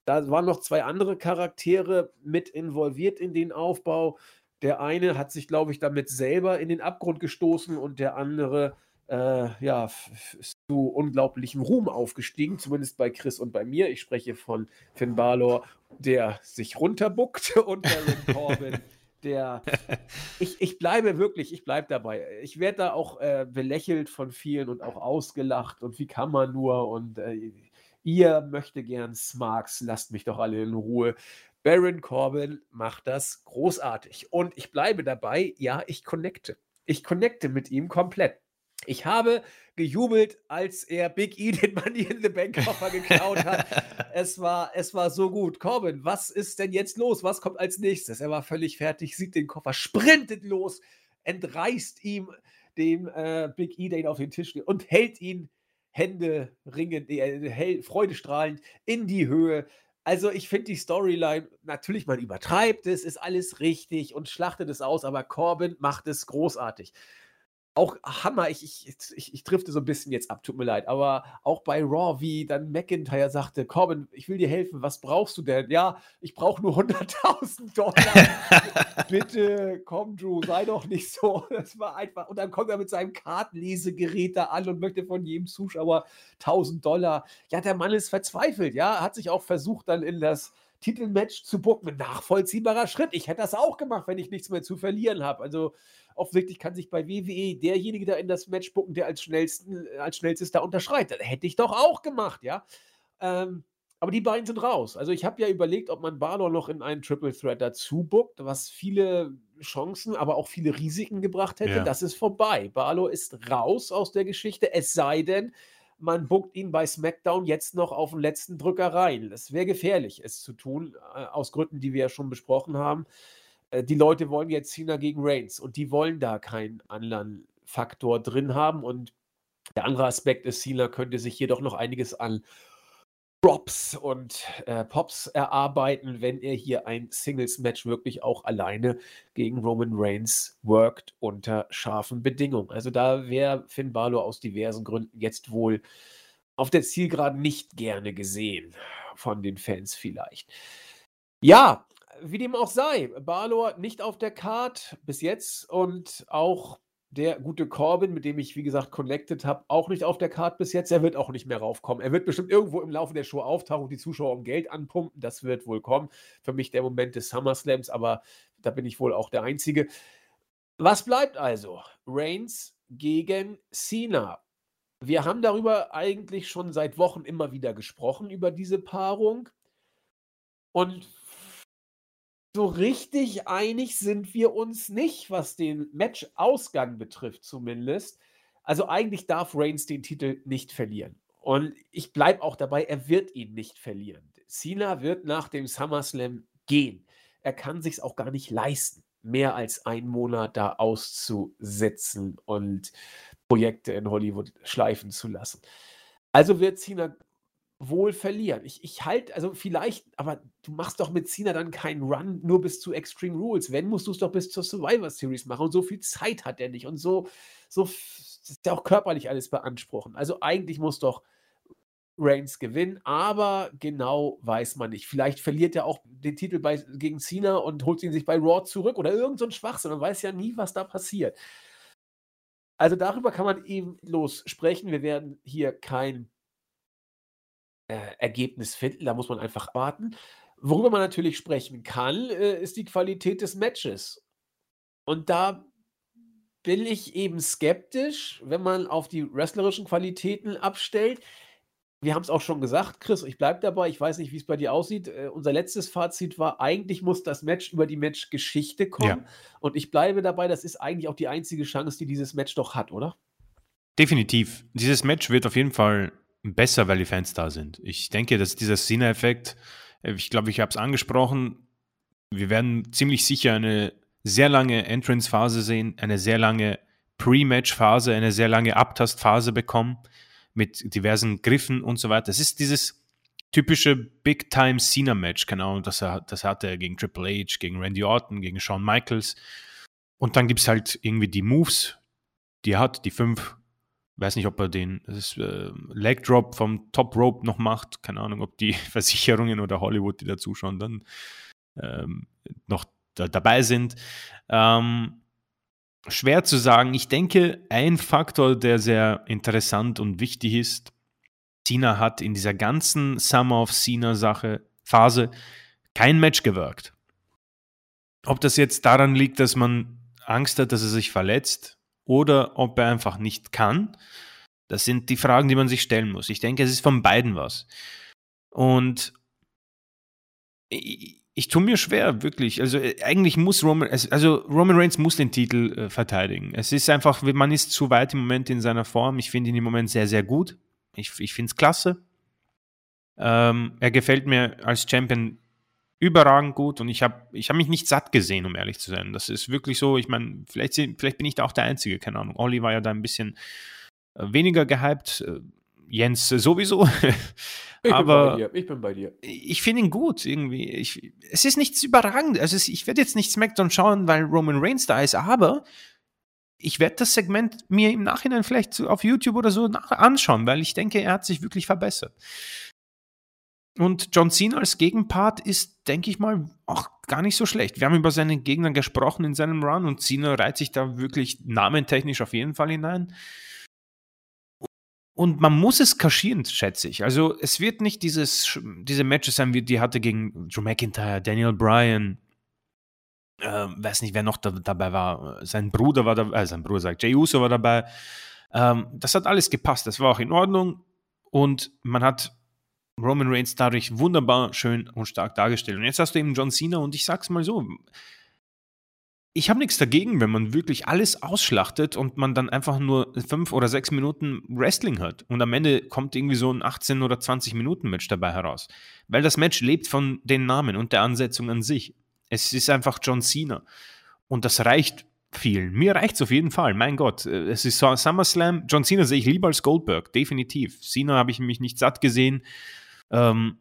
da waren noch zwei andere Charaktere mit involviert in den Aufbau. Der eine hat sich, glaube ich, damit selber in den Abgrund gestoßen und der andere ja, ist zu unglaublichem Ruhm aufgestiegen, zumindest bei Chris und bei mir. Ich spreche von Finn Balor, der sich runterbuckt und Baron Corbin, der. Ich, ich bleibe wirklich, ich bleibe dabei. Ich werde da auch äh, belächelt von vielen und auch ausgelacht und wie kann man nur und äh, ihr möchte gern Smarks, lasst mich doch alle in Ruhe. Baron Corbin macht das großartig. Und ich bleibe dabei, ja, ich connecte. Ich connecte mit ihm komplett. Ich habe gejubelt, als er Big E den Money in the Bank Koffer geklaut hat. es, war, es war so gut. Corbin, was ist denn jetzt los? Was kommt als nächstes? Er war völlig fertig, sieht den Koffer, sprintet los, entreißt ihm dem äh, Big E, der ihn auf den Tisch legt und hält ihn Hände ringend, äh, freudestrahlend in die Höhe. Also ich finde die Storyline, natürlich man übertreibt es, ist alles richtig und schlachtet es aus, aber Corbin macht es großartig auch Hammer, ich, ich, ich, ich drifte so ein bisschen jetzt ab, tut mir leid, aber auch bei Raw, wie dann McIntyre sagte, Corbin, ich will dir helfen, was brauchst du denn? Ja, ich brauche nur 100.000 Dollar. Bitte, komm, Drew, sei doch nicht so. Das war einfach, und dann kommt er mit seinem Kartenlesegerät da an und möchte von jedem Zuschauer 1000 Dollar. Ja, der Mann ist verzweifelt, ja, hat sich auch versucht, dann in das Titelmatch zu bucken. Nachvollziehbarer Schritt. Ich hätte das auch gemacht, wenn ich nichts mehr zu verlieren habe. Also offensichtlich kann sich bei WWE derjenige da in das Match bucken, der als, schnellsten, als schnellstes da unterschreitet. Hätte ich doch auch gemacht, ja. Ähm, aber die beiden sind raus. Also ich habe ja überlegt, ob man Balor noch in einen Triple Threat dazu buckt, was viele Chancen, aber auch viele Risiken gebracht hätte. Ja. Das ist vorbei. Balor ist raus aus der Geschichte, es sei denn, man buckt ihn bei SmackDown jetzt noch auf den letzten Drücker rein. Das wäre gefährlich, es zu tun, äh, aus Gründen, die wir ja schon besprochen haben. Äh, die Leute wollen jetzt Cena gegen Reigns und die wollen da keinen anderen Faktor drin haben. Und der andere Aspekt ist, Cena könnte sich hier doch noch einiges an Props und äh, Pops erarbeiten, wenn er hier ein Singles-Match wirklich auch alleine gegen Roman Reigns workt unter scharfen Bedingungen. Also da wäre Finn Balor aus diversen Gründen jetzt wohl auf der Zielgeraden nicht gerne gesehen von den Fans vielleicht. Ja, wie dem auch sei, Balor nicht auf der Card bis jetzt und auch der gute Corbin, mit dem ich, wie gesagt, connected habe, auch nicht auf der Karte bis jetzt. Er wird auch nicht mehr raufkommen. Er wird bestimmt irgendwo im Laufe der Show auftauchen und die Zuschauer um Geld anpumpen. Das wird wohl kommen. Für mich der Moment des SummerSlams, aber da bin ich wohl auch der Einzige. Was bleibt also? Reigns gegen Cena. Wir haben darüber eigentlich schon seit Wochen immer wieder gesprochen, über diese Paarung. Und so richtig einig sind wir uns nicht, was den Match-Ausgang betrifft, zumindest. Also eigentlich darf Reigns den Titel nicht verlieren. Und ich bleibe auch dabei, er wird ihn nicht verlieren. Cena wird nach dem SummerSlam gehen. Er kann sich auch gar nicht leisten, mehr als einen Monat da auszusetzen und Projekte in Hollywood schleifen zu lassen. Also wird Cena wohl verlieren. Ich, ich halte, also vielleicht, aber du machst doch mit Cena dann keinen Run nur bis zu Extreme Rules. Wenn, musst du es doch bis zur Survivor Series machen. Und so viel Zeit hat er nicht. Und so, so ist ja auch körperlich alles beanspruchen. Also eigentlich muss doch Reigns gewinnen, aber genau weiß man nicht. Vielleicht verliert er auch den Titel bei, gegen Cena und holt ihn sich bei Raw zurück oder irgend so ein Schwachsinn. Man weiß ja nie, was da passiert. Also darüber kann man eben los sprechen. Wir werden hier kein äh, Ergebnis finden. Da muss man einfach warten. Worüber man natürlich sprechen kann, äh, ist die Qualität des Matches. Und da bin ich eben skeptisch, wenn man auf die wrestlerischen Qualitäten abstellt. Wir haben es auch schon gesagt, Chris, ich bleibe dabei. Ich weiß nicht, wie es bei dir aussieht. Äh, unser letztes Fazit war, eigentlich muss das Match über die Matchgeschichte kommen. Ja. Und ich bleibe dabei, das ist eigentlich auch die einzige Chance, die dieses Match doch hat, oder? Definitiv. Dieses Match wird auf jeden Fall besser, weil die Fans da sind. Ich denke, dass dieser Cena-Effekt, äh, ich glaube, ich habe es angesprochen, wir werden ziemlich sicher eine sehr lange Entrance-Phase sehen, eine sehr lange Pre-Match-Phase, eine sehr lange Abtast-Phase bekommen mit diversen Griffen und so weiter. Das ist dieses typische Big-Time Cena-Match, genau, das, er, das hatte er gegen Triple H, gegen Randy Orton, gegen Shawn Michaels. Und dann gibt es halt irgendwie die Moves, die er hat, die fünf weiß nicht, ob er den das, äh, Leg Drop vom Top Rope noch macht. Keine Ahnung, ob die Versicherungen oder Hollywood, die da zuschauen, dann ähm, noch da, dabei sind. Ähm, schwer zu sagen. Ich denke, ein Faktor, der sehr interessant und wichtig ist, Cena hat in dieser ganzen Summer of Cena Sache Phase kein Match gewirkt. Ob das jetzt daran liegt, dass man Angst hat, dass er sich verletzt, oder ob er einfach nicht kann. Das sind die Fragen, die man sich stellen muss. Ich denke, es ist von beiden was. Und ich, ich tue mir schwer, wirklich. Also äh, eigentlich muss Roman, also Roman Reigns muss den Titel äh, verteidigen. Es ist einfach, man ist zu weit im Moment in seiner Form. Ich finde ihn im Moment sehr, sehr gut. Ich, ich finde es klasse. Ähm, er gefällt mir als Champion überragend gut und ich habe ich hab mich nicht satt gesehen, um ehrlich zu sein. Das ist wirklich so, ich meine, vielleicht, vielleicht bin ich da auch der Einzige, keine Ahnung. Olli war ja da ein bisschen äh, weniger gehypt, äh, Jens sowieso. ich Aber bin bei dir. Ich bin bei dir. Ich finde ihn gut irgendwie. Ich, es ist nichts überragend. Also ich werde jetzt nicht SmackDown schauen, weil Roman Reigns da ist, aber ich werde das Segment mir im Nachhinein vielleicht auf YouTube oder so anschauen, weil ich denke, er hat sich wirklich verbessert. Und John Cena als Gegenpart ist, denke ich mal, auch gar nicht so schlecht. Wir haben über seine Gegner gesprochen in seinem Run und Cena reiht sich da wirklich namentechnisch auf jeden Fall hinein. Und man muss es kaschieren, schätze ich. Also es wird nicht dieses, diese Matches sein, wie die hatte gegen Joe McIntyre, Daniel Bryan, äh, weiß nicht, wer noch da, dabei war. Sein Bruder war dabei, äh, sein Bruder sagt, Jay Uso war dabei. Ähm, das hat alles gepasst, das war auch in Ordnung. Und man hat Roman Reigns dadurch wunderbar schön und stark dargestellt. Und jetzt hast du eben John Cena und ich sag's mal so, ich habe nichts dagegen, wenn man wirklich alles ausschlachtet und man dann einfach nur fünf oder sechs Minuten Wrestling hat. Und am Ende kommt irgendwie so ein 18 oder 20 Minuten Match dabei heraus. Weil das Match lebt von den Namen und der Ansetzung an sich. Es ist einfach John Cena. Und das reicht vielen. Mir reicht es auf jeden Fall. Mein Gott, es ist SummerSlam. John Cena sehe ich lieber als Goldberg, definitiv. Cena habe ich mich nicht satt gesehen. Ähm,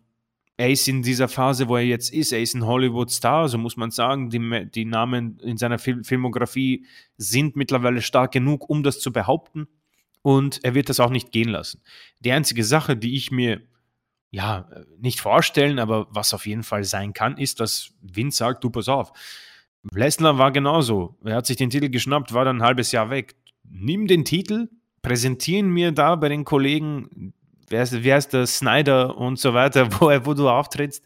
er ist in dieser Phase, wo er jetzt ist, er ist ein Hollywood-Star, so muss man sagen. Die, die Namen in seiner Fil Filmografie sind mittlerweile stark genug, um das zu behaupten. Und er wird das auch nicht gehen lassen. Die einzige Sache, die ich mir ja nicht vorstellen, aber was auf jeden Fall sein kann, ist, dass Vince sagt, du pass auf. Lesnar war genauso. Er hat sich den Titel geschnappt, war dann ein halbes Jahr weg. nimm den Titel, präsentieren mir da bei den Kollegen, wer ist, wer ist der Snyder und so weiter, wo, wo du auftrittst,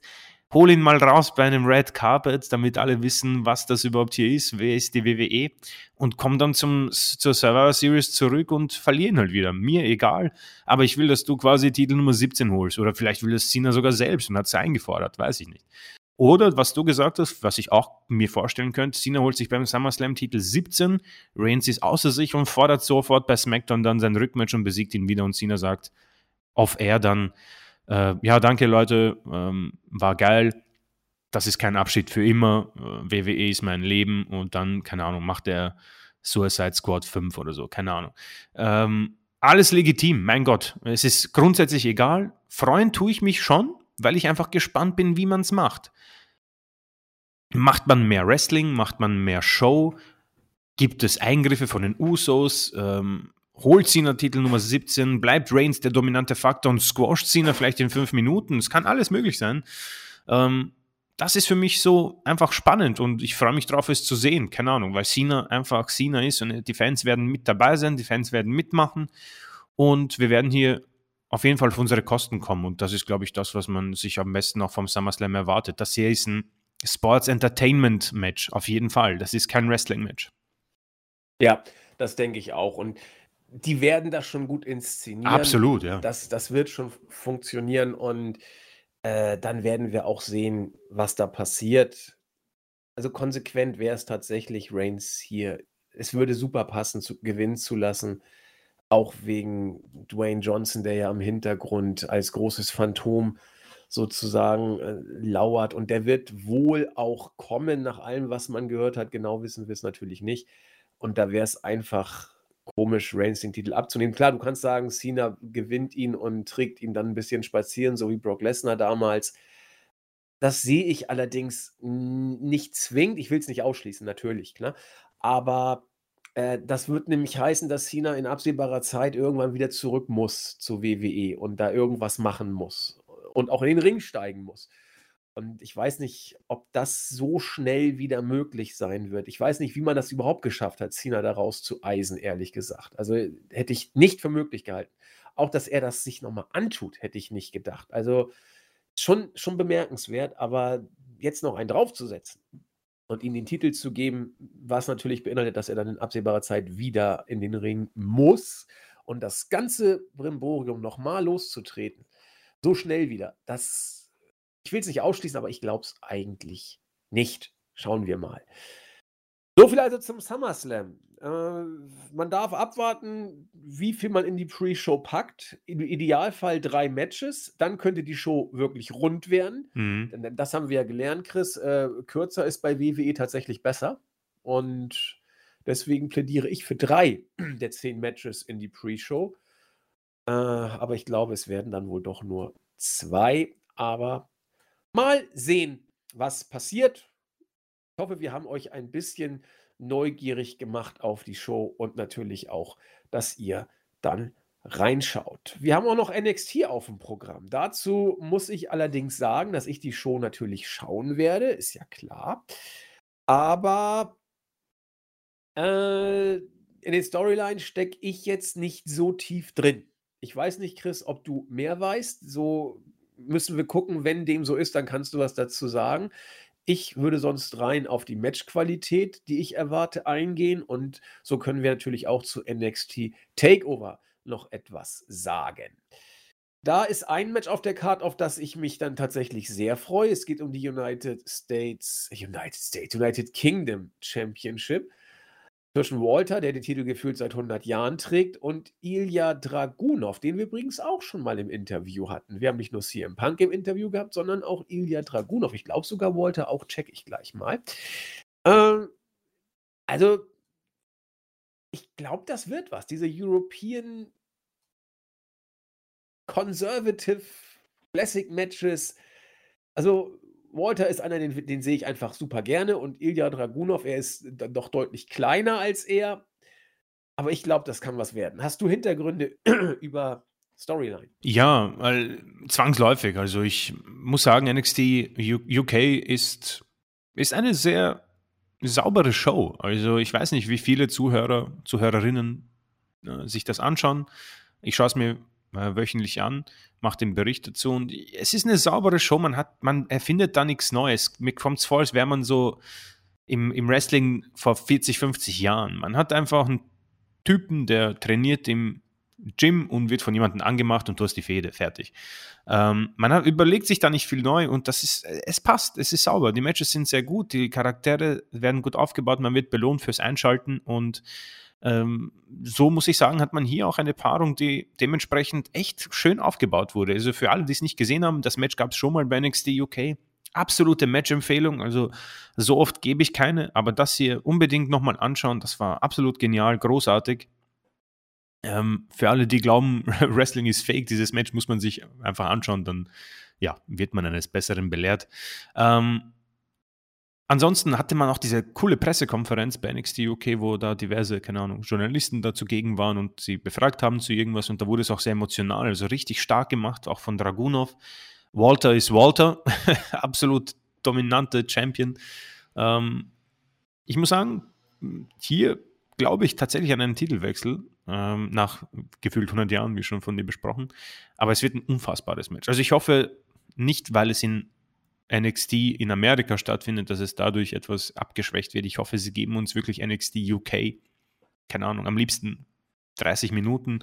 hol ihn mal raus bei einem Red Carpet, damit alle wissen, was das überhaupt hier ist, wer ist die WWE und komm dann zum, zur Survivor Series zurück und verlieren halt wieder. Mir egal, aber ich will, dass du quasi Titel Nummer 17 holst oder vielleicht will das Cena sogar selbst und hat sie eingefordert, weiß ich nicht. Oder was du gesagt hast, was ich auch mir vorstellen könnte, Cena holt sich beim SummerSlam Titel 17, Reigns ist außer sich und fordert sofort bei SmackDown dann sein Rückmatch und besiegt ihn wieder und Cena sagt auf Air dann, äh, ja, danke Leute, ähm, war geil. Das ist kein Abschied für immer. Äh, WWE ist mein Leben und dann, keine Ahnung, macht der Suicide Squad 5 oder so, keine Ahnung. Ähm, alles legitim, mein Gott. Es ist grundsätzlich egal. Freuen tue ich mich schon, weil ich einfach gespannt bin, wie man es macht. Macht man mehr Wrestling? Macht man mehr Show? Gibt es Eingriffe von den Usos? Ähm, holt Cena Titel Nummer 17, bleibt Reigns der dominante Faktor und squasht Cena vielleicht in fünf Minuten. Es kann alles möglich sein. Ähm, das ist für mich so einfach spannend und ich freue mich drauf, es zu sehen. Keine Ahnung, weil Cena einfach Cena ist und die Fans werden mit dabei sein, die Fans werden mitmachen und wir werden hier auf jeden Fall auf unsere Kosten kommen und das ist, glaube ich, das, was man sich am besten auch vom SummerSlam erwartet. Das hier ist ein Sports Entertainment Match, auf jeden Fall. Das ist kein Wrestling Match. Ja, das denke ich auch und die werden das schon gut inszenieren. Absolut, ja. Das, das wird schon funktionieren und äh, dann werden wir auch sehen, was da passiert. Also konsequent wäre es tatsächlich, Reigns hier. Es würde super passen, zu, gewinnen zu lassen. Auch wegen Dwayne Johnson, der ja im Hintergrund als großes Phantom sozusagen äh, lauert. Und der wird wohl auch kommen, nach allem, was man gehört hat. Genau wissen wir es natürlich nicht. Und da wäre es einfach komisch, Reigns den Titel abzunehmen. Klar, du kannst sagen, Cena gewinnt ihn und trägt ihn dann ein bisschen spazieren, so wie Brock Lesnar damals. Das sehe ich allerdings nicht zwingend. Ich will es nicht ausschließen, natürlich, klar. Aber äh, das wird nämlich heißen, dass Cena in absehbarer Zeit irgendwann wieder zurück muss zu WWE und da irgendwas machen muss und auch in den Ring steigen muss. Und ich weiß nicht, ob das so schnell wieder möglich sein wird. Ich weiß nicht, wie man das überhaupt geschafft hat, Cena daraus zu eisen, ehrlich gesagt. Also hätte ich nicht für möglich gehalten. Auch, dass er das sich nochmal antut, hätte ich nicht gedacht. Also schon, schon bemerkenswert, aber jetzt noch einen draufzusetzen und ihm den Titel zu geben, was natürlich beinhaltet, dass er dann in absehbarer Zeit wieder in den Ring muss und das ganze Brimborium nochmal loszutreten, so schnell wieder, das ich will es nicht ausschließen, aber ich glaube es eigentlich nicht. Schauen wir mal. So viel also zum SummerSlam. Äh, man darf abwarten, wie viel man in die Pre-Show packt. Im Idealfall drei Matches. Dann könnte die Show wirklich rund werden. Mhm. Das haben wir ja gelernt, Chris. Äh, kürzer ist bei WWE tatsächlich besser. Und deswegen plädiere ich für drei der zehn Matches in die Pre-Show. Äh, aber ich glaube, es werden dann wohl doch nur zwei. Aber Mal sehen, was passiert. Ich hoffe, wir haben euch ein bisschen neugierig gemacht auf die Show und natürlich auch, dass ihr dann reinschaut. Wir haben auch noch NXT auf dem Programm. Dazu muss ich allerdings sagen, dass ich die Show natürlich schauen werde, ist ja klar. Aber äh, in den Storyline stecke ich jetzt nicht so tief drin. Ich weiß nicht, Chris, ob du mehr weißt. So müssen wir gucken, wenn dem so ist, dann kannst du was dazu sagen. Ich würde sonst rein auf die Matchqualität, die ich erwarte, eingehen und so können wir natürlich auch zu NXT Takeover noch etwas sagen. Da ist ein Match auf der Karte, auf das ich mich dann tatsächlich sehr freue. Es geht um die United States, United States, United Kingdom Championship zwischen Walter, der den Titel gefühlt seit 100 Jahren trägt, und Ilya Dragunov, den wir übrigens auch schon mal im Interview hatten. Wir haben nicht nur CM Punk im Interview gehabt, sondern auch Ilya Dragunov. Ich glaube sogar Walter, auch check ich gleich mal. Ähm, also, ich glaube, das wird was. Diese European Conservative Classic Matches. Also, Walter ist einer, den, den sehe ich einfach super gerne und Ilya Dragunov, er ist doch deutlich kleiner als er. Aber ich glaube, das kann was werden. Hast du Hintergründe über Storyline? Ja, weil zwangsläufig. Also ich muss sagen, NXT UK ist, ist eine sehr saubere Show. Also ich weiß nicht, wie viele Zuhörer, Zuhörerinnen äh, sich das anschauen. Ich schaue es mir äh, wöchentlich an, mache den Bericht dazu und es ist eine saubere Show. Man hat, man erfindet da nichts Neues. Mir kommt es vor, als wäre man so im, im Wrestling vor 40, 50 Jahren. Man hat einfach einen Typen, der trainiert im Gym und wird von jemandem angemacht und du hast die Fehde, fertig. Ähm, man hat, überlegt sich da nicht viel neu und das ist, es passt, es ist sauber. Die Matches sind sehr gut, die Charaktere werden gut aufgebaut, man wird belohnt fürs Einschalten und ähm, so muss ich sagen, hat man hier auch eine Paarung, die dementsprechend echt schön aufgebaut wurde. Also für alle, die es nicht gesehen haben, das Match gab es schon mal bei NXT UK. Absolute Match-Empfehlung. Also so oft gebe ich keine, aber das hier unbedingt nochmal anschauen. Das war absolut genial, großartig. Ähm, für alle, die glauben, Wrestling ist fake, dieses Match muss man sich einfach anschauen, dann ja, wird man eines Besseren belehrt. Ähm, ansonsten hatte man auch diese coole Pressekonferenz bei NXT UK, wo da diverse, keine Ahnung, Journalisten da zugegen waren und sie befragt haben zu irgendwas und da wurde es auch sehr emotional, also richtig stark gemacht, auch von Dragunov. Walter ist Walter, absolut dominante Champion. Ähm, ich muss sagen, hier glaube ich tatsächlich an einen Titelwechsel ähm, nach gefühlt 100 Jahren, wie schon von dir besprochen. Aber es wird ein unfassbares Match. Also ich hoffe nicht, weil es in NXT in Amerika stattfindet, dass es dadurch etwas abgeschwächt wird. Ich hoffe, sie geben uns wirklich NXT UK, keine Ahnung, am liebsten 30 Minuten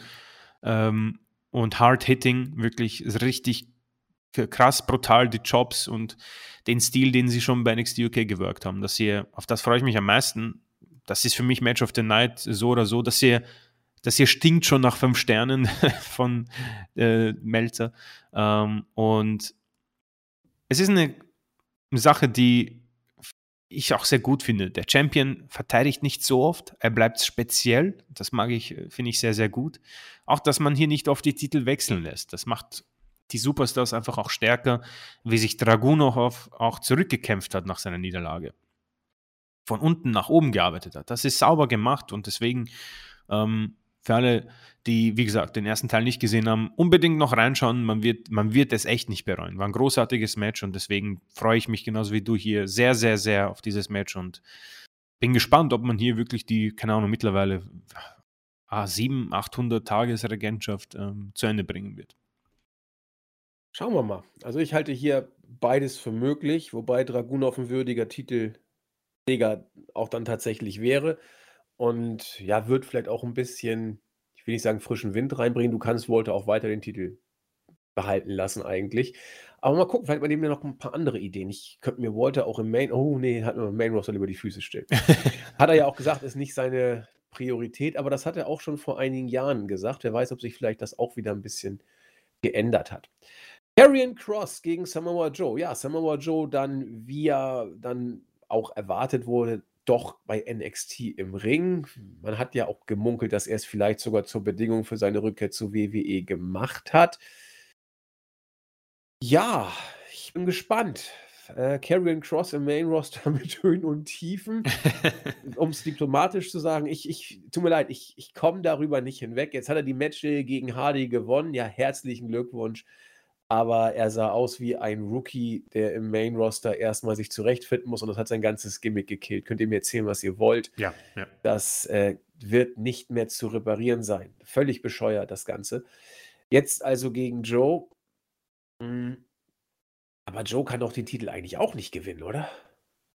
ähm, und Hard Hitting, wirklich richtig krass brutal die Jobs und den Stil, den sie schon bei NXT UK gewirkt haben. Dass sie, auf das freue ich mich am meisten. Das ist für mich Match of the Night so oder so, dass sie das hier stinkt schon nach fünf Sternen von äh, Melzer. Ähm, und es ist eine Sache, die ich auch sehr gut finde. Der Champion verteidigt nicht so oft, er bleibt speziell. Das mag ich, finde ich sehr, sehr gut. Auch, dass man hier nicht oft die Titel wechseln lässt. Das macht die Superstars einfach auch stärker, wie sich Dragunov auch zurückgekämpft hat nach seiner Niederlage. Von unten nach oben gearbeitet hat. Das ist sauber gemacht und deswegen ähm, für alle, die, wie gesagt, den ersten Teil nicht gesehen haben, unbedingt noch reinschauen. Man wird, man wird es echt nicht bereuen. War ein großartiges Match und deswegen freue ich mich genauso wie du hier sehr, sehr, sehr auf dieses Match und bin gespannt, ob man hier wirklich die, keine Ahnung, mittlerweile ah, 700, 800 Tagesregentschaft ähm, zu Ende bringen wird. Schauen wir mal. Also ich halte hier beides für möglich, wobei Dragunov ein würdiger Titelträger auch dann tatsächlich wäre. Und ja, wird vielleicht auch ein bisschen, ich will nicht sagen frischen Wind reinbringen. Du kannst Walter auch weiter den Titel behalten lassen eigentlich. Aber mal gucken, vielleicht bei dem ja noch ein paar andere Ideen. Ich könnte mir Walter auch im Main, oh nee, hat nur Main Roster über die Füße stellen. hat er ja auch gesagt, ist nicht seine Priorität, aber das hat er auch schon vor einigen Jahren gesagt. Wer weiß, ob sich vielleicht das auch wieder ein bisschen geändert hat. Karrion Cross gegen Samoa Joe. Ja, Samoa Joe dann, wie er dann auch erwartet wurde, doch bei NXT im Ring. Man hat ja auch gemunkelt, dass er es vielleicht sogar zur Bedingung für seine Rückkehr zu WWE gemacht hat. Ja, ich bin gespannt. Äh, Cross im Main Roster mit Höhen und Tiefen. um es diplomatisch zu sagen, ich, ich tut mir leid, ich, ich komme darüber nicht hinweg. Jetzt hat er die Match gegen Hardy gewonnen. Ja, herzlichen Glückwunsch aber er sah aus wie ein Rookie, der im Main Roster erstmal sich zurechtfinden muss und das hat sein ganzes Gimmick gekillt. Könnt ihr mir erzählen, was ihr wollt? Ja, ja. Das äh, wird nicht mehr zu reparieren sein. Völlig bescheuert, das Ganze. Jetzt also gegen Joe. Hm. Aber Joe kann doch den Titel eigentlich auch nicht gewinnen, oder?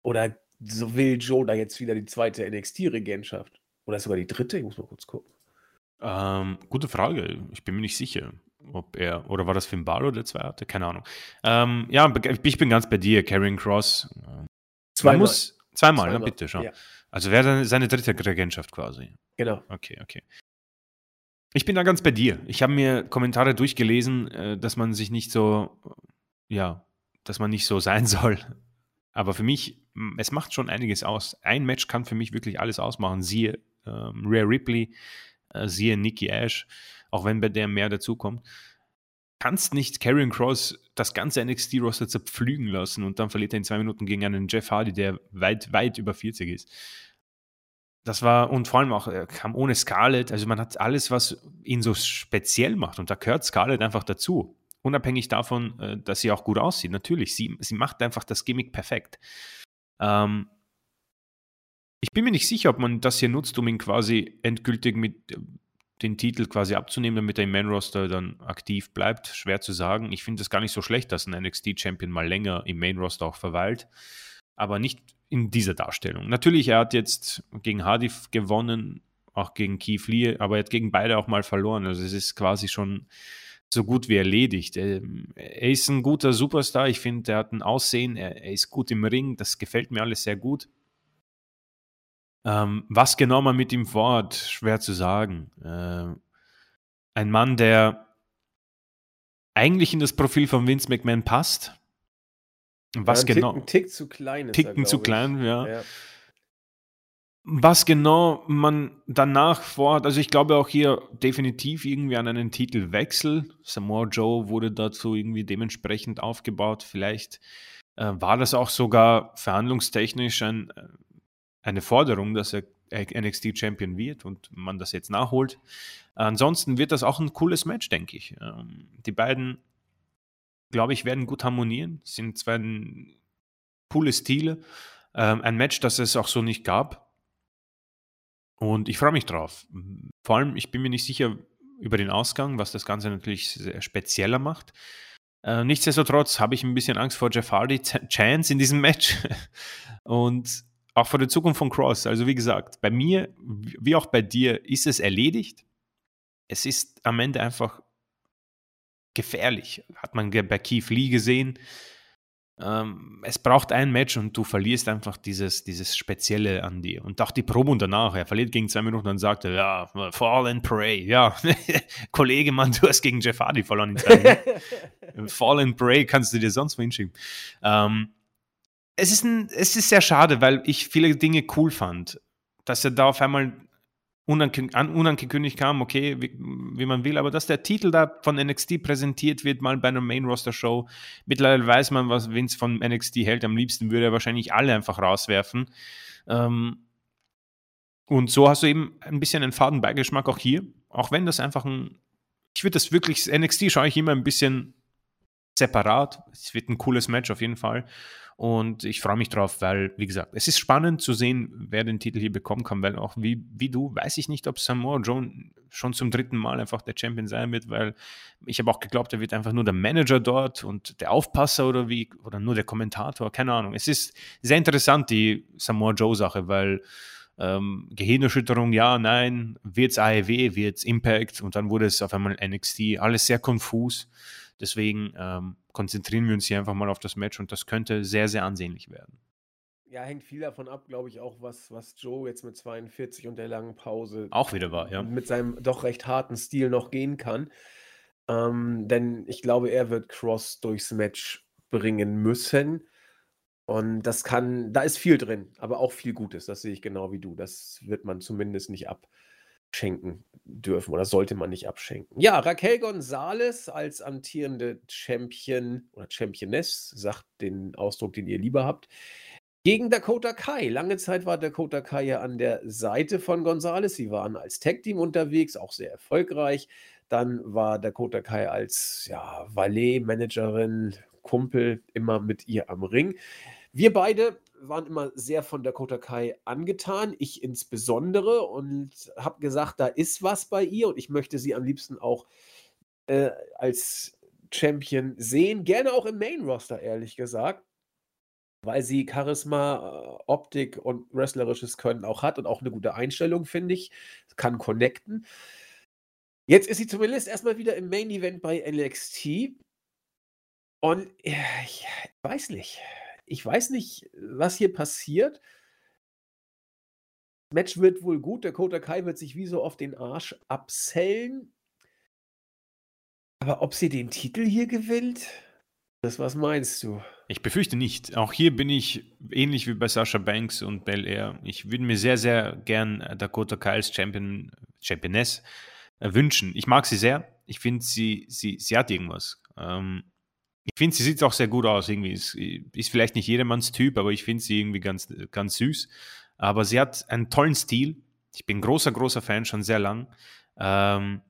Oder so will Joe da jetzt wieder die zweite NXT-Regentschaft? Oder sogar die dritte? Ich muss mal kurz gucken. Ähm, gute Frage. Ich bin mir nicht sicher ob er, oder war das Finn Balor, der zwei hatte? Keine Ahnung. Ähm, ja, ich bin ganz bei dir, Karrion Cross. Zweimal. muss, zweimal, zweimal. Na, bitte schon. Ja. Also wäre seine dritte Regentschaft quasi. Genau. Okay, okay. Ich bin da ganz bei dir. Ich habe mir Kommentare durchgelesen, äh, dass man sich nicht so, ja, dass man nicht so sein soll. Aber für mich, es macht schon einiges aus. Ein Match kann für mich wirklich alles ausmachen. Siehe ähm, Rhea Ripley, äh, siehe Nikki Ash auch wenn bei der mehr dazukommt. Kannst nicht Karrion Cross das ganze NXT-Roster zerpflügen lassen und dann verliert er in zwei Minuten gegen einen Jeff Hardy, der weit, weit über 40 ist. Das war, und vor allem auch, er kam ohne Scarlett, also man hat alles, was ihn so speziell macht und da gehört Scarlett einfach dazu. Unabhängig davon, äh, dass sie auch gut aussieht. Natürlich, sie, sie macht einfach das Gimmick perfekt. Ähm, ich bin mir nicht sicher, ob man das hier nutzt, um ihn quasi endgültig mit den Titel quasi abzunehmen, damit er im Main-Roster dann aktiv bleibt. Schwer zu sagen. Ich finde es gar nicht so schlecht, dass ein NXT-Champion mal länger im Main-Roster auch verweilt. Aber nicht in dieser Darstellung. Natürlich, er hat jetzt gegen Hardy gewonnen, auch gegen Keith Lee, aber er hat gegen beide auch mal verloren. Also es ist quasi schon so gut wie erledigt. Ähm, er ist ein guter Superstar. Ich finde, er hat ein Aussehen, er, er, ist gut im Ring. Das gefällt mir alles sehr gut. Ähm, was genau man mit ihm vorhat, schwer zu sagen. Äh, ein Mann, der eigentlich in das Profil von Vince McMahon passt. Was ja, ein genau? Tick, ein Tick zu klein ist. Ticken er, zu klein, ja. ja. Was genau man danach vorhat, also ich glaube auch hier definitiv irgendwie an einen Titelwechsel. Samoa Joe wurde dazu irgendwie dementsprechend aufgebaut. Vielleicht äh, war das auch sogar verhandlungstechnisch ein, äh, eine Forderung, dass er NXT Champion wird und man das jetzt nachholt. Ansonsten wird das auch ein cooles Match, denke ich. Ähm, die beiden, glaube ich, werden gut harmonieren. Sind zwei coole Stile. Ähm, ein Match, das es auch so nicht gab. Und ich freue mich drauf. Vor allem, ich bin mir nicht sicher über den Ausgang, was das Ganze natürlich sehr spezieller macht. Äh, nichtsdestotrotz habe ich ein bisschen Angst vor Jeff Hardy Chance in diesem Match. Und auch vor der Zukunft von Cross. Also wie gesagt, bei mir, wie auch bei dir, ist es erledigt. Es ist am Ende einfach gefährlich. Hat man bei Keith Lee gesehen. Ähm, es braucht ein Match und du verlierst einfach dieses, dieses Spezielle an dir. Und auch die Promo danach, er verliert gegen zwei Minuten und sagt, ja, fall and pray. Ja, Kollege, Mann, du hast gegen Jeff Hardy verloren. fall and pray kannst du dir sonst wo hinschieben. Ähm, es ist, ein, es ist sehr schade, weil ich viele Dinge cool fand. Dass er da auf einmal unangekündigt kam, okay, wie, wie, man will, aber dass der Titel da von NXT präsentiert wird, mal bei einer Main-Roster-Show. Mittlerweile weiß man, was Vince von NXT hält. Am liebsten würde er wahrscheinlich alle einfach rauswerfen. Ähm, und so hast du eben ein bisschen einen Fadenbeigeschmack auch hier. Auch wenn das einfach ein, ich würde das wirklich, NXT schaue ich immer ein bisschen separat. Es wird ein cooles Match auf jeden Fall. Und ich freue mich drauf, weil, wie gesagt, es ist spannend zu sehen, wer den Titel hier bekommen kann, weil auch wie, wie du, weiß ich nicht, ob Samoa Joe schon zum dritten Mal einfach der Champion sein wird, weil ich habe auch geglaubt, er wird einfach nur der Manager dort und der Aufpasser oder wie, oder nur der Kommentator, keine Ahnung. Es ist sehr interessant, die Samoa Joe-Sache, weil ähm, Gehirnerschütterung, ja, nein, wird es AEW, wird es Impact und dann wurde es auf einmal NXT, alles sehr konfus. Deswegen ähm, konzentrieren wir uns hier einfach mal auf das Match und das könnte sehr, sehr ansehnlich werden. Ja, hängt viel davon ab, glaube ich, auch, was, was Joe jetzt mit 42 und der langen Pause auch wieder war, ja. Mit seinem doch recht harten Stil noch gehen kann. Ähm, denn ich glaube, er wird Cross durchs Match bringen müssen. Und das kann, da ist viel drin, aber auch viel Gutes. Das sehe ich genau wie du. Das wird man zumindest nicht ab, schenken dürfen oder sollte man nicht abschenken. Ja, Raquel Gonzalez als amtierende Champion oder Championess, sagt den Ausdruck, den ihr lieber habt, gegen Dakota Kai. Lange Zeit war Dakota Kai ja an der Seite von Gonzalez. Sie waren als Tag-Team unterwegs, auch sehr erfolgreich. Dann war Dakota Kai als ja, Valet-Managerin, Kumpel immer mit ihr am Ring. Wir beide waren immer sehr von Dakota Kai angetan, ich insbesondere, und habe gesagt, da ist was bei ihr und ich möchte sie am liebsten auch äh, als Champion sehen, gerne auch im Main-Roster, ehrlich gesagt, weil sie Charisma, äh, Optik und wrestlerisches Können auch hat und auch eine gute Einstellung, finde ich, kann connecten. Jetzt ist sie zumindest erstmal wieder im Main-Event bei NXT. Und ja, ich weiß nicht ich weiß nicht, was hier passiert. Match wird wohl gut. Der Kota Kai wird sich wie so oft den Arsch absellen. Aber ob sie den Titel hier gewinnt? Das, was meinst du? Ich befürchte nicht. Auch hier bin ich ähnlich wie bei Sasha Banks und Bel Air. Ich würde mir sehr, sehr gern äh, Dakota Kai als Champion, Championess äh, wünschen. Ich mag sie sehr. Ich finde, sie, sie, sie hat irgendwas. Ähm, ich finde, sie sieht auch sehr gut aus. Irgendwie ist, ist vielleicht nicht jedermanns Typ, aber ich finde sie irgendwie ganz, ganz süß. Aber sie hat einen tollen Stil. Ich bin großer, großer Fan, schon sehr lang. Ähm,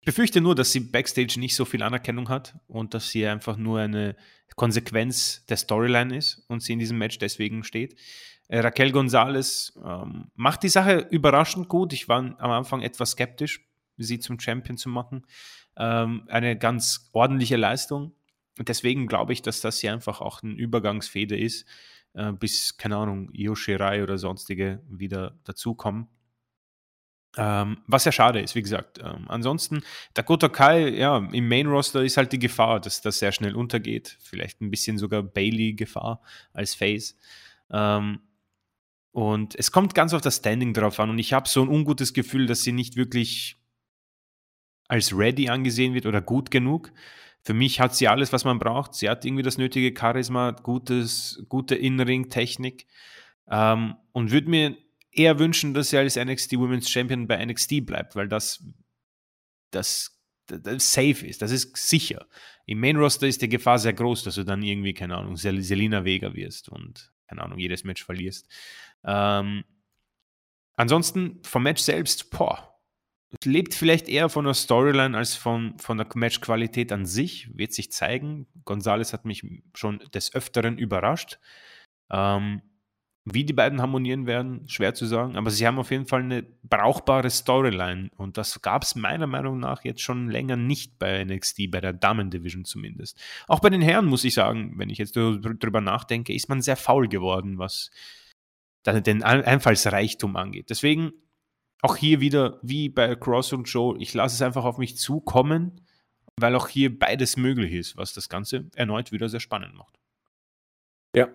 ich befürchte nur, dass sie backstage nicht so viel Anerkennung hat und dass sie einfach nur eine Konsequenz der Storyline ist und sie in diesem Match deswegen steht. Äh, Raquel Gonzalez ähm, macht die Sache überraschend gut. Ich war am Anfang etwas skeptisch, sie zum Champion zu machen. Ähm, eine ganz ordentliche Leistung. Und deswegen glaube ich, dass das hier einfach auch ein Übergangsfeder ist, äh, bis, keine Ahnung, Io Shirai oder sonstige wieder dazukommen. Ähm, was ja schade ist, wie gesagt. Ähm, ansonsten, Dakota Kai, ja, im Main-Roster ist halt die Gefahr, dass das sehr schnell untergeht. Vielleicht ein bisschen sogar Bailey-Gefahr als Face. Ähm, und es kommt ganz auf das Standing drauf an. Und ich habe so ein ungutes Gefühl, dass sie nicht wirklich als ready angesehen wird oder gut genug. Für mich hat sie alles, was man braucht. Sie hat irgendwie das nötige Charisma, gutes, gute In-Ring-Technik. Ähm, und würde mir eher wünschen, dass sie als NXT Women's Champion bei NXT bleibt, weil das, das, das safe ist, das ist sicher. Im Main Roster ist die Gefahr sehr groß, dass du dann irgendwie, keine Ahnung, Sel Selina Vega wirst und, keine Ahnung, jedes Match verlierst. Ähm, ansonsten vom Match selbst, boah, lebt vielleicht eher von der Storyline als von, von der Matchqualität an sich, wird sich zeigen. Gonzales hat mich schon des Öfteren überrascht. Ähm, wie die beiden harmonieren werden, schwer zu sagen, aber sie haben auf jeden Fall eine brauchbare Storyline und das gab es meiner Meinung nach jetzt schon länger nicht bei NXT, bei der Damen-Division zumindest. Auch bei den Herren muss ich sagen, wenn ich jetzt drüber nachdenke, ist man sehr faul geworden, was den Einfallsreichtum angeht. Deswegen auch hier wieder, wie bei Cross und Joe, ich lasse es einfach auf mich zukommen, weil auch hier beides möglich ist, was das Ganze erneut wieder sehr spannend macht. Ja,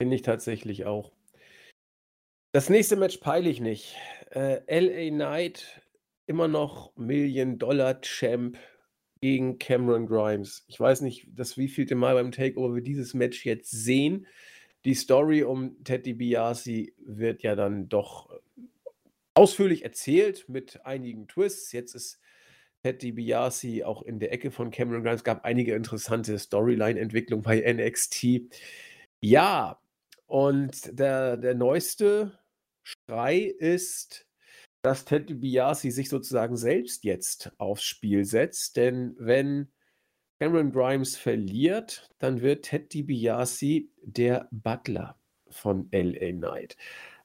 Finde ich tatsächlich auch. Das nächste Match peile ich nicht. Äh, LA Knight, immer noch Million-Dollar-Champ gegen Cameron Grimes. Ich weiß nicht, das wievielte Mal beim Takeover wir dieses Match jetzt sehen. Die Story um Teddy DiBiase wird ja dann doch ausführlich erzählt mit einigen Twists. Jetzt ist Teddy DiBiase auch in der Ecke von Cameron Grimes. Es gab einige interessante Storyline-Entwicklungen bei NXT. Ja, und der, der neueste Schrei ist, dass Ted DiBiase sich sozusagen selbst jetzt aufs Spiel setzt. Denn wenn Cameron Grimes verliert, dann wird Ted DiBiase der Butler von LA Knight.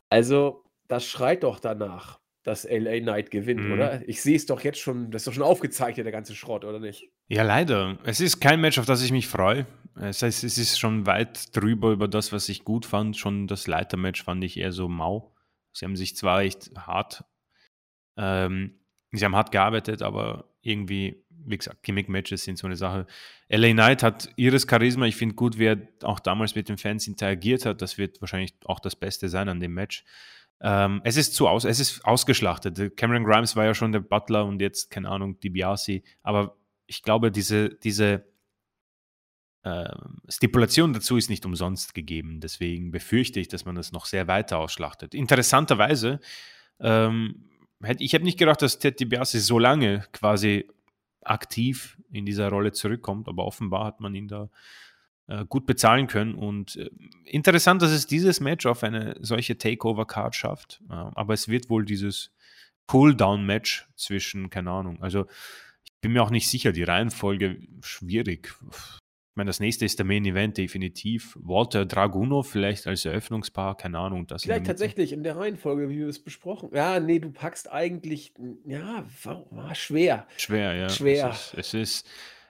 Also, das schreit doch danach, dass LA Knight gewinnt, mhm. oder? Ich sehe es doch jetzt schon, das ist doch schon aufgezeichnet, der ganze Schrott, oder nicht? Ja, leider. Es ist kein Match, auf das ich mich freue. Das heißt, es ist schon weit drüber über das, was ich gut fand. Schon das Leitermatch fand ich eher so mau. Sie haben sich zwar echt hart, ähm, sie haben hart gearbeitet, aber irgendwie, wie gesagt, Gimmick-Matches sind so eine Sache. LA Knight hat ihres Charisma. Ich finde gut, wer auch damals mit den Fans interagiert hat. Das wird wahrscheinlich auch das Beste sein an dem Match. Ähm, es ist zu aus, es ist ausgeschlachtet. Cameron Grimes war ja schon der Butler und jetzt, keine Ahnung, DiBiase. Aber ich glaube, diese, diese äh, Stipulation dazu ist nicht umsonst gegeben. Deswegen befürchte ich, dass man das noch sehr weiter ausschlachtet. Interessanterweise, ähm, hätte, ich habe nicht gedacht, dass Ted DiBiase so lange quasi aktiv in dieser Rolle zurückkommt, aber offenbar hat man ihn da gut bezahlen können. Und äh, interessant, dass es dieses Match auf eine solche Takeover-Card schafft. Äh, aber es wird wohl dieses Cooldown-Match zwischen, keine Ahnung, also ich bin mir auch nicht sicher, die Reihenfolge schwierig. Ich meine, das nächste ist der Main Event definitiv. Walter Draguno vielleicht als Eröffnungspaar, keine Ahnung. Das vielleicht tatsächlich in der Reihenfolge, wie wir es besprochen Ja, nee, du packst eigentlich, ja, war, schwer. Schwer, ja. Schwer. Es ist, es ist,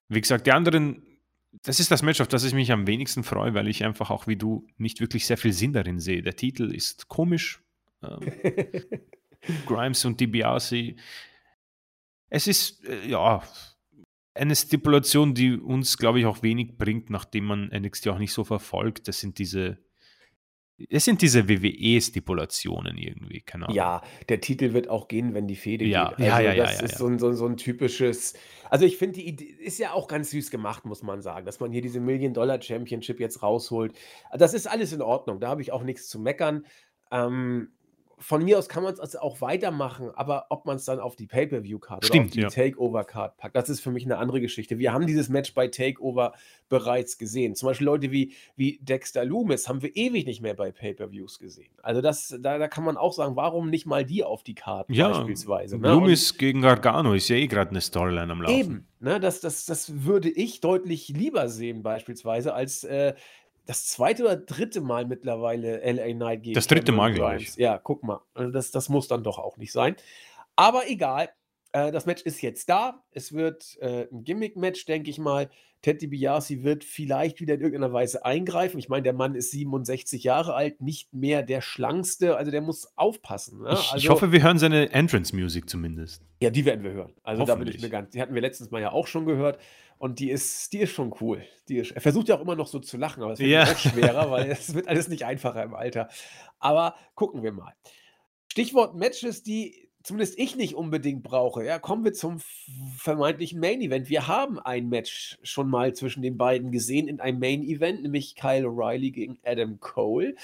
wie gesagt, die anderen, das ist das Match, auf das ich mich am wenigsten freue, weil ich einfach auch wie du nicht wirklich sehr viel Sinn darin sehe. Der Titel ist komisch. Ähm, Grimes und DiBiase. Es ist, äh, ja, eine Stipulation, die uns, glaube ich, auch wenig bringt, nachdem man NXT auch nicht so verfolgt. Das sind diese, es sind diese WWE-Stipulationen irgendwie, keine Ahnung. Ja, der Titel wird auch gehen, wenn die Fehde ja, geht. Also ja, ja, das ja, ja, ist ja. So, ein, so, so ein typisches. Also ich finde, die Idee ist ja auch ganz süß gemacht, muss man sagen, dass man hier diese Million-Dollar-Championship jetzt rausholt. Das ist alles in Ordnung, da habe ich auch nichts zu meckern. Ähm, von mir aus kann man es also auch weitermachen, aber ob man es dann auf die Pay-Per-View-Card oder auf die ja. Takeover-Card packt, das ist für mich eine andere Geschichte. Wir haben dieses Match bei Takeover bereits gesehen. Zum Beispiel Leute wie, wie Dexter Loomis haben wir ewig nicht mehr bei Pay-Per-Views gesehen. Also das, da, da kann man auch sagen, warum nicht mal die auf die Karte Ja, beispielsweise. Ne? Loomis Und gegen Gargano ist ja eh gerade eine Storyline am Laufen. eben, ne, das, das, das würde ich deutlich lieber sehen beispielsweise als äh, das zweite oder dritte Mal mittlerweile LA Knight gegen Das dritte Mal, glaube ich. Ja, guck mal. Also das, das muss dann doch auch nicht sein. Aber egal. Äh, das Match ist jetzt da. Es wird äh, ein Gimmick-Match, denke ich mal. Ted DiBiase wird vielleicht wieder in irgendeiner Weise eingreifen. Ich meine, der Mann ist 67 Jahre alt, nicht mehr der schlankste, also der muss aufpassen. Ne? Ich, also, ich, hoffe, wir hören seine Entrance-Music zumindest. Ja, die werden wir hören. Also da bin ich mir ganz, die hatten wir letztens mal ja auch schon gehört und die ist, die ist schon cool. Die ist, er versucht ja auch immer noch so zu lachen, aber es wird ja. auch schwerer, weil es wird alles nicht einfacher im Alter. Aber gucken wir mal. Stichwort Matches, die zumindest ich nicht unbedingt brauche. Ja, kommen wir zum vermeintlichen Main Event. Wir haben ein Match schon mal zwischen den beiden gesehen in einem Main Event, nämlich Kyle O'Reilly gegen Adam Cole.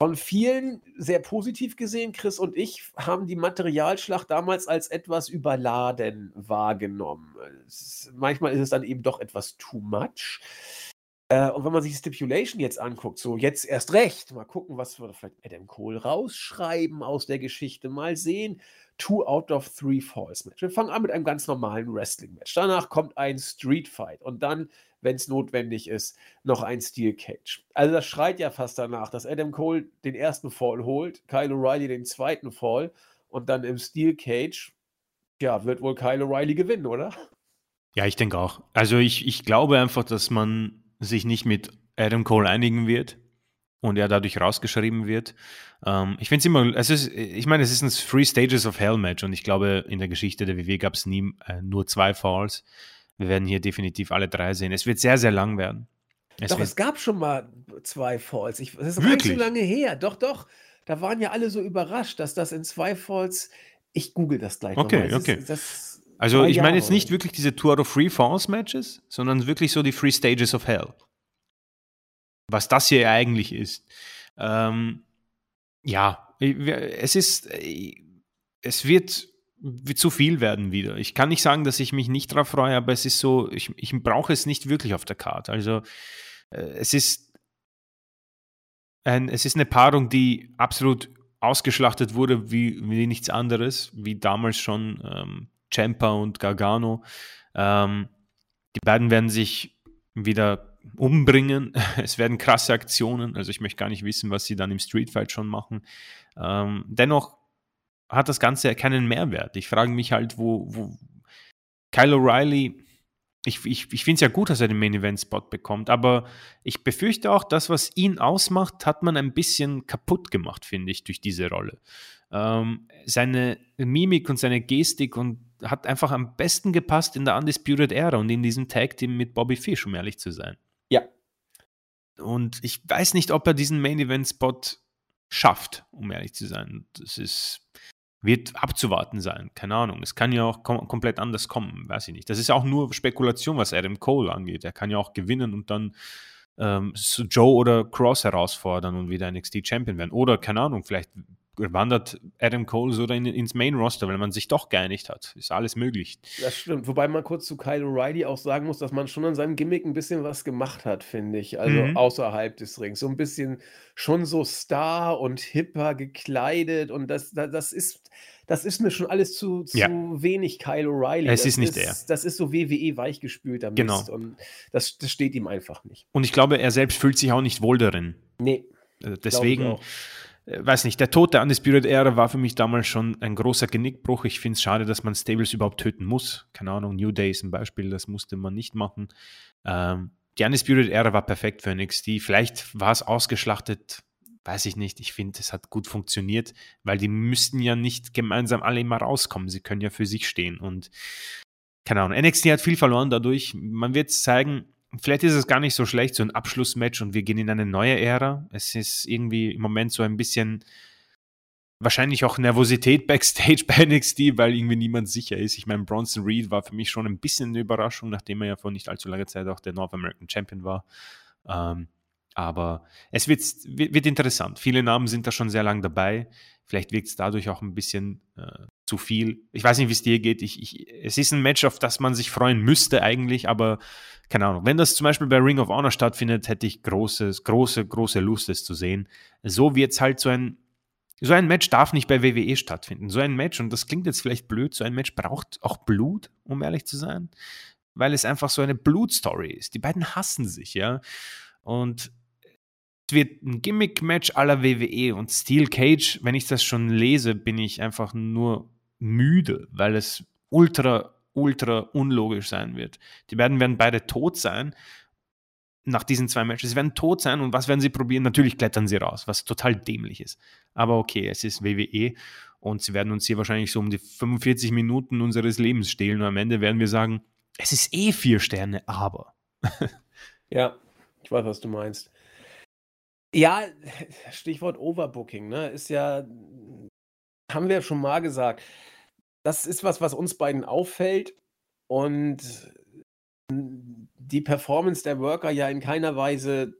Von vielen sehr positiv gesehen, Chris und ich haben die Materialschlacht damals als etwas überladen wahrgenommen. Es, manchmal ist es dann eben doch etwas too much. Äh, und wenn man sich die Stipulation jetzt anguckt, so jetzt erst recht, mal gucken, was wir vielleicht Adam Cole rausschreiben aus der Geschichte, mal sehen. Two out of three Falls Match. Wir fangen an mit einem ganz normalen Wrestling-Match. Danach kommt ein Street Fight und dann, wenn es notwendig ist, noch ein Steel Cage. Also das schreit ja fast danach, dass Adam Cole den ersten Fall holt, Kyle O'Reilly den zweiten Fall und dann im Steel Cage, ja, wird wohl Kyle O'Reilly gewinnen, oder? Ja, ich denke auch. Also ich, ich glaube einfach, dass man sich nicht mit Adam Cole einigen wird und er dadurch rausgeschrieben wird. Ähm, ich finde es immer, es ist, ich meine, es ist ein Three Stages of Hell Match und ich glaube, in der Geschichte der WW gab es nie äh, nur zwei Falls. Wir werden hier definitiv alle drei sehen. Es wird sehr, sehr lang werden. Es doch, es gab schon mal zwei Falls. Ich, das ist noch nicht so lange her. Doch, doch. Da waren ja alle so überrascht, dass das in zwei Falls. Ich google das gleich okay, nochmal. Okay, okay. Also ich meine jetzt nicht wirklich diese Tour of Free Falls Matches, sondern wirklich so die Three Stages of Hell. Was das hier eigentlich ist. Ähm, ja, es ist, es wird, wird zu viel werden wieder. Ich kann nicht sagen, dass ich mich nicht darauf freue, aber es ist so, ich, ich brauche es nicht wirklich auf der Karte. Also äh, es ist ein, es ist eine Paarung, die absolut ausgeschlachtet wurde wie, wie nichts anderes, wie damals schon ähm, Ciampa und Gargano. Ähm, die beiden werden sich wieder umbringen. Es werden krasse Aktionen. Also ich möchte gar nicht wissen, was sie dann im Streetfight schon machen. Ähm, dennoch hat das Ganze keinen Mehrwert. Ich frage mich halt, wo, wo Kyle O'Reilly, ich, ich, ich finde es ja gut, dass er den Main Event Spot bekommt, aber ich befürchte auch, das, was ihn ausmacht, hat man ein bisschen kaputt gemacht, finde ich, durch diese Rolle. Ähm, seine Mimik und seine Gestik und hat einfach am besten gepasst in der Undisputed Era und in diesem Tag Team mit Bobby Fish, um ehrlich zu sein. Ja. Und ich weiß nicht, ob er diesen Main Event Spot schafft, um ehrlich zu sein. Das ist wird abzuwarten sein. Keine Ahnung. Es kann ja auch kom komplett anders kommen. Weiß ich nicht. Das ist auch nur Spekulation, was Adam Cole angeht. Er kann ja auch gewinnen und dann ähm, Joe oder Cross herausfordern und wieder NXT Champion werden. Oder, keine Ahnung, vielleicht wandert Adam Cole so in, ins Main-Roster, weil man sich doch geeinigt hat. Ist alles möglich. Das stimmt. Wobei man kurz zu Kyle O'Reilly auch sagen muss, dass man schon an seinem Gimmick ein bisschen was gemacht hat, finde ich. Also mhm. außerhalb des Rings. So ein bisschen schon so Star und hipper gekleidet und das, das, das ist. Das ist mir schon alles zu, zu ja. wenig Kyle O'Reilly. Es das ist nicht der. Das ist so WWE weichgespülter Mist. Genau. Und das, das steht ihm einfach nicht. Und ich glaube, er selbst fühlt sich auch nicht wohl darin. Nee. Äh, deswegen weiß nicht, der Tod der Undisputed Era war für mich damals schon ein großer Genickbruch. Ich finde es schade, dass man Stables überhaupt töten muss. Keine Ahnung, New Day ist ein Beispiel, das musste man nicht machen. Ähm, die Undisputed Era war perfekt für NXT. Vielleicht war es ausgeschlachtet, weiß ich nicht. Ich finde, es hat gut funktioniert, weil die müssten ja nicht gemeinsam alle immer rauskommen. Sie können ja für sich stehen und keine Ahnung. NXT hat viel verloren dadurch. Man wird zeigen, vielleicht ist es gar nicht so schlecht, so ein Abschlussmatch und wir gehen in eine neue Ära. Es ist irgendwie im Moment so ein bisschen wahrscheinlich auch Nervosität backstage bei NXT, weil irgendwie niemand sicher ist. Ich meine, Bronson Reed war für mich schon ein bisschen eine Überraschung, nachdem er ja vor nicht allzu langer Zeit auch der North American Champion war. Ähm, aber es wird, wird, interessant. Viele Namen sind da schon sehr lang dabei. Vielleicht wirkt es dadurch auch ein bisschen äh, zu viel. Ich weiß nicht, wie es dir geht. Ich, ich, es ist ein Match, auf das man sich freuen müsste eigentlich, aber keine Ahnung. Wenn das zum Beispiel bei Ring of Honor stattfindet, hätte ich großes, große, große Lust, es zu sehen. So wird es halt so ein, so ein Match darf nicht bei WWE stattfinden. So ein Match, und das klingt jetzt vielleicht blöd, so ein Match braucht auch Blut, um ehrlich zu sein, weil es einfach so eine Blutstory ist. Die beiden hassen sich, ja. Und es wird ein Gimmick-Match aller WWE und Steel Cage, wenn ich das schon lese, bin ich einfach nur müde, weil es ultra, ultra unlogisch sein wird. Die beiden werden beide tot sein nach diesen zwei Matches. Sie werden tot sein und was werden sie probieren? Natürlich klettern sie raus, was total dämlich ist. Aber okay, es ist WWE und sie werden uns hier wahrscheinlich so um die 45 Minuten unseres Lebens stehlen und am Ende werden wir sagen, es ist eh vier Sterne, aber. ja, ich weiß, was du meinst. Ja, Stichwort Overbooking, ne, ist ja, haben wir schon mal gesagt. Das ist was, was uns beiden auffällt und die Performance der Worker ja in keiner Weise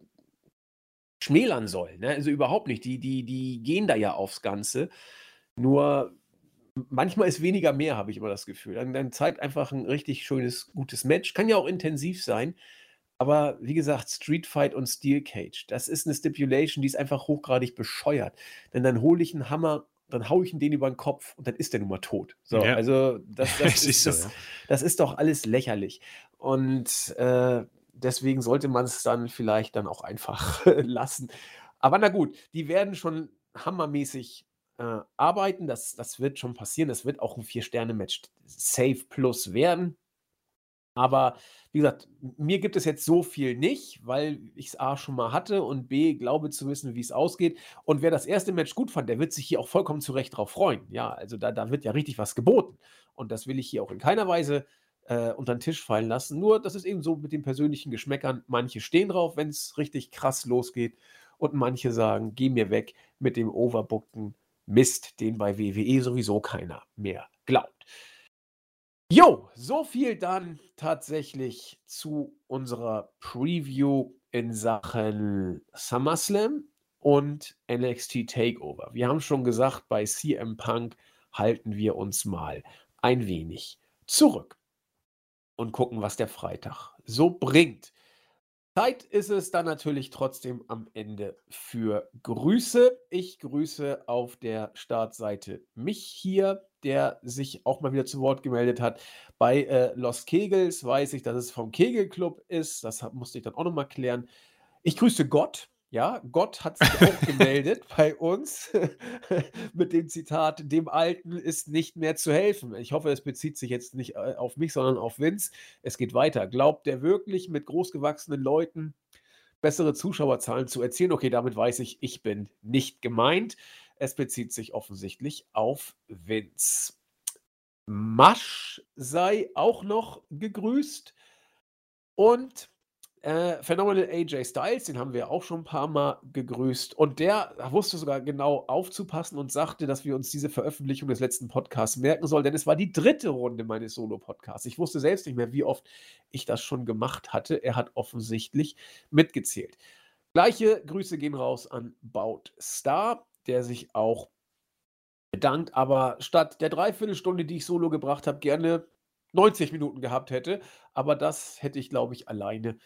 schmälern soll, ne? Also überhaupt nicht. Die, die, die gehen da ja aufs Ganze. Nur manchmal ist weniger mehr, habe ich immer das Gefühl. Dann, dann zeigt einfach ein richtig schönes, gutes Match. Kann ja auch intensiv sein. Aber wie gesagt, Street Fight und Steel Cage, das ist eine Stipulation, die ist einfach hochgradig bescheuert. Denn dann hole ich einen Hammer, dann haue ich ihn den über den Kopf und dann ist der nun mal tot. So, ja. also das, das, ist, so, das, ja. das, ist doch alles lächerlich. Und äh, deswegen sollte man es dann vielleicht dann auch einfach lassen. Aber na gut, die werden schon hammermäßig äh, arbeiten. Das, das wird schon passieren. Das wird auch ein Vier-Sterne-Match Safe Plus werden. Aber wie gesagt, mir gibt es jetzt so viel nicht, weil ich es A schon mal hatte und B glaube zu wissen, wie es ausgeht. Und wer das erste Match gut fand, der wird sich hier auch vollkommen zu Recht drauf freuen. Ja, also da, da wird ja richtig was geboten. Und das will ich hier auch in keiner Weise äh, unter den Tisch fallen lassen. Nur, das ist eben so mit den persönlichen Geschmäckern. Manche stehen drauf, wenn es richtig krass losgeht. Und manche sagen, geh mir weg mit dem overbookten Mist, den bei WWE sowieso keiner mehr glaubt. Jo, so viel dann tatsächlich zu unserer Preview in Sachen SummerSlam und NXT Takeover. Wir haben schon gesagt, bei CM Punk halten wir uns mal ein wenig zurück und gucken, was der Freitag so bringt. Zeit ist es dann natürlich trotzdem am Ende für Grüße. Ich grüße auf der Startseite mich hier, der sich auch mal wieder zu Wort gemeldet hat. Bei äh, Los Kegels weiß ich, dass es vom Kegelclub ist. Das musste ich dann auch nochmal klären. Ich grüße Gott, ja, Gott hat sich auch gemeldet bei uns mit dem Zitat: „Dem Alten ist nicht mehr zu helfen.“ Ich hoffe, es bezieht sich jetzt nicht, äh, auf mich, sondern auf Vince. Es geht weiter. Glaubt der wirklich, mit großgewachsenen Leuten bessere Zuschauerzahlen zu erzielen? Okay, damit weiß ich, ich bin nicht gemeint. Es bezieht sich offensichtlich auf Vince. Masch sei auch noch gegrüßt und äh, Phenomenal AJ Styles, den haben wir auch schon ein paar Mal gegrüßt. Und der wusste sogar genau aufzupassen und sagte, dass wir uns diese Veröffentlichung des letzten Podcasts merken sollen, denn es war die dritte Runde meines Solo-Podcasts. Ich wusste selbst nicht mehr, wie oft ich das schon gemacht hatte. Er hat offensichtlich mitgezählt. Gleiche Grüße gehen raus an Baut Star, der sich auch bedankt, aber statt der Dreiviertelstunde, die ich solo gebracht habe, gerne 90 Minuten gehabt hätte. Aber das hätte ich, glaube ich, alleine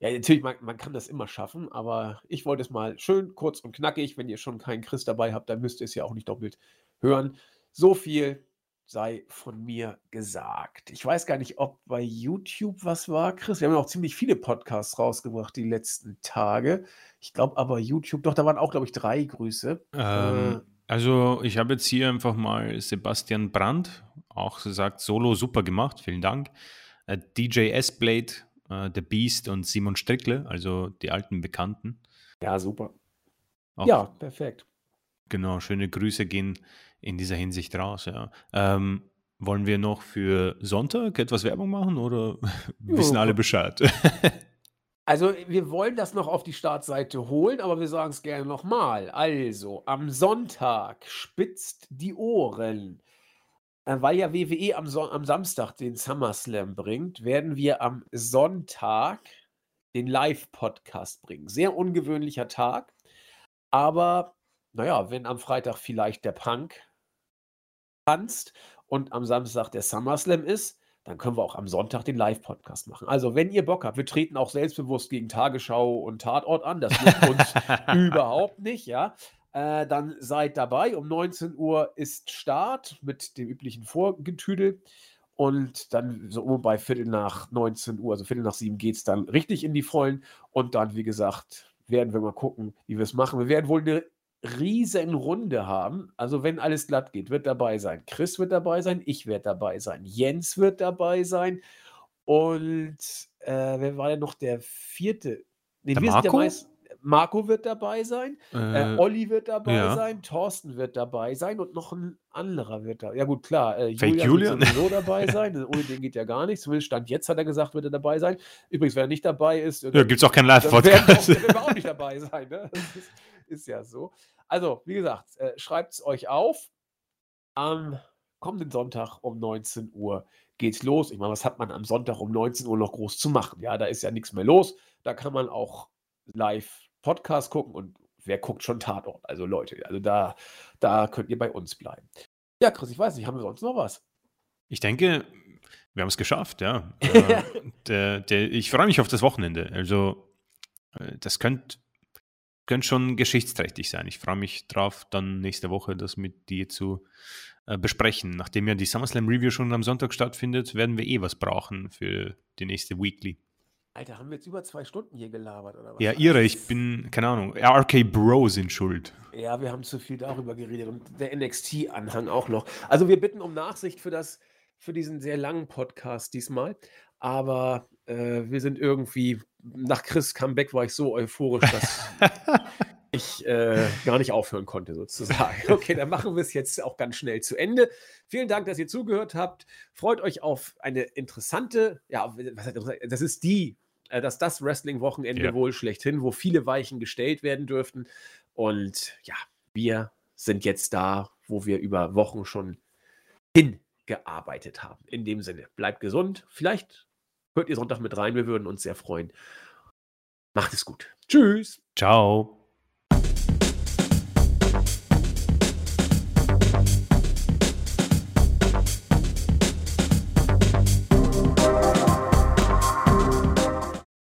ja, natürlich, man, man kann das immer schaffen, aber ich wollte es mal schön, kurz und knackig. Wenn ihr schon keinen Chris dabei habt, dann müsst ihr es ja auch nicht doppelt hören. So viel sei von mir gesagt. Ich weiß gar nicht, ob bei YouTube was war, Chris. Wir haben ja auch ziemlich viele Podcasts rausgebracht die letzten Tage. Ich glaube aber YouTube, doch, da waren auch, glaube ich, drei Grüße. Ähm, äh, also ich habe jetzt hier einfach mal Sebastian Brandt, auch gesagt, Solo super gemacht, vielen Dank. Äh, DJ S-Blade äh, The Beast und Simon Strickle, also die alten Bekannten. Ja, super. Auch, ja, perfekt. Genau, schöne Grüße gehen in dieser Hinsicht raus. Ja. Ähm, wollen wir noch für Sonntag etwas Werbung machen oder wissen alle Bescheid? Also, wir wollen das noch auf die Startseite holen, aber wir sagen es gerne nochmal. Also, am Sonntag spitzt die Ohren. Äh, weil ja WWE am, Son am Samstag den SummerSlam bringt, werden wir am Sonntag den Live-Podcast bringen. Sehr ungewöhnlicher Tag, aber naja, wenn am Freitag vielleicht der Punk tanzt und am Samstag der SummerSlam ist, dann können wir auch am Sonntag den Live-Podcast machen. Also, wenn ihr Bock habt, wir treten auch selbstbewusst gegen Tagesschau und Tatort an. Das wird uns überhaupt nicht, ja. Äh, dann seid dabei. Um 19 Uhr ist Start mit dem üblichen Vorgetüdel. Und dann so bei Viertel nach 19 Uhr, also Viertel nach sieben, geht es dann richtig in die Vollen. Und dann, wie gesagt, werden wir mal gucken, wie wir es machen. Wir werden wohl eine riesen Runde haben. Also wenn alles glatt geht, wird dabei sein. Chris wird dabei sein, ich werde dabei sein, Jens wird dabei sein und äh, wer war denn noch der vierte? Nee, der wir Marco? sind meist, Marco wird dabei sein, äh, äh, Olli wird dabei ja. sein, Thorsten wird dabei sein und noch ein anderer wird da. Ja gut, klar, äh, Julian, Julian? wird sowieso dabei sein. Ohne den geht ja gar nichts. Zumindest Stand jetzt hat er gesagt, wird er dabei sein. Übrigens, wenn er nicht dabei ist, ja, gibt es auch keinen Live-Podcast. Werden wir auch nicht dabei sein. Ne? Ist, ja so. Also, wie gesagt, äh, schreibt es euch auf. Am kommenden Sonntag um 19 Uhr geht's los. Ich meine, was hat man am Sonntag um 19 Uhr noch groß zu machen? Ja, da ist ja nichts mehr los. Da kann man auch live Podcast gucken und wer guckt schon Tatort? Also Leute, also da, da könnt ihr bei uns bleiben. Ja, Chris, ich weiß nicht, haben wir sonst noch was? Ich denke, wir haben es geschafft, ja. äh, der, der, ich freue mich auf das Wochenende. Also, äh, das könnte könnt schon geschichtsträchtig sein. Ich freue mich drauf, dann nächste Woche das mit dir zu äh, besprechen. Nachdem ja die SummerSlam Review schon am Sonntag stattfindet, werden wir eh was brauchen für die nächste Weekly. Alter, haben wir jetzt über zwei Stunden hier gelabert, oder was? Ja, ihre, ich bin, keine Ahnung, RK Bro sind schuld. Ja, wir haben zu viel darüber geredet und der NXT-Anhang auch noch. Also wir bitten um Nachsicht für das, für diesen sehr langen Podcast diesmal. Aber äh, wir sind irgendwie, nach Chris Comeback war ich so euphorisch, dass ich äh, gar nicht aufhören konnte, sozusagen. Okay, dann machen wir es jetzt auch ganz schnell zu Ende. Vielen Dank, dass ihr zugehört habt. Freut euch auf eine interessante, ja, das ist die, äh, dass das Wrestling-Wochenende ja. wohl schlechthin, wo viele Weichen gestellt werden dürften. Und ja, wir sind jetzt da, wo wir über Wochen schon hingearbeitet haben. In dem Sinne, bleibt gesund. Vielleicht hört ihr Sonntag mit rein. Wir würden uns sehr freuen. Macht es gut. Tschüss. Ciao.